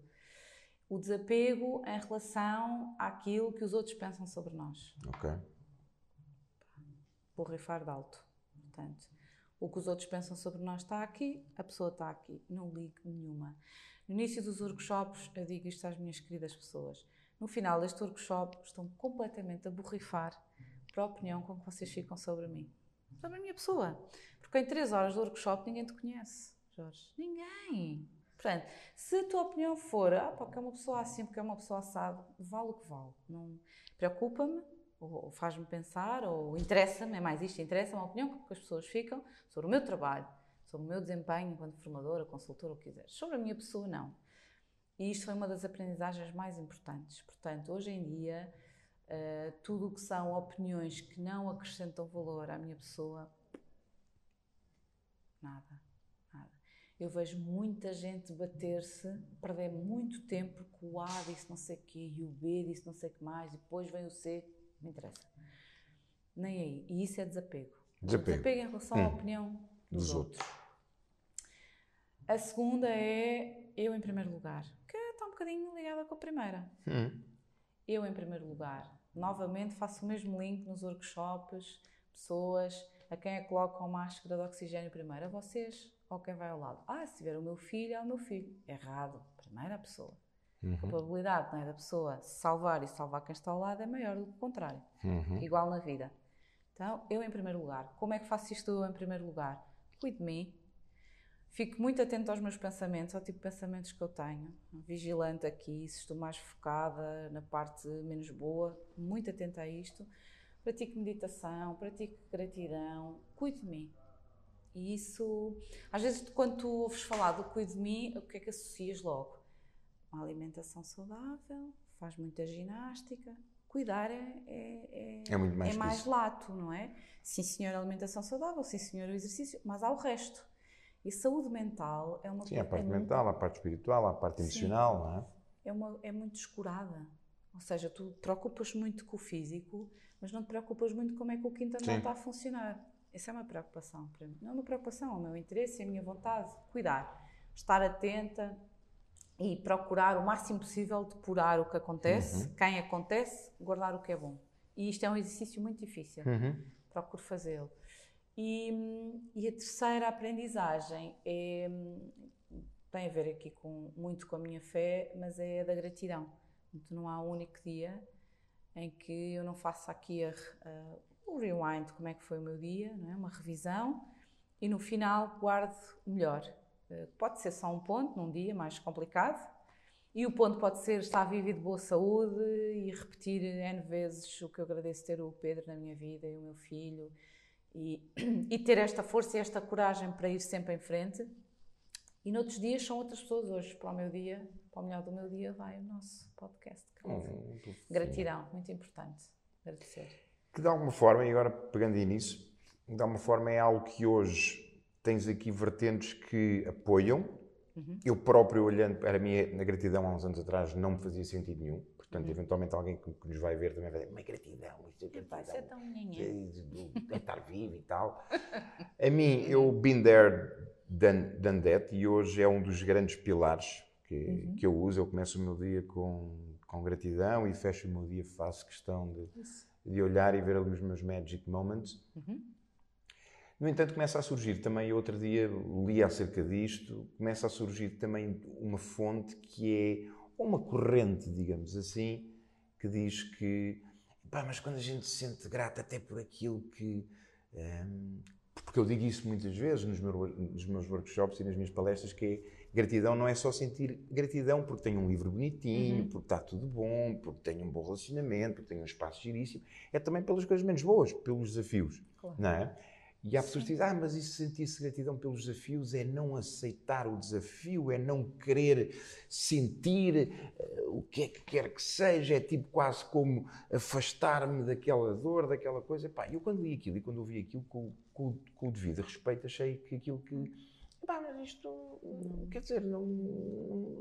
O desapego em relação àquilo que os outros pensam sobre nós. Ok. borrifar de alto. Portanto, o que os outros pensam sobre nós está aqui, a pessoa está aqui. Não ligo nenhuma. No início dos workshops, eu digo isto às minhas queridas pessoas. No final deste workshop, estão completamente a borrifar para a opinião com que vocês ficam sobre mim. Sobre a minha pessoa. Porque em três horas do workshop ninguém te conhece, Jorge. Ninguém. Portanto, se a tua opinião for, ah, pá, que é uma pessoa assim, porque é uma pessoa assado, vale o que vale. Não preocupa-me, ou, faz-me pensar, ou interessa-me, é mais isto, interessa-me a opinião que as pessoas ficam sobre o meu trabalho, sobre o meu desempenho enquanto formadora, consultora, o que quiseres. Sobre a minha pessoa, não. E isto foi uma das aprendizagens mais importantes. Portanto, hoje em dia, eh, tudo o que são opiniões que não acrescentam valor à minha pessoa, nada. Eu vejo muita gente bater-se, perder muito tempo porque o A disse não sei o quê e o B disse não sei o que mais e depois vem o C, não interessa. Nem aí. E isso é desapego. Desapego. Desapego em relação à opinião dos, Dos outros. A segunda é eu em primeiro lugar, que está um bocadinho ligada com a primeira. Hum. Eu em primeiro lugar. Novamente faço o mesmo link nos workshops, pessoas a quem é que colocam máscara de oxigênio primeiro? A vocês ou quem vai ao lado? Ah, se tiver o meu filho, é o meu filho. Errado. Primeiro a pessoa. A probabilidade é, da pessoa salvar e salvar quem está ao lado é maior do que o contrário. Igual na vida. Então, eu em primeiro lugar. Como é que faço isto eu em primeiro lugar? Cuido de mim. Fico muito atento aos meus pensamentos, ao tipo de pensamentos que eu tenho. Vigilante aqui, se estou mais focada na parte menos boa, muito atenta a isto. Pratico meditação, pratico gratidão, cuido de mim. E isso, às vezes, quando tu ouves falar do cuido de mim, o que é que associas logo? Uma alimentação saudável, faz muita ginástica. Cuidar é, é, É muito mais é mais lato, não é? Sim, senhor, alimentação saudável, sim, senhor, o exercício, mas há o resto. E saúde mental é uma Sim, a coisa- parte é muito- mental, a parte espiritual, a parte Sim. emocional, não é? é, uma, é muito descurada. Ou seja, tu te preocupas muito com o físico, mas não te preocupas muito como é que o quinto andar Sim. está a funcionar. Essa é uma preocupação para mim. Não é uma preocupação, é o meu interesse, é a minha vontade. Cuidar, estar atenta e procurar o máximo possível depurar o que acontece, quem acontece, guardar o que é bom. E isto é um exercício muito difícil. Procuro fazê-lo. E, e a terceira aprendizagem é, tem a ver aqui com, muito com a minha fé, mas é a da gratidão. Portanto, não há um único dia em que eu não faça aqui a a- o rewind, como é que foi o meu dia, é? uma revisão, e no final guardo o melhor. Eh, Pode ser só um ponto num dia mais complicado, e o ponto pode ser estar vivo e de boa saúde e repetir N vezes o que eu agradeço ter o Pedro na minha vida e o meu filho e, e ter esta força e esta coragem para ir sempre em frente. E noutros dias são outras pessoas. Hoje, para o meu dia, para o melhor do meu dia, vai o nosso podcast. Hum, Gratidão, muito importante. Agradecer. Que de alguma forma, e agora pegando nisso, de alguma forma é algo que hoje tens aqui vertentes que apoiam. Eu próprio, olhando para a gratidão há uns anos atrás não me fazia sentido nenhum. Portanto, eventualmente alguém que, que nos vai ver também vai dizer, mas gratidão, isto é gratidão. Vai ser tão é estar vivo e tal. A mim, eu been there, done, done that, e hoje é um dos grandes pilares que, que eu uso. Eu começo o meu dia com, com gratidão e fecho o meu dia, faço questão de, de olhar e ver ali os meus magic moments. No entanto, começa a surgir também, outro dia li acerca disto, começa a surgir também uma fonte que é uma corrente, digamos assim, que diz que, pá, mas quando a gente se sente grato até por aquilo que. hum, porque eu digo isso muitas vezes nos meus, nos meus workshops e nas minhas palestras, que é, gratidão não é só sentir gratidão porque tenho um livro bonitinho, porque está tudo bom, porque tenho um bom relacionamento, porque tenho um espaço giríssimo. É também pelas coisas menos boas, pelos desafios. Claro. Não é? E há pessoas que dizem, ah, mas isso sentir-se gratidão pelos desafios é não aceitar o desafio, é não querer sentir eh, o que é que quer que seja, é tipo quase como afastar-me daquela dor, daquela coisa. Pá, eu quando li aquilo e quando ouvi aquilo com, com- com o devido respeito, achei que aquilo que. Pá, mas isto, quer dizer, não,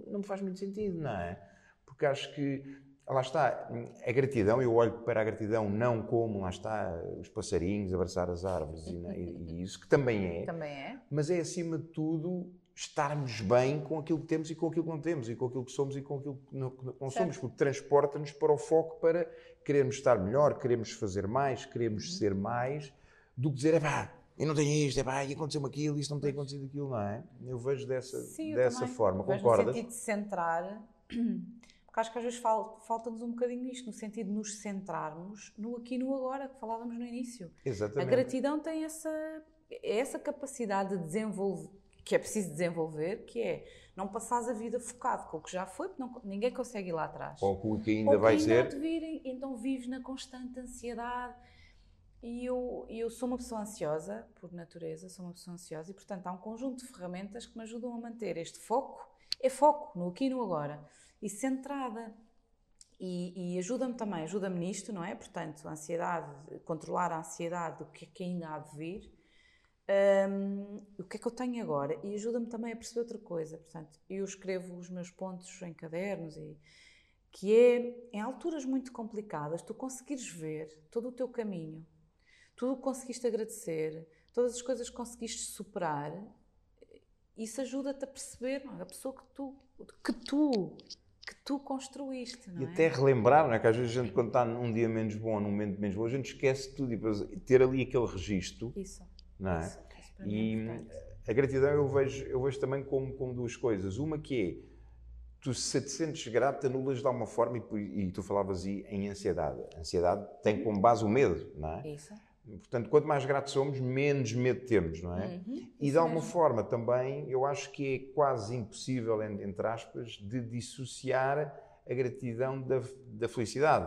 não me faz muito sentido, não é? Porque acho que lá está, a gratidão, eu olho para a gratidão não como, lá está, os passarinhos, abraçar as árvores e, e isso, que também é, Também é. mas é acima de tudo estarmos bem com aquilo que temos e com aquilo que não temos, e com aquilo que somos e com aquilo que não, que não somos, porque transporta-nos para o foco para querermos estar melhor, queremos fazer mais, queremos ser mais, do que dizer, é pá, eu não tenho isto, é pá, e aconteceu-me aquilo, isto não tem acontecido aquilo, não é? Eu vejo dessa, Sim, eu dessa também. forma, Vejo concordas? No sentido de centrar, porque acho que às vezes fal- falta-nos um bocadinho isto, no sentido de nos centrarmos no aqui e no agora, que falávamos no início. A Exatamente. gratidão tem essa, é essa capacidade de desenvolver, que é preciso desenvolver, que é não passares a vida focado com o que já foi, porque não- ninguém consegue ir lá atrás. Ou com o que ainda Ou que vai ainda ser. virem, então vives na constante ansiedade. E eu, eu sou uma pessoa ansiosa, por natureza, sou uma pessoa ansiosa, e portanto há um conjunto de ferramentas que me ajudam a manter este foco, é foco no aqui e no agora, e centrada. E, e ajuda-me também, ajuda-me nisto, não é? Portanto, a ansiedade, controlar a ansiedade do que é que ainda há de vir, Um, o que é que eu tenho agora? E ajuda-me também a perceber outra coisa. Portanto, eu escrevo os meus pontos em cadernos e que é em alturas muito complicadas tu conseguires ver todo o teu caminho, tudo conseguiste agradecer, todas as coisas que conseguiste superar, isso ajuda-te a perceber não, é? a pessoa que tu que tu que tu construíste, não e é? até relembrar, não é? Que às vezes a gente, quando está num dia menos bom, num momento menos bom, a gente esquece tudo e depois ter ali aquele registro, Isso. não é? Isso, isso é E a gratidão eu vejo, eu vejo também como, como duas coisas. Uma que é, tu se te sentes grato, anulas de alguma forma, e, e tu falavas aí em ansiedade. A ansiedade tem como base o medo, não é? Isso. Portanto, quanto mais gratos somos, menos medo temos, não é? Uhum, e de alguma forma também, eu acho que é quase impossível, en- entre aspas, de dissociar a gratidão da, da felicidade.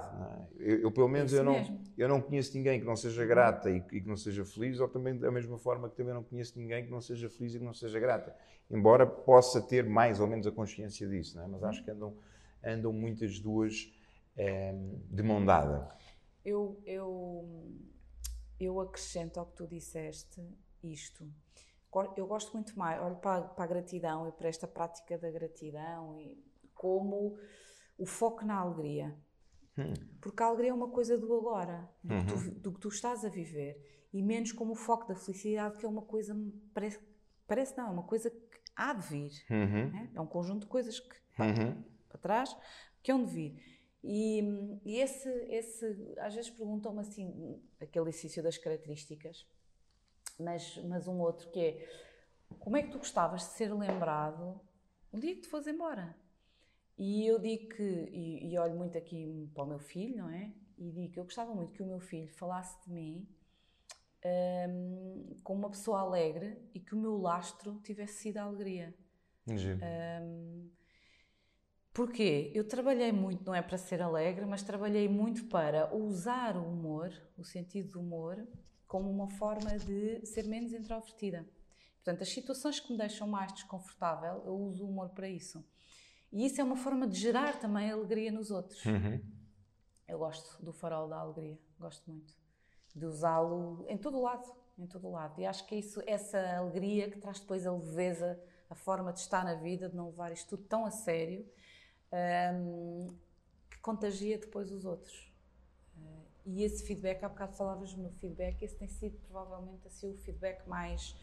É? eu, eu, pelo menos, Isso eu não, mesmo. eu não conheço ninguém que não seja grata e, que- e que não seja feliz, ou também da mesma forma que também não conheço ninguém que não seja feliz e que não seja grata. Embora possa ter mais ou menos a consciência disso, não é? mas acho que andam, andam muitas duas eh, de mão dada. Eu, eu, eu acrescento ao que tu disseste isto. Eu gosto muito mais, olho para, a- para a gratidão e para esta prática da gratidão e como o foco na alegria. Porque a alegria é uma coisa do agora, do, que tu, do que tu estás a viver, e menos como o foco da felicidade, que é uma coisa, parece, parece não, é uma coisa que há de vir. né? É um conjunto de coisas que Uhum. para trás, que hão de vir. E, e esse, esse, às vezes perguntam-me assim, aquele exercício das características, mas, mas um outro que é, como é que tu gostavas de ser lembrado um dia que te fores embora? E eu digo que, e, e olho muito aqui para o meu filho, não é? E digo que eu gostava muito que o meu filho falasse de mim hum, como uma pessoa alegre e que o meu lastro tivesse sido a alegria. Giro. Porquê? Eu trabalhei muito, não é para ser alegre, mas trabalhei muito para usar o humor, o sentido do humor, como uma forma de ser menos introvertida. Portanto, as situações que me deixam mais desconfortável, eu uso o humor para isso. E isso é uma forma de gerar também alegria nos outros. Eu gosto do farol da alegria, gosto muito de usá-lo em todo o lado, em todo o lado. E acho que é isso, essa alegria que traz depois a leveza, a forma de estar na vida, de não levar isto tudo tão a sério, hum, que contagia depois os outros. Uh, e esse feedback, há bocado falavas no feedback, esse tem sido provavelmente assim, o feedback mais,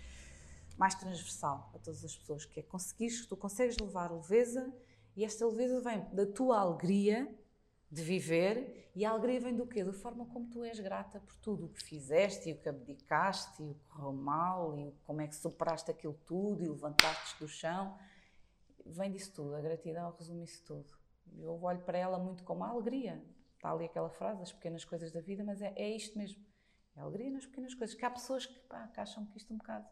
mais transversal a todas as pessoas, que é conseguires, tu consegues levar leveza e esta leveza vem da tua alegria de viver e a alegria vem do quê? Da forma como tu és grata por tudo o que fizeste e o que abdicaste e o que correu mal e como é que superaste aquilo tudo e levantaste do chão. Vem disso tudo, a gratidão resume isso tudo. Eu olho para ela muito como a alegria. Está ali aquela frase, as pequenas coisas da vida, mas é, é isto mesmo. É a alegria nas pequenas coisas. Que há pessoas que, pá, que acham que isto é um bocado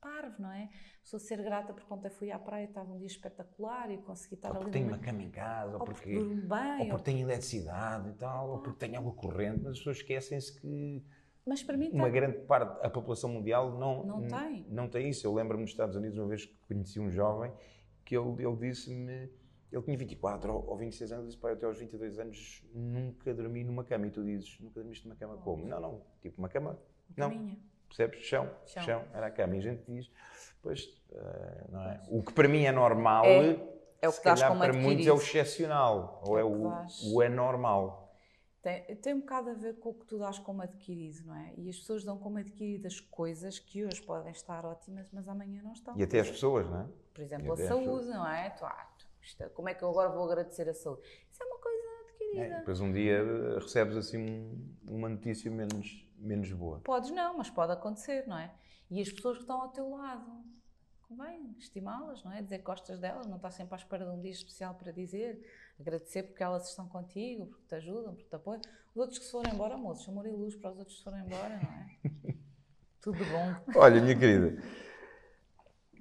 parvo, não é? Sou ser grata porque ontem fui à praia estava um dia espetacular e consegui estar Ou ali. porque tenho uma cama em casa, ou, ou porque, porque bem, ou ou- porque tenho eletricidade e tal, ou porque tenho água corrente, mas as pessoas esquecem-se que Mas para mim uma está. grande parte da população mundial não, Não tem. não tem isso. Eu lembro-me nos Estados Unidos, uma vez que conheci um jovem, que ele, ele disse-me, ele tinha 24 ou, ou 26 anos, disse, pai, até aos 22 anos nunca dormi numa cama. E tu dizes, nunca dormiste numa cama como? Não, não, tipo uma cama, não. caminha. Percebes? Chão, chão, Chão. era a cama. E a gente diz, pois, eh, não é? O que para mim é normal, É, é o se que dás calhar para muitos é o excepcional, ou É é, o o, dás. o anormal. Tem, tem um bocado a ver com o que tu dás como adquirido, não é? E as pessoas dão como adquiridas coisas que hoje podem estar ótimas, mas amanhã não estão. E até as pessoas, não é? Por exemplo, a saúde, não é? Tu, ah, tu, como é que eu agora vou agradecer a saúde? Isso é uma coisa adquirida. É, depois um dia eh, recebes assim um- uma notícia menos, menos boa. Podes não, mas pode acontecer, não é? E as pessoas que estão ao teu lado, convém estimá-las, não é? Dizer que gostas delas, não estás sempre à espera de um dia especial para dizer, agradecer porque elas estão contigo, porque te ajudam, porque te apoiam. Os outros que se forem embora, moços, amor e luz para os outros que se forem embora, não é? Tudo bom. Olha, minha querida,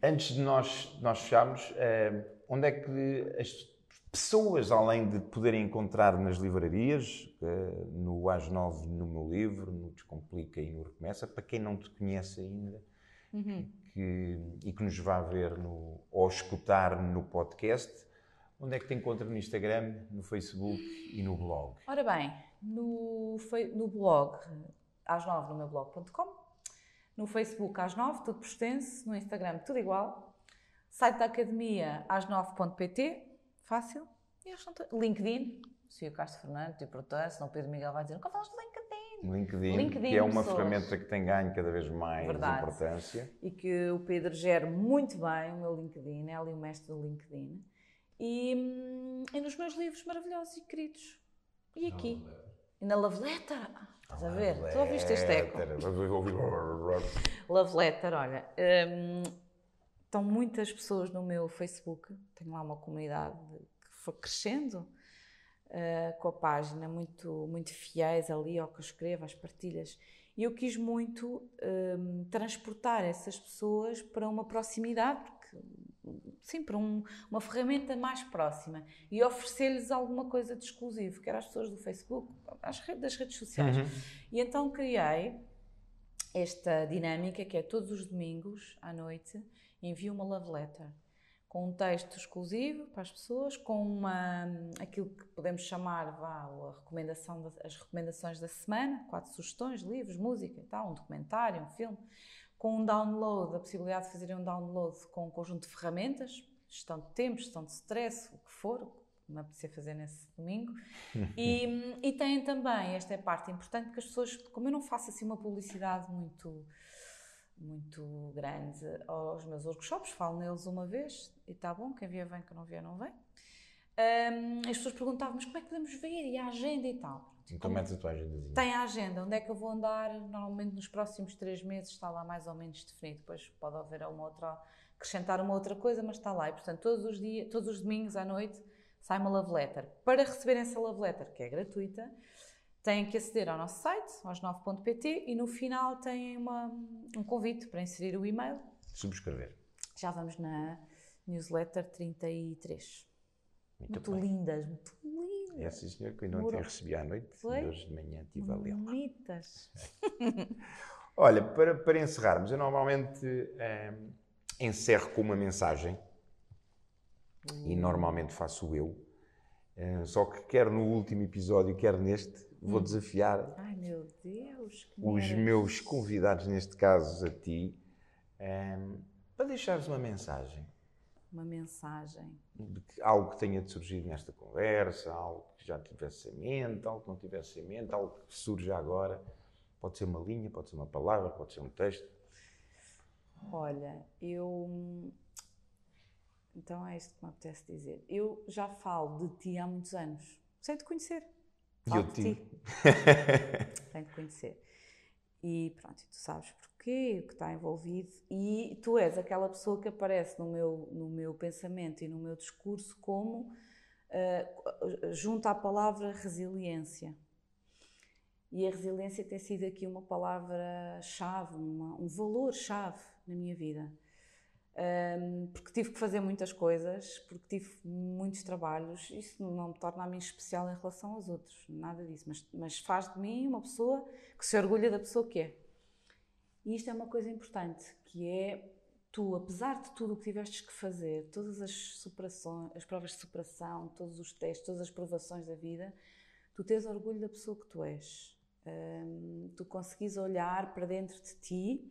antes de nós, nós fecharmos, eh, onde é que as pessoas, além de poderem encontrar nas livrarias, eh, no AS 9, no meu livro, no Descomplica e no Recomeça, para quem não te conhece ainda que- e que nos vá ver no, ou escutar no podcast, onde é que te encontra no Instagram, no Facebook e no blog? Ora bem, no, no blog, às nove no meu blog.com, No Facebook às 9, tudo por extenso. No Instagram, tudo igual. Site da Academia às 9.pt, fácil. E eu estou... LinkedIn, Sofia Castro Fernandes, de importância, não Pedro Miguel vai dizer, nunca falaste de LinkedIn. LinkedIn, LinkedIn, que é uma pessoas. ferramenta que tem ganho cada vez mais Verdade. importância. E que o Pedro gera muito bem o meu LinkedIn, é ali o mestre do LinkedIn. E, hum, e nos meus livros maravilhosos e queridos. E aqui. E na Love Letter. Estás a ver? Tu ouviste este eco? Love Letter, olha. hum, estão muitas pessoas no meu Facebook, tenho lá uma comunidade que foi crescendo uh, com a página, muito, muito fiéis ali ao que eu escrevo, às partilhas. E eu quis muito hum, transportar essas pessoas para uma proximidade, porque, sim, para um- uma ferramenta mais próxima e oferecer-lhes alguma coisa de exclusivo, que era as pessoas do Facebook, às redes, das redes sociais. E então criei esta dinâmica que é todos os domingos à noite envio uma love letter com um texto exclusivo para as pessoas, com uma aquilo que podemos chamar vá, a recomendação da- as recomendações da semana, quatro sugestões, livros, música tal, um documentário, um filme, com um download, a possibilidade de fazerem um download com um conjunto de ferramentas, gestão de tempo, gestão de stress, o que for, o que me apetecer fazer nesse domingo. E, e têm também, esta é a parte importante, porque as pessoas, como eu não faço assim uma publicidade muito muito grande aos meus workshops, falo neles uma vez e está bom, quem vier vem, quem não vier não vem. Hum, as pessoas perguntavam, mas como é que podemos ver? E a agenda e tal. Então metes a tua agendazinha. Tem a agenda, onde é que eu vou andar? Normalmente nos próximos três meses está lá mais ou menos definido. Depois pode haver uma outra, acrescentar uma outra coisa, mas está lá. E portanto, todos os dias, todos os domingos à noite sai uma love letter. Para receberem essa love letter, que é gratuita, têm que aceder ao nosso site, aos 9.pt, e no final têm uma, um convite para inserir o e-mail. Subscrever. Já vamos na newsletter 33. Muito, Muito lindas, muito lindas. É sim, senhor, que eu ainda Moral. ontem recebi à noite. Foi? e Hoje de manhã estive a lê-la. Bonitas. Olha, para, para encerrarmos, eu normalmente ehm, encerro com uma mensagem e normalmente faço eu. Eh, só que quer no último episódio, quer neste, vou desafiar Ai meu Deus, os meus convidados, neste caso a ti, ehm, para deixares uma mensagem. Uma mensagem. de algo que tenha de surgir nesta conversa, algo que já tivesse em mente, algo que não tivesse em mente, algo que surja agora. Pode ser uma linha, pode ser uma palavra, pode ser um texto. Olha, eu. Então é isto que me apetece dizer. Eu já falo de ti há muitos anos, sem te conhecer. Falo eu de ti. sem te conhecer. E pronto, tu sabes porquê, que está envolvido, e tu és aquela pessoa que aparece no meu, no meu pensamento e no meu discurso como uh, junto à palavra resiliência. E a resiliência tem sido aqui uma palavra-chave, um valor-chave na minha vida. Um, porque tive que fazer muitas coisas, porque tive muitos trabalhos. Isso não me torna a mim especial em relação aos outros, nada disso. Mas, mas faz de mim uma pessoa que se orgulha da pessoa que é. E isto é uma coisa importante, que é tu, apesar de tudo o que tivestes que fazer, todas as superações, as provas de superação, todos os testes, todas as provações da vida, tu tens orgulho da pessoa que tu és. Hum, tu conseguis olhar para dentro de ti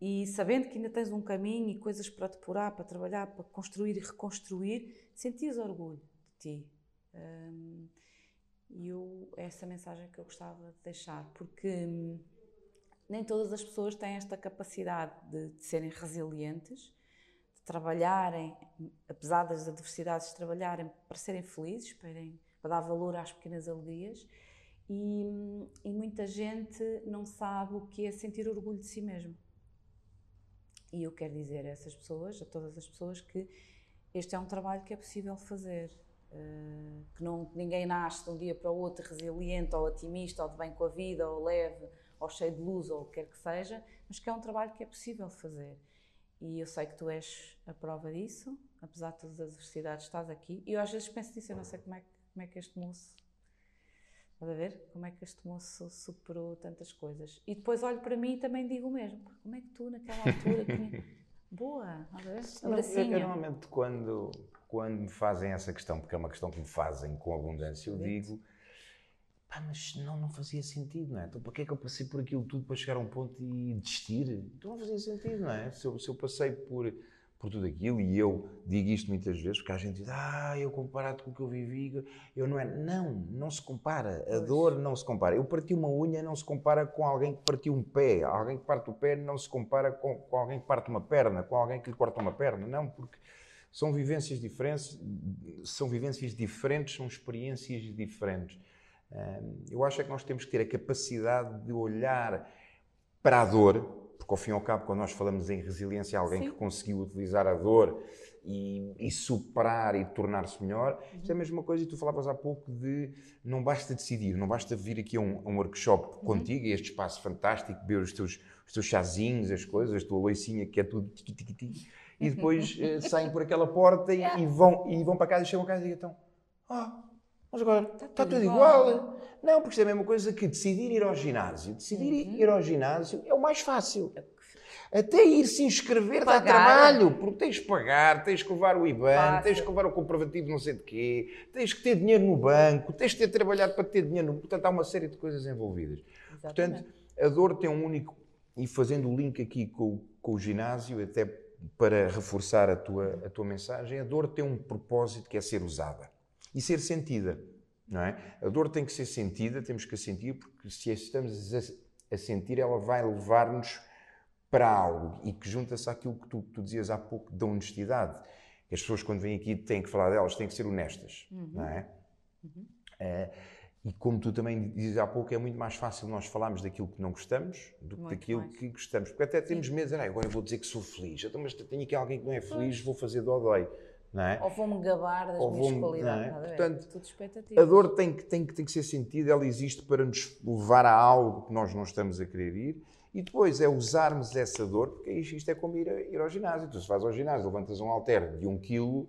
e sabendo que ainda tens um caminho e coisas para depurar, para trabalhar, para construir e reconstruir, sentias orgulho de ti. Hum, e eu, essa mensagem que eu gostava de deixar, porque hum, nem todas as pessoas têm esta capacidade de, de serem resilientes, de trabalharem, apesar das adversidades, de trabalharem para serem felizes, para, irem- para dar valor às pequenas alegrias. E, e muita gente não sabe o que é sentir orgulho de si mesmo. E eu quero dizer a essas pessoas, a todas as pessoas, que este é um trabalho que é possível fazer. eh, que, não, ninguém nasce de um dia para o outro resiliente ou otimista ou de bem com a vida ou leve ou cheio de luz ou o que quer que seja, mas que é um trabalho que é possível fazer. E eu sei que tu és a prova disso, apesar de todas as adversidades, estás aqui. E eu às vezes penso nisso, eu não sei como é, que- como é que este moço Estás a ver? Como é que este moço superou tantas coisas? E depois olho para mim e também digo o mesmo. "Pá, Como é que tu, naquela altura, tinha... Boa, a ver? Eu, eu, Abracinho. normalmente, quando, quando me fazem essa questão, porque é uma questão que me fazem com abundância, eu digo: Pá, mas não, não fazia sentido, não é? Então para que é que eu passei por aquilo tudo para chegar a um ponto e desistir? Então não fazia sentido, não é? Se eu, se eu passei por, por tudo aquilo e eu digo isto muitas vezes, porque a gente diz, ah, eu comparado com o que eu vivi, eu não é. Não, não se compara. A dor não se compara. Eu parti uma unha, não se compara com alguém que partiu um pé. Alguém que parte o pé não se compara com, com alguém que parte uma perna, com alguém que lhe corta uma perna. Não, porque são vivências diferentes, são vivências diferentes, são experiências diferentes. Eu acho é que nós temos que ter a capacidade de olhar para a dor, porque ao fim e ao cabo, quando nós falamos em resiliência, alguém Sim. que conseguiu utilizar a dor e, e superar e tornar-se melhor, uhum. isto é a mesma coisa, e tu falavas há pouco de não basta decidir, não basta vir aqui a um, a um workshop uhum. contigo, este espaço fantástico, beber os teus, os teus chazinhos, as coisas, a tua loicinha que é tudo e depois uh, saem por aquela porta e, e, vão, e vão para casa e chegam a casa e dizem então, ah, mas agora está, está tudo igual. igual. Não, porque isto é a mesma coisa que decidir ir ao ginásio. Decidir uhum. ir ao ginásio é o mais fácil. Até ir se inscrever pagar. dá trabalho, porque tens de pagar, tens que levar o IBAN, tens que levar o comprovativo não sei de quê, tens que ter dinheiro no banco, tens de ter trabalhado para ter dinheiro no Portanto, há uma série de coisas envolvidas. Exatamente. Portanto, a dor tem um único. E fazendo o link aqui com, com o ginásio, até para reforçar a tua, a tua mensagem, a dor tem um propósito que é ser usada e ser sentida. Não é? A dor tem que ser sentida, temos que a sentir, porque se a estamos a, sentir, ela vai levar-nos para algo e que junta-se àquilo que tu, tu, dizias há pouco da honestidade. As pessoas, quando vêm aqui, têm que falar delas, têm que ser honestas. Uhum. Não é? Uhum. é? E como tu também dizes há pouco, é muito mais fácil nós falarmos daquilo que não gostamos do que muito daquilo mais. que gostamos. Porque até temos medo ah, agora eu vou dizer que sou feliz. Então, mas tenho aqui alguém que não é feliz, vou fazer dodói. Não é? Ou vou-me gabar das Ou minhas qualidades. É? Portanto, a dor tem que, tem, que, tem que ser sentida, ela existe para nos levar a algo que nós não estamos a querer ir. E depois é usarmos essa dor, porque isto é como ir, a, ir ao ginásio. Tu se vais ao ginásio, levantas um halter de um quilo,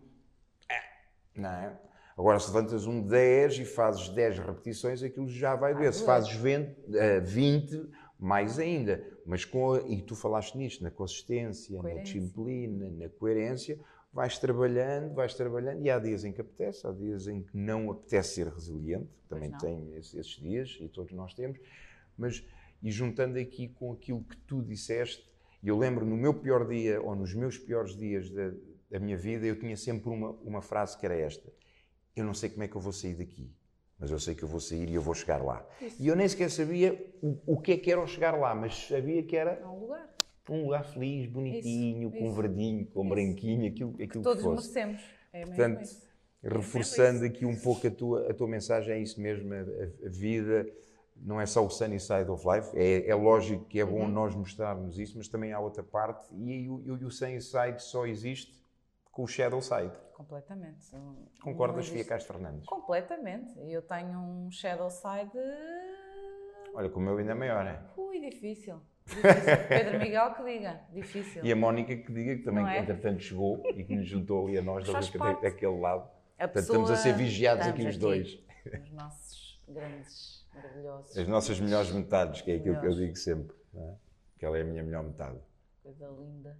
é, não é? Agora, se levantas um 10 e fazes 10 repetições, aquilo já vai doer. Se fazes 20, 20 mais ainda. Mas com a, e tu falaste nisto, na consistência, coerência. na disciplina, na coerência, vais trabalhando, vais trabalhando, e há dias em que apetece, há dias em que não apetece ser resiliente, também tem esses dias, e todos nós temos, mas, e juntando aqui com aquilo que tu disseste, e eu lembro no meu pior dia, ou nos meus piores dias da, da minha vida, eu tinha sempre uma, uma frase que era esta, eu não sei como é que eu vou sair daqui, mas eu sei que eu vou sair e eu vou chegar lá. Isso. E eu nem sequer sabia o, o que é que era o chegar lá, mas sabia que era... É um lugar um lugar feliz, bonitinho, isso, com isso, verdinho, com isso. branquinho, aquilo, aquilo que todos que merecemos. É Portanto, reforçando aqui um pouco a tua, a tua mensagem, é isso mesmo, a, a, vida não é só o sunny side of life, é, é lógico que é bom uhum. nós mostrarmos isso, mas também há outra parte e, o, e o sunny side só existe com o shadow side. Completamente. Concordas, Fia Castro Fernandes? Completamente. Eu tenho um shadow side... Olha, como eu ainda é maior, é? Ui, difícil. Difícil. Pedro Miguel que diga, difícil. E a Mónica que diga que também, é? entretanto, chegou e que nos juntou ali a nós daquele lado. A Portanto, estamos a ser vigiados aqui os dois. Os nossos grandes, maravilhosos. As nossas melhores metades, que é aquilo que eu digo sempre. É? Que ela é a minha melhor metade. Coisa linda.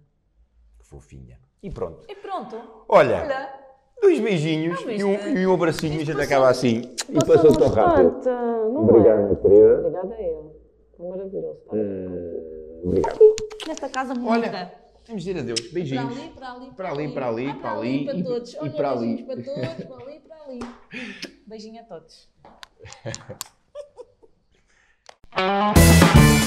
Que fofinha. E pronto. E pronto. Olha. Olha. Dois beijinhos e, um, e um abracinho e a gente acaba assim. E passou tão rápido. Obrigado, minha querida. Obrigada a eu. Maravilhoso. Uh. Nesta casa muda. Olha, temos de ir a Deus. Beijinhos. Para ali, para ali, para ali, para ali, para ali. Para ali, para todos. Olha, e para ali. para todos, para ali, para ali. Beijinho a todos.